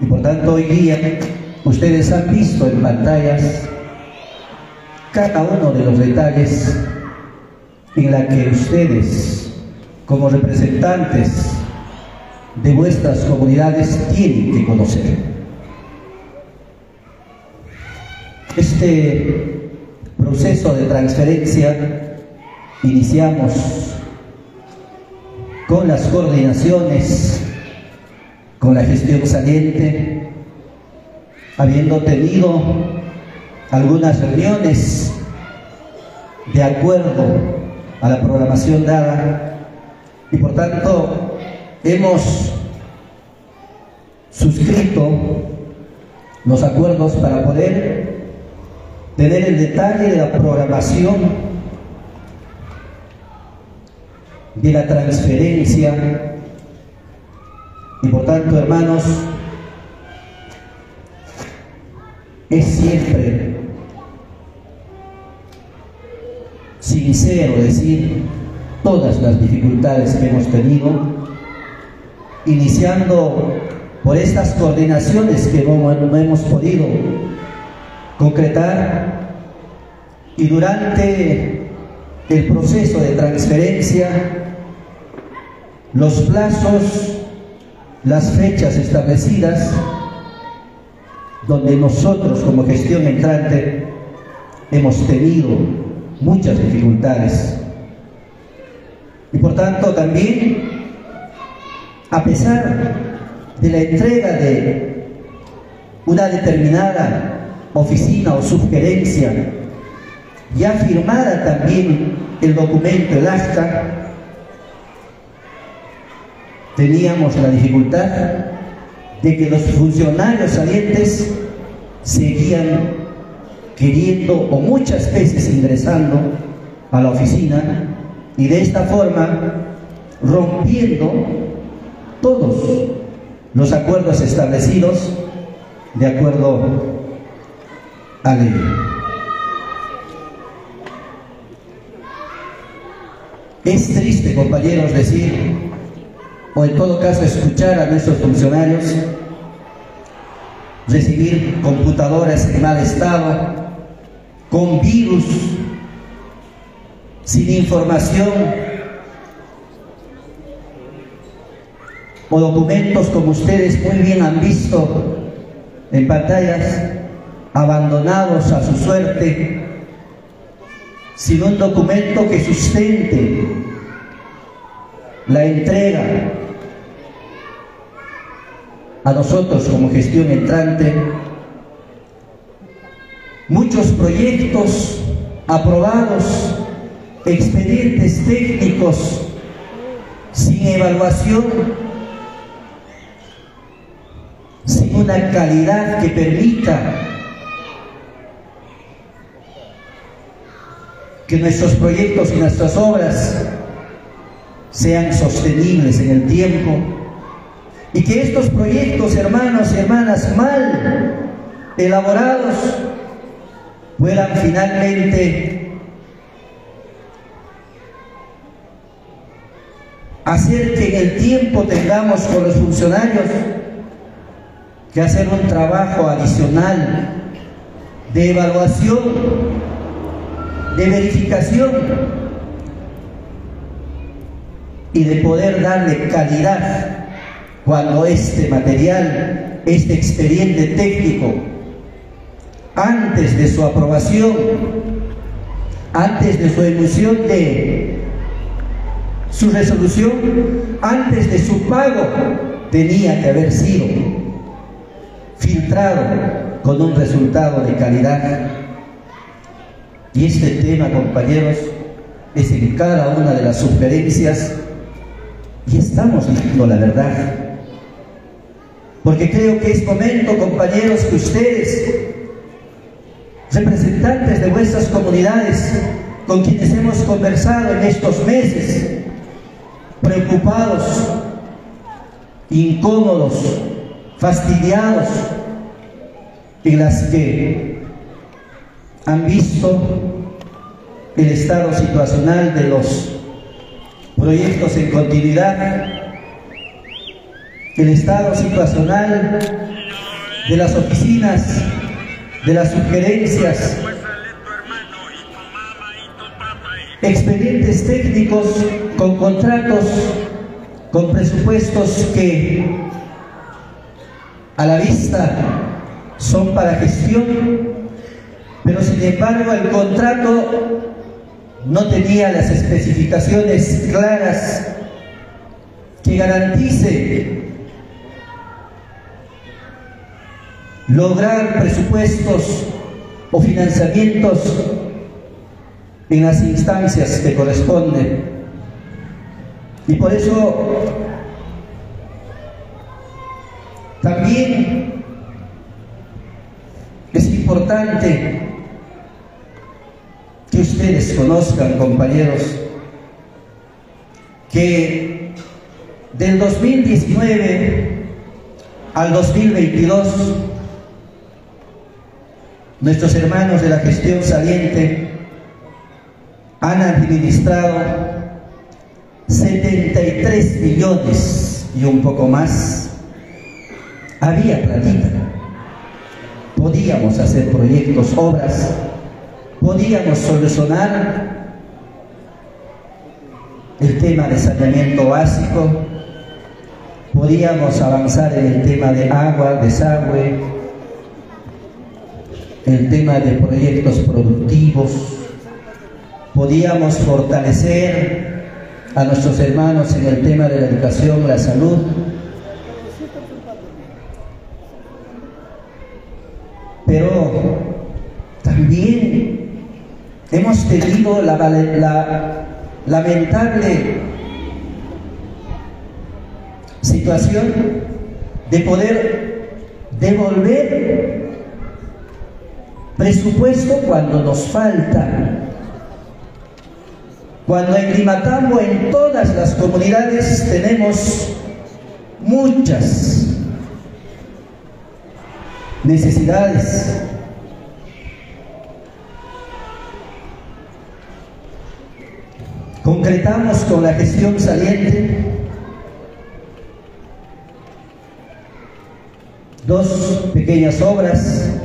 y por tanto hoy día ustedes han visto en pantallas cada uno de los detalles en la que ustedes como representantes de vuestras comunidades tienen que conocer. Este proceso de transferencia iniciamos con las coordinaciones, con la gestión saliente, habiendo tenido algunas reuniones de acuerdo a la programación dada. Y por tanto hemos suscrito los acuerdos para poder tener el detalle de la programación de la transferencia. Y por tanto hermanos es siempre sincero decir todas las dificultades que hemos tenido iniciando por estas coordinaciones que no, no hemos podido concretar y durante el proceso de transferencia los plazos, las fechas establecidas donde nosotros como gestión entrante hemos tenido muchas dificultades. Y por tanto también a pesar de la entrega de una determinada oficina o sugerencia, ya firmada también el documento, el acta, teníamos la dificultad de que los funcionarios salientes seguían queriendo o muchas veces ingresando a la oficina y de esta forma rompiendo todos los acuerdos establecidos de acuerdo a ley. Es triste, compañeros, decir, o en todo caso escuchar a nuestros funcionarios recibir computadoras en mal estado, con virus, sin información o documentos como ustedes muy bien han visto en pantallas, abandonados a su suerte, sin un documento que sustente la entrega a nosotros como gestión entrante, proyectos aprobados, expedientes técnicos sin evaluación, sin una calidad que permita que nuestros proyectos y nuestras obras sean sostenibles en el tiempo y que estos proyectos, hermanos y hermanas, mal elaborados, puedan finalmente hacer que en el tiempo tengamos con los funcionarios que hacer un trabajo adicional de evaluación, de verificación y de poder darle calidad cuando este material, este expediente técnico, antes de su aprobación, antes de su emisión de su resolución, antes de su pago, tenía que haber sido filtrado con un resultado de calidad. Y este tema, compañeros, es en cada una de las sugerencias y estamos diciendo la verdad. Porque creo que es momento, compañeros, que ustedes, representantes de vuestras comunidades, con quienes hemos conversado en estos meses, preocupados, incómodos, fastidiados, en las que han visto el estado situacional de los proyectos en continuidad, el estado situacional de las oficinas, de las sugerencias, expedientes técnicos con contratos, con presupuestos que a la vista son para gestión, pero sin embargo el contrato no tenía las especificaciones claras que garantice lograr presupuestos o financiamientos en las instancias que corresponden. Y por eso también es importante que ustedes conozcan, compañeros, que del 2019 al 2022, nuestros hermanos de la gestión saliente han administrado 73 millones y un poco más. Había platita. Podíamos hacer proyectos, obras podíamos solucionar el tema de saneamiento básico, podíamos avanzar en el tema de agua, desagüe, el tema de proyectos productivos, podíamos fortalecer a nuestros hermanos en el tema de la educación, la salud, pero también hemos tenido la, la lamentable situación de poder devolver presupuesto cuando nos falta. Cuando en Limatambo, en todas las comunidades, tenemos muchas necesidades concretamos con la gestión saliente dos pequeñas obras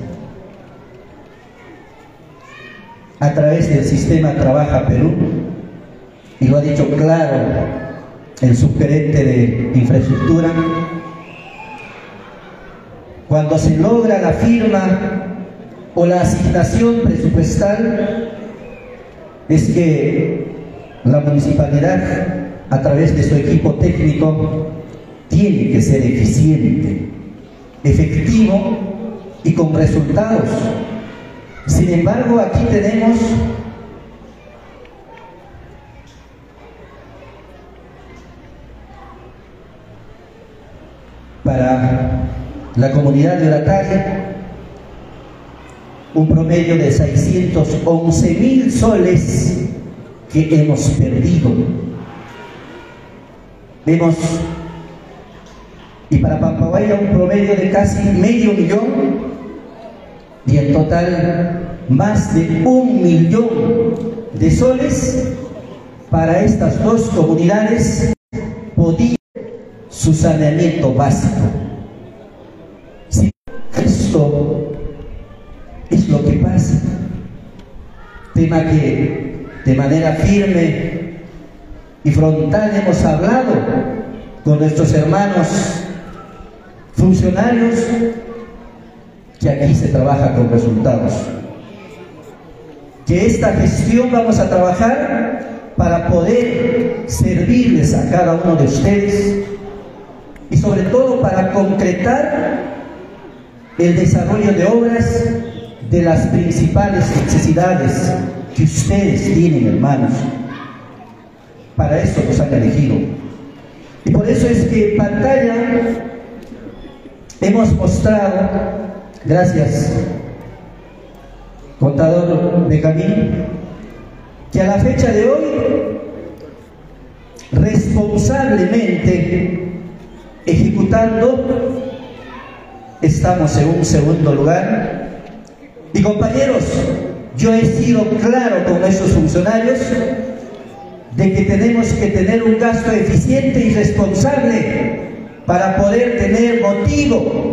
a través del sistema Trabaja Perú y lo ha dicho claro el subgerente de infraestructura, cuando se logra la firma o la asignación presupuestal, es que la municipalidad, a través de su equipo técnico, tiene que ser eficiente, efectivo y con resultados. Sin embargo, aquí tenemos para la comunidad de Orataria un promedio de 611 mil soles que hemos perdido. Vemos, y para Pampaguaya un promedio de casi medio millón, y en total más de un millón de soles para estas dos comunidades podía su saneamiento básico. Si esto es lo que pasa, tema que de manera firme y frontal hemos hablado con nuestros hermanos funcionarios que aquí se trabaja con resultados. Que esta gestión vamos a trabajar para poder servirles a cada uno de ustedes y sobre todo para concretar el desarrollo de obras de las principales necesidades que ustedes tienen, hermanos. Para eso nos han elegido. Y por eso es que en pantalla hemos mostrado, gracias, contador de Camín, que a la fecha de hoy, responsablemente ejecutando, estamos en un segundo lugar. Y compañeros, yo he sido claro con esos funcionarios de que tenemos que tener un gasto eficiente y responsable para poder tener motivo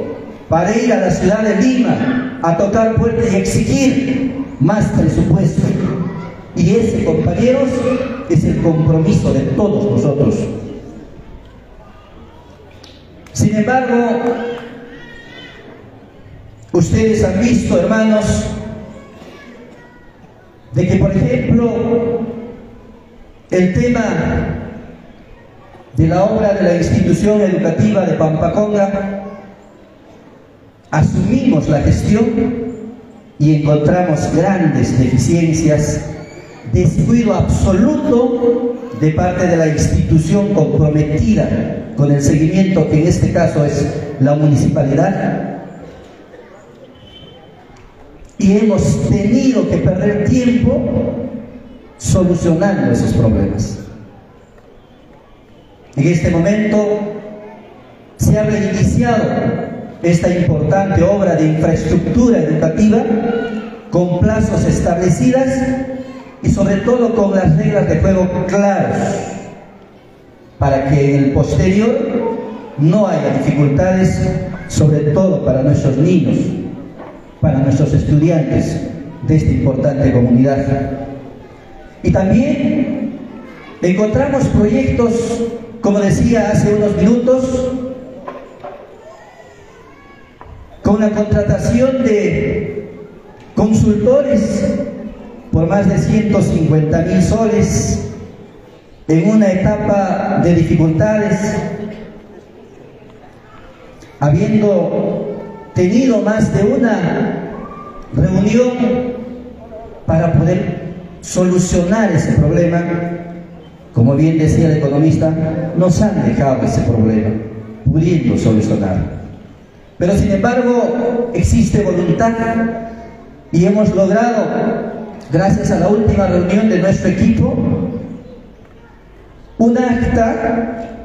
para ir a la ciudad de Lima a tocar puertas y exigir más presupuesto. Y ese, compañeros, es el compromiso de todos nosotros. Sin embargo, ustedes han visto, hermanos, de que, por ejemplo, el tema de la obra de la institución educativa de Pampaconga, asumimos la gestión y encontramos grandes deficiencias, descuido absoluto de parte de la institución comprometida con el seguimiento que en este caso es la municipalidad. Y hemos tenido que perder tiempo solucionando esos problemas. En este momento se ha reiniciado esta importante obra de infraestructura educativa con plazos establecidas y sobre todo con las reglas de juego claras para que en el posterior no haya dificultades, sobre todo para nuestros niños, para nuestros estudiantes de esta importante comunidad. Y también encontramos proyectos, como decía hace unos minutos, con la contratación de consultores por más de 150 mil soles en una etapa de dificultades, habiendo tenido más de una reunión para poder solucionar ese problema, como bien decía el economista, nos han dejado ese problema, pudiendo solucionar. Pero sin embargo, existe voluntad y hemos logrado, gracias a la última reunión de nuestro equipo, un acta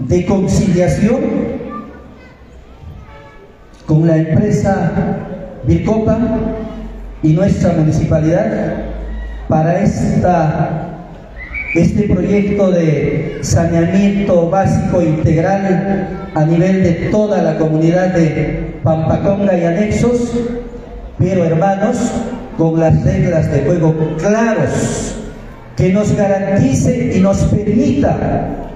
de conciliación con la empresa Bicopa y nuestra municipalidad para esta, este proyecto de saneamiento básico integral a nivel de toda la comunidad de Pampaconga y anexos, pero hermanos, con las reglas de juego claros que nos garantice y nos permita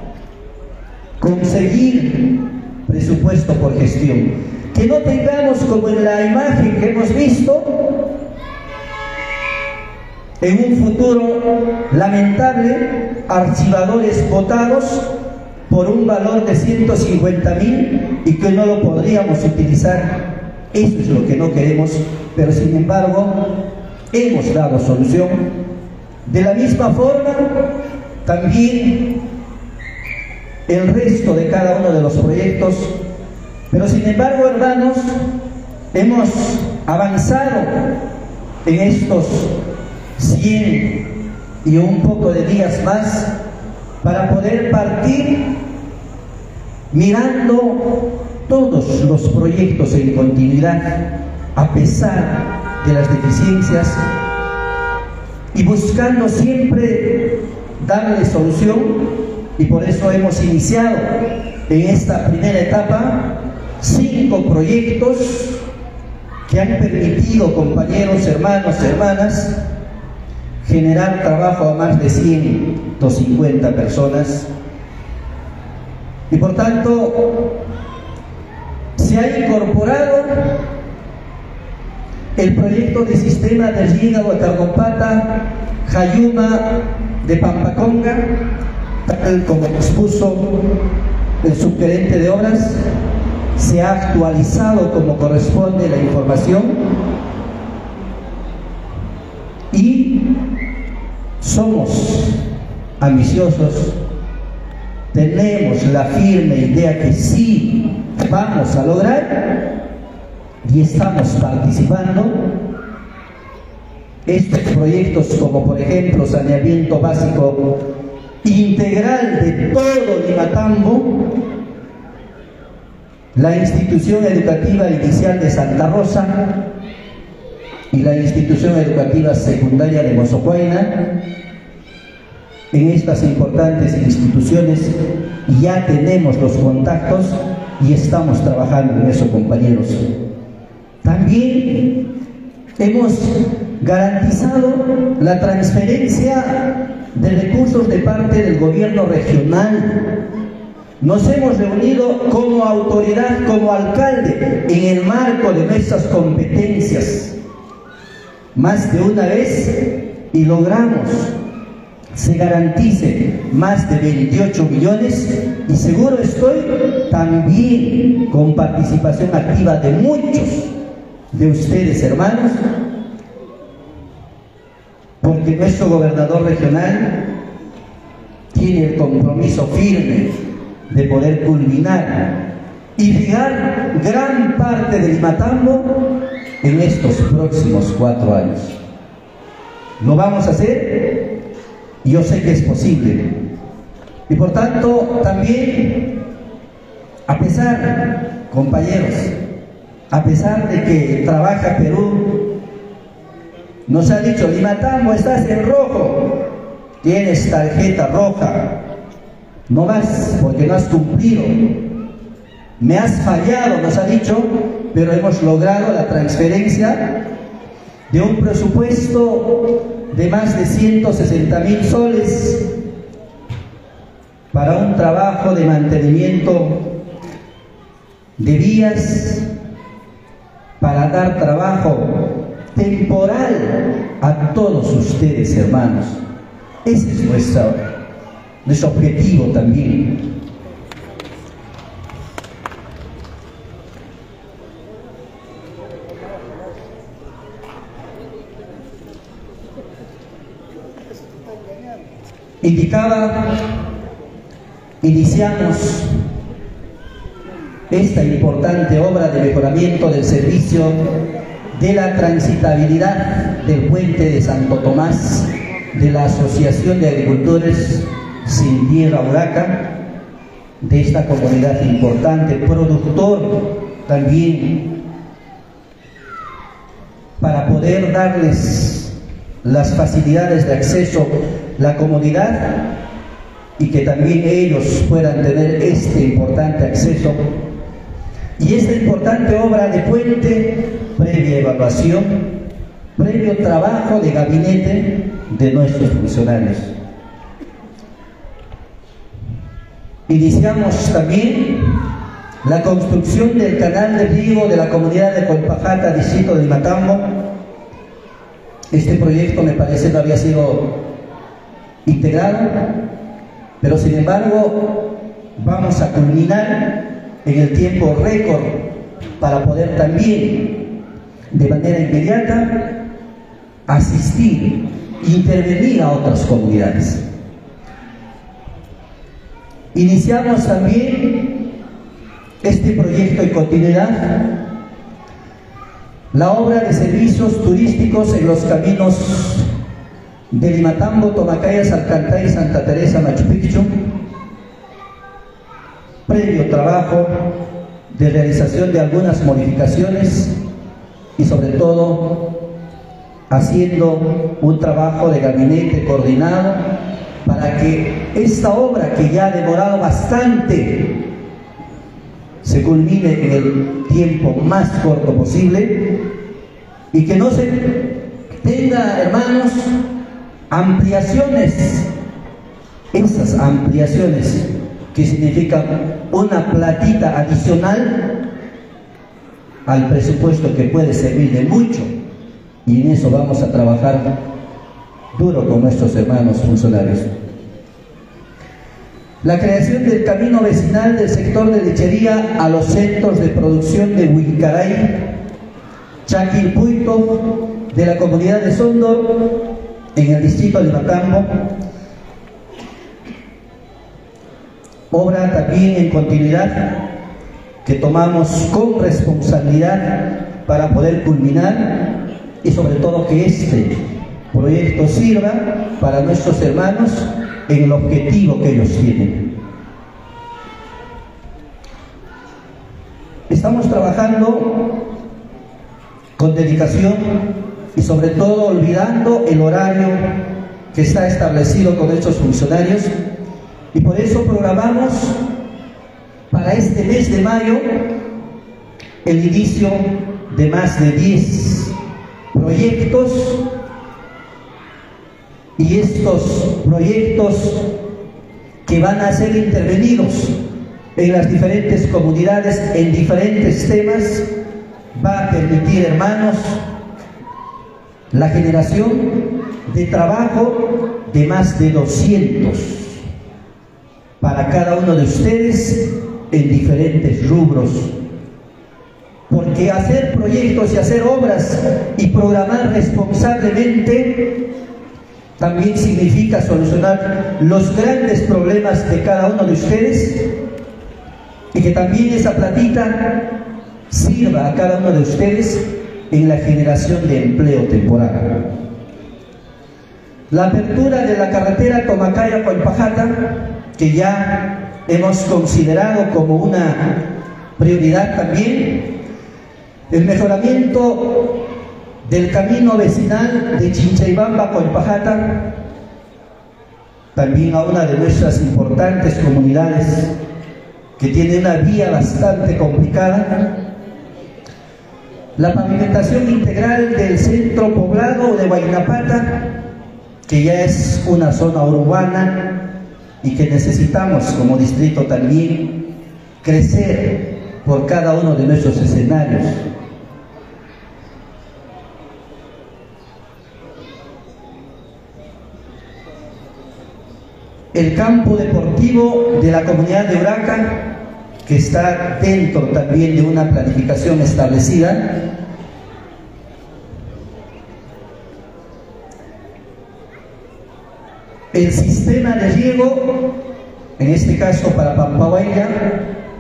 conseguir presupuesto por gestión. Que no tengamos como en la imagen que hemos visto, en un futuro lamentable, archivadores votados por un valor de 150 mil y que no lo podríamos utilizar. Eso es lo que no queremos, pero sin embargo hemos dado solución. De la misma forma, también el resto de cada uno de los proyectos, pero sin embargo, hermanos, hemos avanzado en estos 100 y un poco de días más para poder partir mirando todos los proyectos en continuidad a pesar de las deficiencias y buscando siempre darle solución y por eso hemos iniciado en esta primera etapa cinco proyectos que han permitido, compañeros, hermanos, hermanas, generar trabajo a más de 150 personas. Y por tanto se ha incorporado el proyecto de sistema de riego de Cargopata, Jayuma de Pampaconga, tal como expuso el subgerente de obras, se ha actualizado como corresponde la información y somos ambiciosos, tenemos la firme idea que sí vamos a lograr y estamos participando. Estos proyectos como por ejemplo saneamiento básico integral de todo Limatambo, la institución educativa inicial de Santa Rosa y la institución educativa secundaria de Mozocuaina, en estas importantes instituciones ya tenemos los contactos y estamos trabajando en eso, compañeros. También hemos garantizado la transferencia de recursos de parte del gobierno regional. Nos hemos reunido como autoridad, como alcalde, en el marco de nuestras competencias, más de una vez, y logramos se garantice más de 28 millones. Y seguro estoy también con participación activa de muchos de ustedes hermanos porque nuestro gobernador regional tiene el compromiso firme de poder culminar y llegar gran parte del Matambo en estos próximos cuatro años. Lo vamos a hacer yo sé que es posible. Y por tanto, también, a pesar, compañeros, a pesar de que trabaja Perú, nos ha dicho, Limatambo, estás en rojo, tienes tarjeta roja, no vas porque no has cumplido, me has fallado, nos ha dicho, pero hemos logrado la transferencia de un presupuesto de más de 160 mil soles para un trabajo de mantenimiento de vías, para dar trabajo temporal a todos ustedes, hermanos. Ese es nuestro, nuestro objetivo también. Indicaba, iniciamos esta importante obra de mejoramiento del servicio de la transitabilidad del puente de Santo Tomás de la Asociación de Agricultores Sin Tierra Huraca, de esta comunidad importante, productor también, para poder darles las facilidades de acceso la comodidad y que también ellos puedan tener este importante acceso y esta importante obra de puente previa evaluación, previo trabajo de gabinete de nuestros funcionarios. Iniciamos también la construcción del canal de riego de la comunidad de Colpajata, distrito de Matambo. Este proyecto me parece no había sido integrado, pero sin embargo vamos a culminar en el tiempo récord para poder también de manera inmediata asistir, intervenir a otras comunidades. Iniciamos también este proyecto en continuidad, la obra de servicios turísticos en los caminos de Limatambo, Tomacaya, Salcantay, Santa Teresa, Machu Picchu, previo trabajo de realización de algunas modificaciones y sobre todo haciendo un trabajo de gabinete coordinado para que esta obra que ya ha demorado bastante se culmine en el tiempo más corto posible y que no se tenga, hermanos, ampliaciones, esas ampliaciones que significan una platita adicional al presupuesto que puede servir de mucho y en eso vamos a trabajar duro con nuestros hermanos funcionarios. La creación del camino vecinal del sector de lechería a los centros de producción de Huincaray, Chaquilpuito, de la comunidad de Sondo, en el distrito de Matambo. Obra también en continuidad que tomamos con responsabilidad para poder culminar y sobre todo que este proyecto sirva para nuestros hermanos en el objetivo que ellos tienen. Estamos trabajando con dedicación y sobre todo olvidando el horario que está establecido con estos funcionarios. Y por eso programamos para este mes de mayo el inicio de más de 10 proyectos. Y estos proyectos que van a ser intervenidos en las diferentes comunidades en diferentes temas va a permitir, hermanos, la generación de trabajo de más de 200 para cada uno de ustedes en diferentes rubros. Porque hacer proyectos y hacer obras y programar responsablemente también significa solucionar los grandes problemas de cada uno de ustedes y que también esa platita sirva a cada uno de ustedes en la generación de empleo temporal. La apertura de la carretera Tomacaya-Colpajata, que ya hemos considerado como una prioridad también, el mejoramiento del camino vecinal de Chinchaibamba Colpajata, también a una de nuestras importantes comunidades que tiene una vía bastante complicada, la pavimentación integral del centro poblado de Guaynapata, que ya es una zona urbana y que necesitamos como distrito también crecer por cada uno de nuestros escenarios. El campo deportivo de la comunidad de Huracán que está dentro también de una planificación establecida, el sistema de riego, en este caso para Pampahuaya,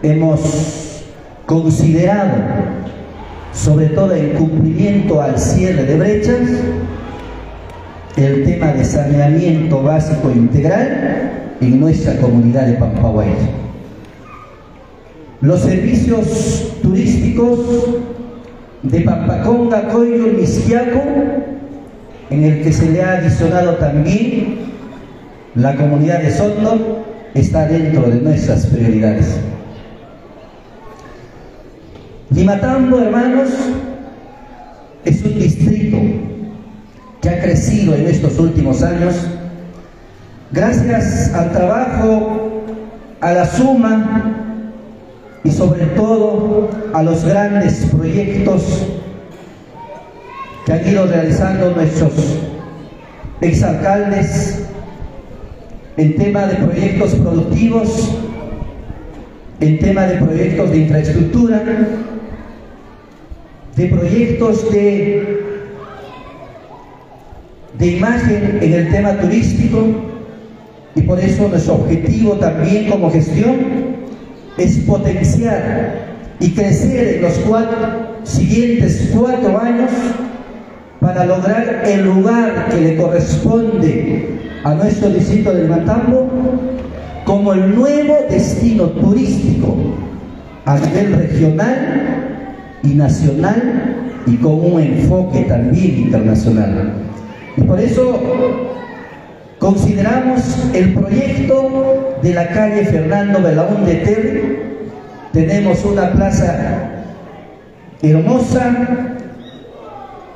hemos considerado, sobre todo en cumplimiento al cierre de brechas, el tema de saneamiento básico integral en nuestra comunidad de Pampahuaya los servicios turísticos de Pampaconga, Coyo y Misquiaco, en el que se le ha adicionado también la comunidad de Soto, está dentro de nuestras prioridades. Limatambo, hermanos, es un distrito que ha crecido en estos últimos años gracias al trabajo a la suma y sobre todo a los grandes proyectos que han ido realizando nuestros exalcaldes en tema de proyectos productivos, en tema de proyectos de infraestructura, de proyectos de, de imagen en el tema turístico y por eso nuestro objetivo también como gestión es potenciar y crecer en los cuatro, siguientes cuatro años para lograr el lugar que le corresponde a nuestro distrito del Matambo como el nuevo destino turístico a nivel regional y nacional y con un enfoque también internacional. Y por eso consideramos el proyecto de la calle Fernando Belaúnde Terry. Tenemos una plaza hermosa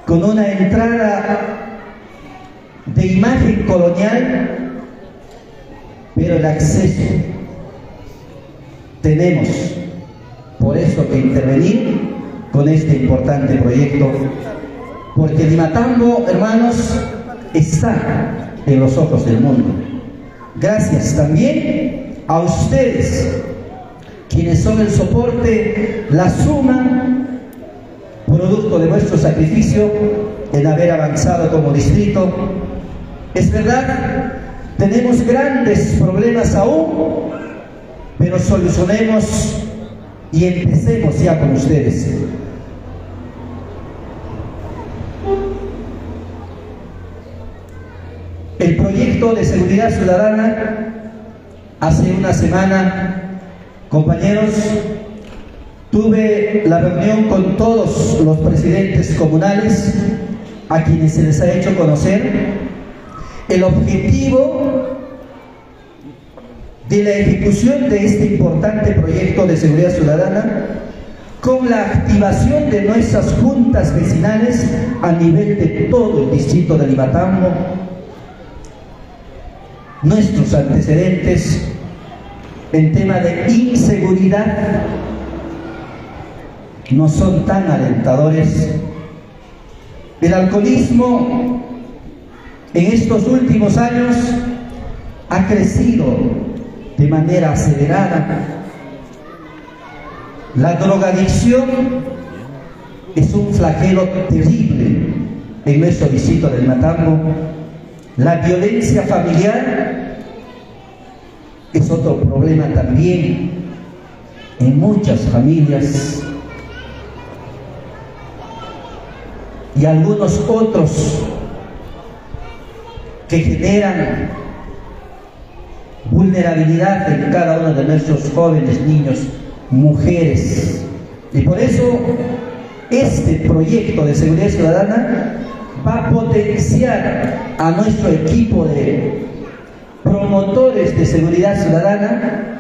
con una entrada de imagen colonial, pero el acceso tenemos por eso que intervenir con este importante proyecto, porque Limatambo, hermanos, está en los ojos del mundo. Gracias también a ustedes, quienes son el soporte, la suma, producto de nuestro sacrificio en haber avanzado como distrito. Es verdad, tenemos grandes problemas aún, pero solucionemos y empecemos ya con ustedes. El proyecto de seguridad ciudadana, hace una semana, compañeros, tuve la reunión con todos los presidentes comunales a quienes se les ha hecho conocer el objetivo de la ejecución de este importante proyecto de seguridad ciudadana con la activación de nuestras juntas vecinales a nivel de todo el distrito de Limatambo, nuestros antecedentes en tema de inseguridad no son tan alentadores. El alcoholismo en estos últimos años ha crecido de manera acelerada. La drogadicción es un flagelo terrible en nuestro distrito del Matambo. La violencia familiar es otro problema también en muchas familias y algunos otros que generan vulnerabilidad en cada uno de nuestros jóvenes, niños, mujeres. Y por eso este proyecto de seguridad ciudadana va a potenciar a nuestro equipo de promotores de seguridad ciudadana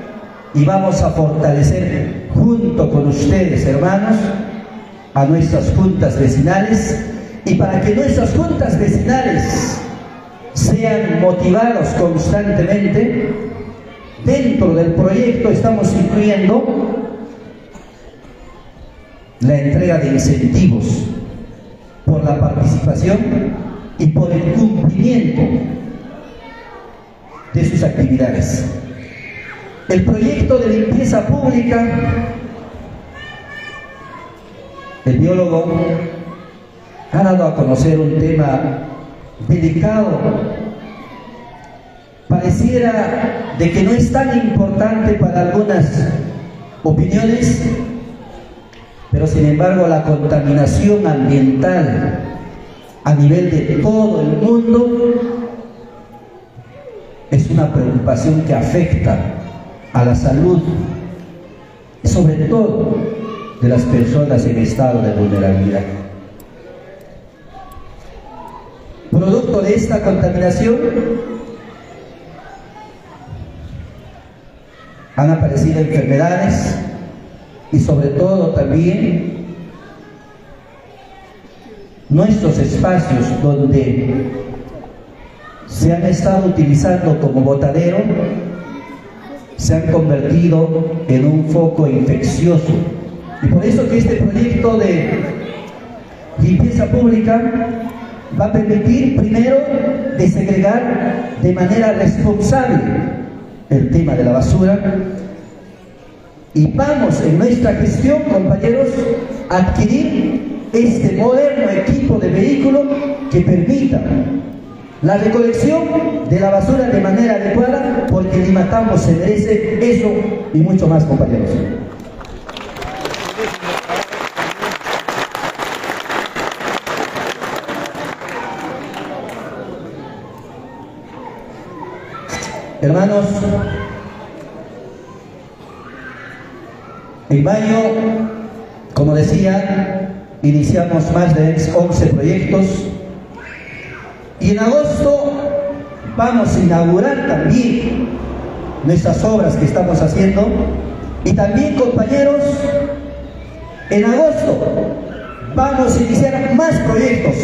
y vamos a fortalecer junto con ustedes, hermanos, a nuestras juntas vecinales. Y para que nuestras juntas vecinales sean motivados constantemente, dentro del proyecto estamos incluyendo la entrega de incentivos por la participación y por el cumplimiento de sus actividades. El proyecto de limpieza pública, el biólogo ha dado a conocer un tema delicado. Pareciera de que no es tan importante para algunas opiniones, pero sin embargo la contaminación ambiental a nivel de todo el mundo es una preocupación que afecta a la salud, sobre todo de las personas en estado de vulnerabilidad. Producto de esta contaminación han aparecido enfermedades y sobre todo también nuestros espacios donde se han estado utilizando como botadero se han convertido en un foco infeccioso. Y por eso que este proyecto de limpieza pública va a permitir primero desegregar de manera responsable el tema de la basura y vamos en nuestra gestión, compañeros, a adquirir este moderno equipo de vehículo que permita la recolección de la basura de manera adecuada porque Limatambo se merece eso y mucho más, compañeros. Hermanos, en mayo, como decía, iniciamos más de 11 proyectos y en agosto vamos a inaugurar también nuestras obras que estamos haciendo y también compañeros, en agosto vamos a iniciar más proyectos,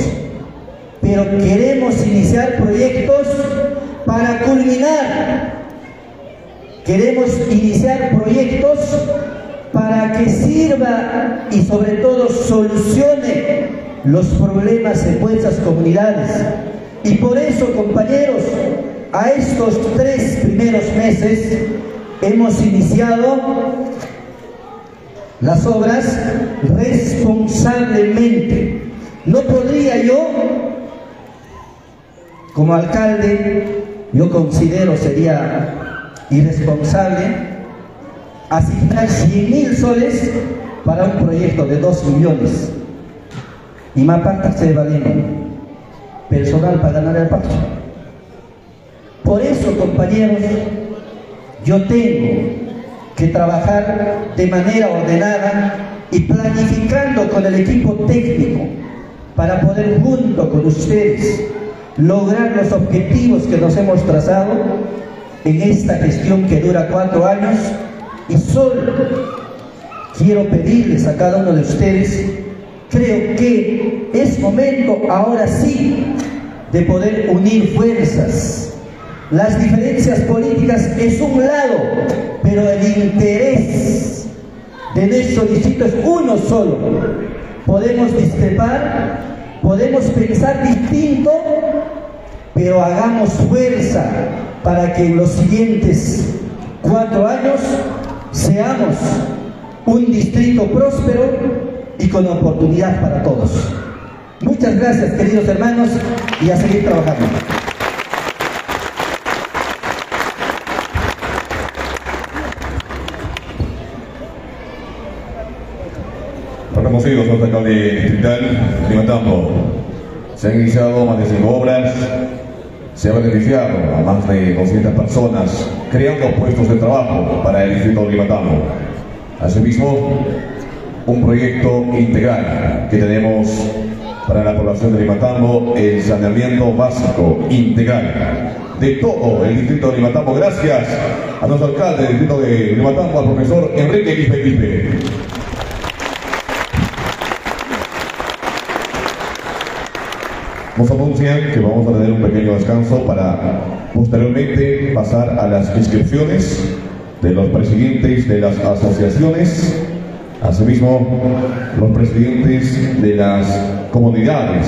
pero queremos iniciar proyectos para culminar. Queremos iniciar proyectos para que sirva y sobre todo solucione los problemas en nuestras comunidades. Y por eso, compañeros, a estos tres primeros meses hemos iniciado las obras responsablemente. No podría yo, como alcalde, yo considero sería irresponsable asignar 100 mil soles para un proyecto de 2 millones y más parte se valiendo personal para ganar el parche. Por eso, compañeros, yo tengo que trabajar de manera ordenada y planificando con el equipo técnico para poder junto con ustedes lograr los objetivos que nos hemos trazado en esta gestión que dura cuatro años y solo quiero pedirles a cada uno de ustedes, creo que es momento ahora sí de poder unir fuerzas. Las diferencias políticas es un lado, pero el interés de nuestro distrito es uno solo. Podemos discrepar, podemos pensar distinto, pero hagamos fuerza para que en los siguientes cuatro años seamos un distrito próspero y con oportunidad para todos. Muchas gracias, queridos hermanos, y a seguir trabajando. Reconocido, señor alcalde distrital de Matambo. Se han iniciado más de cinco obras, se ha beneficiado a más de 200 personas, creando puestos de trabajo para el distrito de Limatambo. Asimismo, un proyecto integral que tenemos para la población de Limatambo, el saneamiento básico integral de todo el distrito de Limatambo. Gracias a nuestro alcalde del distrito de Limatambo, al profesor Enrique Quispe. Nos anuncian que vamos a tener un pequeño descanso para posteriormente pasar a las inscripciones de los presidentes de las asociaciones, asimismo los presidentes de las comunidades,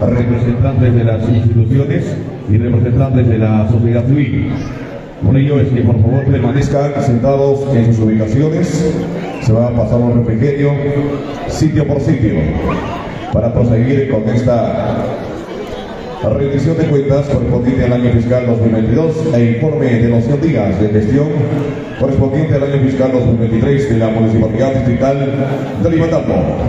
representantes de las instituciones y representantes de la sociedad civil. Por ello es que por favor permanezcan sentados en sus ubicaciones, se va a pasar un refrigerio sitio por sitio para proseguir con esta rendición de cuentas correspondiente al año fiscal 2022 e informe de los 100 días de gestión correspondiente al año fiscal 2023 de la Municipalidad Distrital de Limatambo.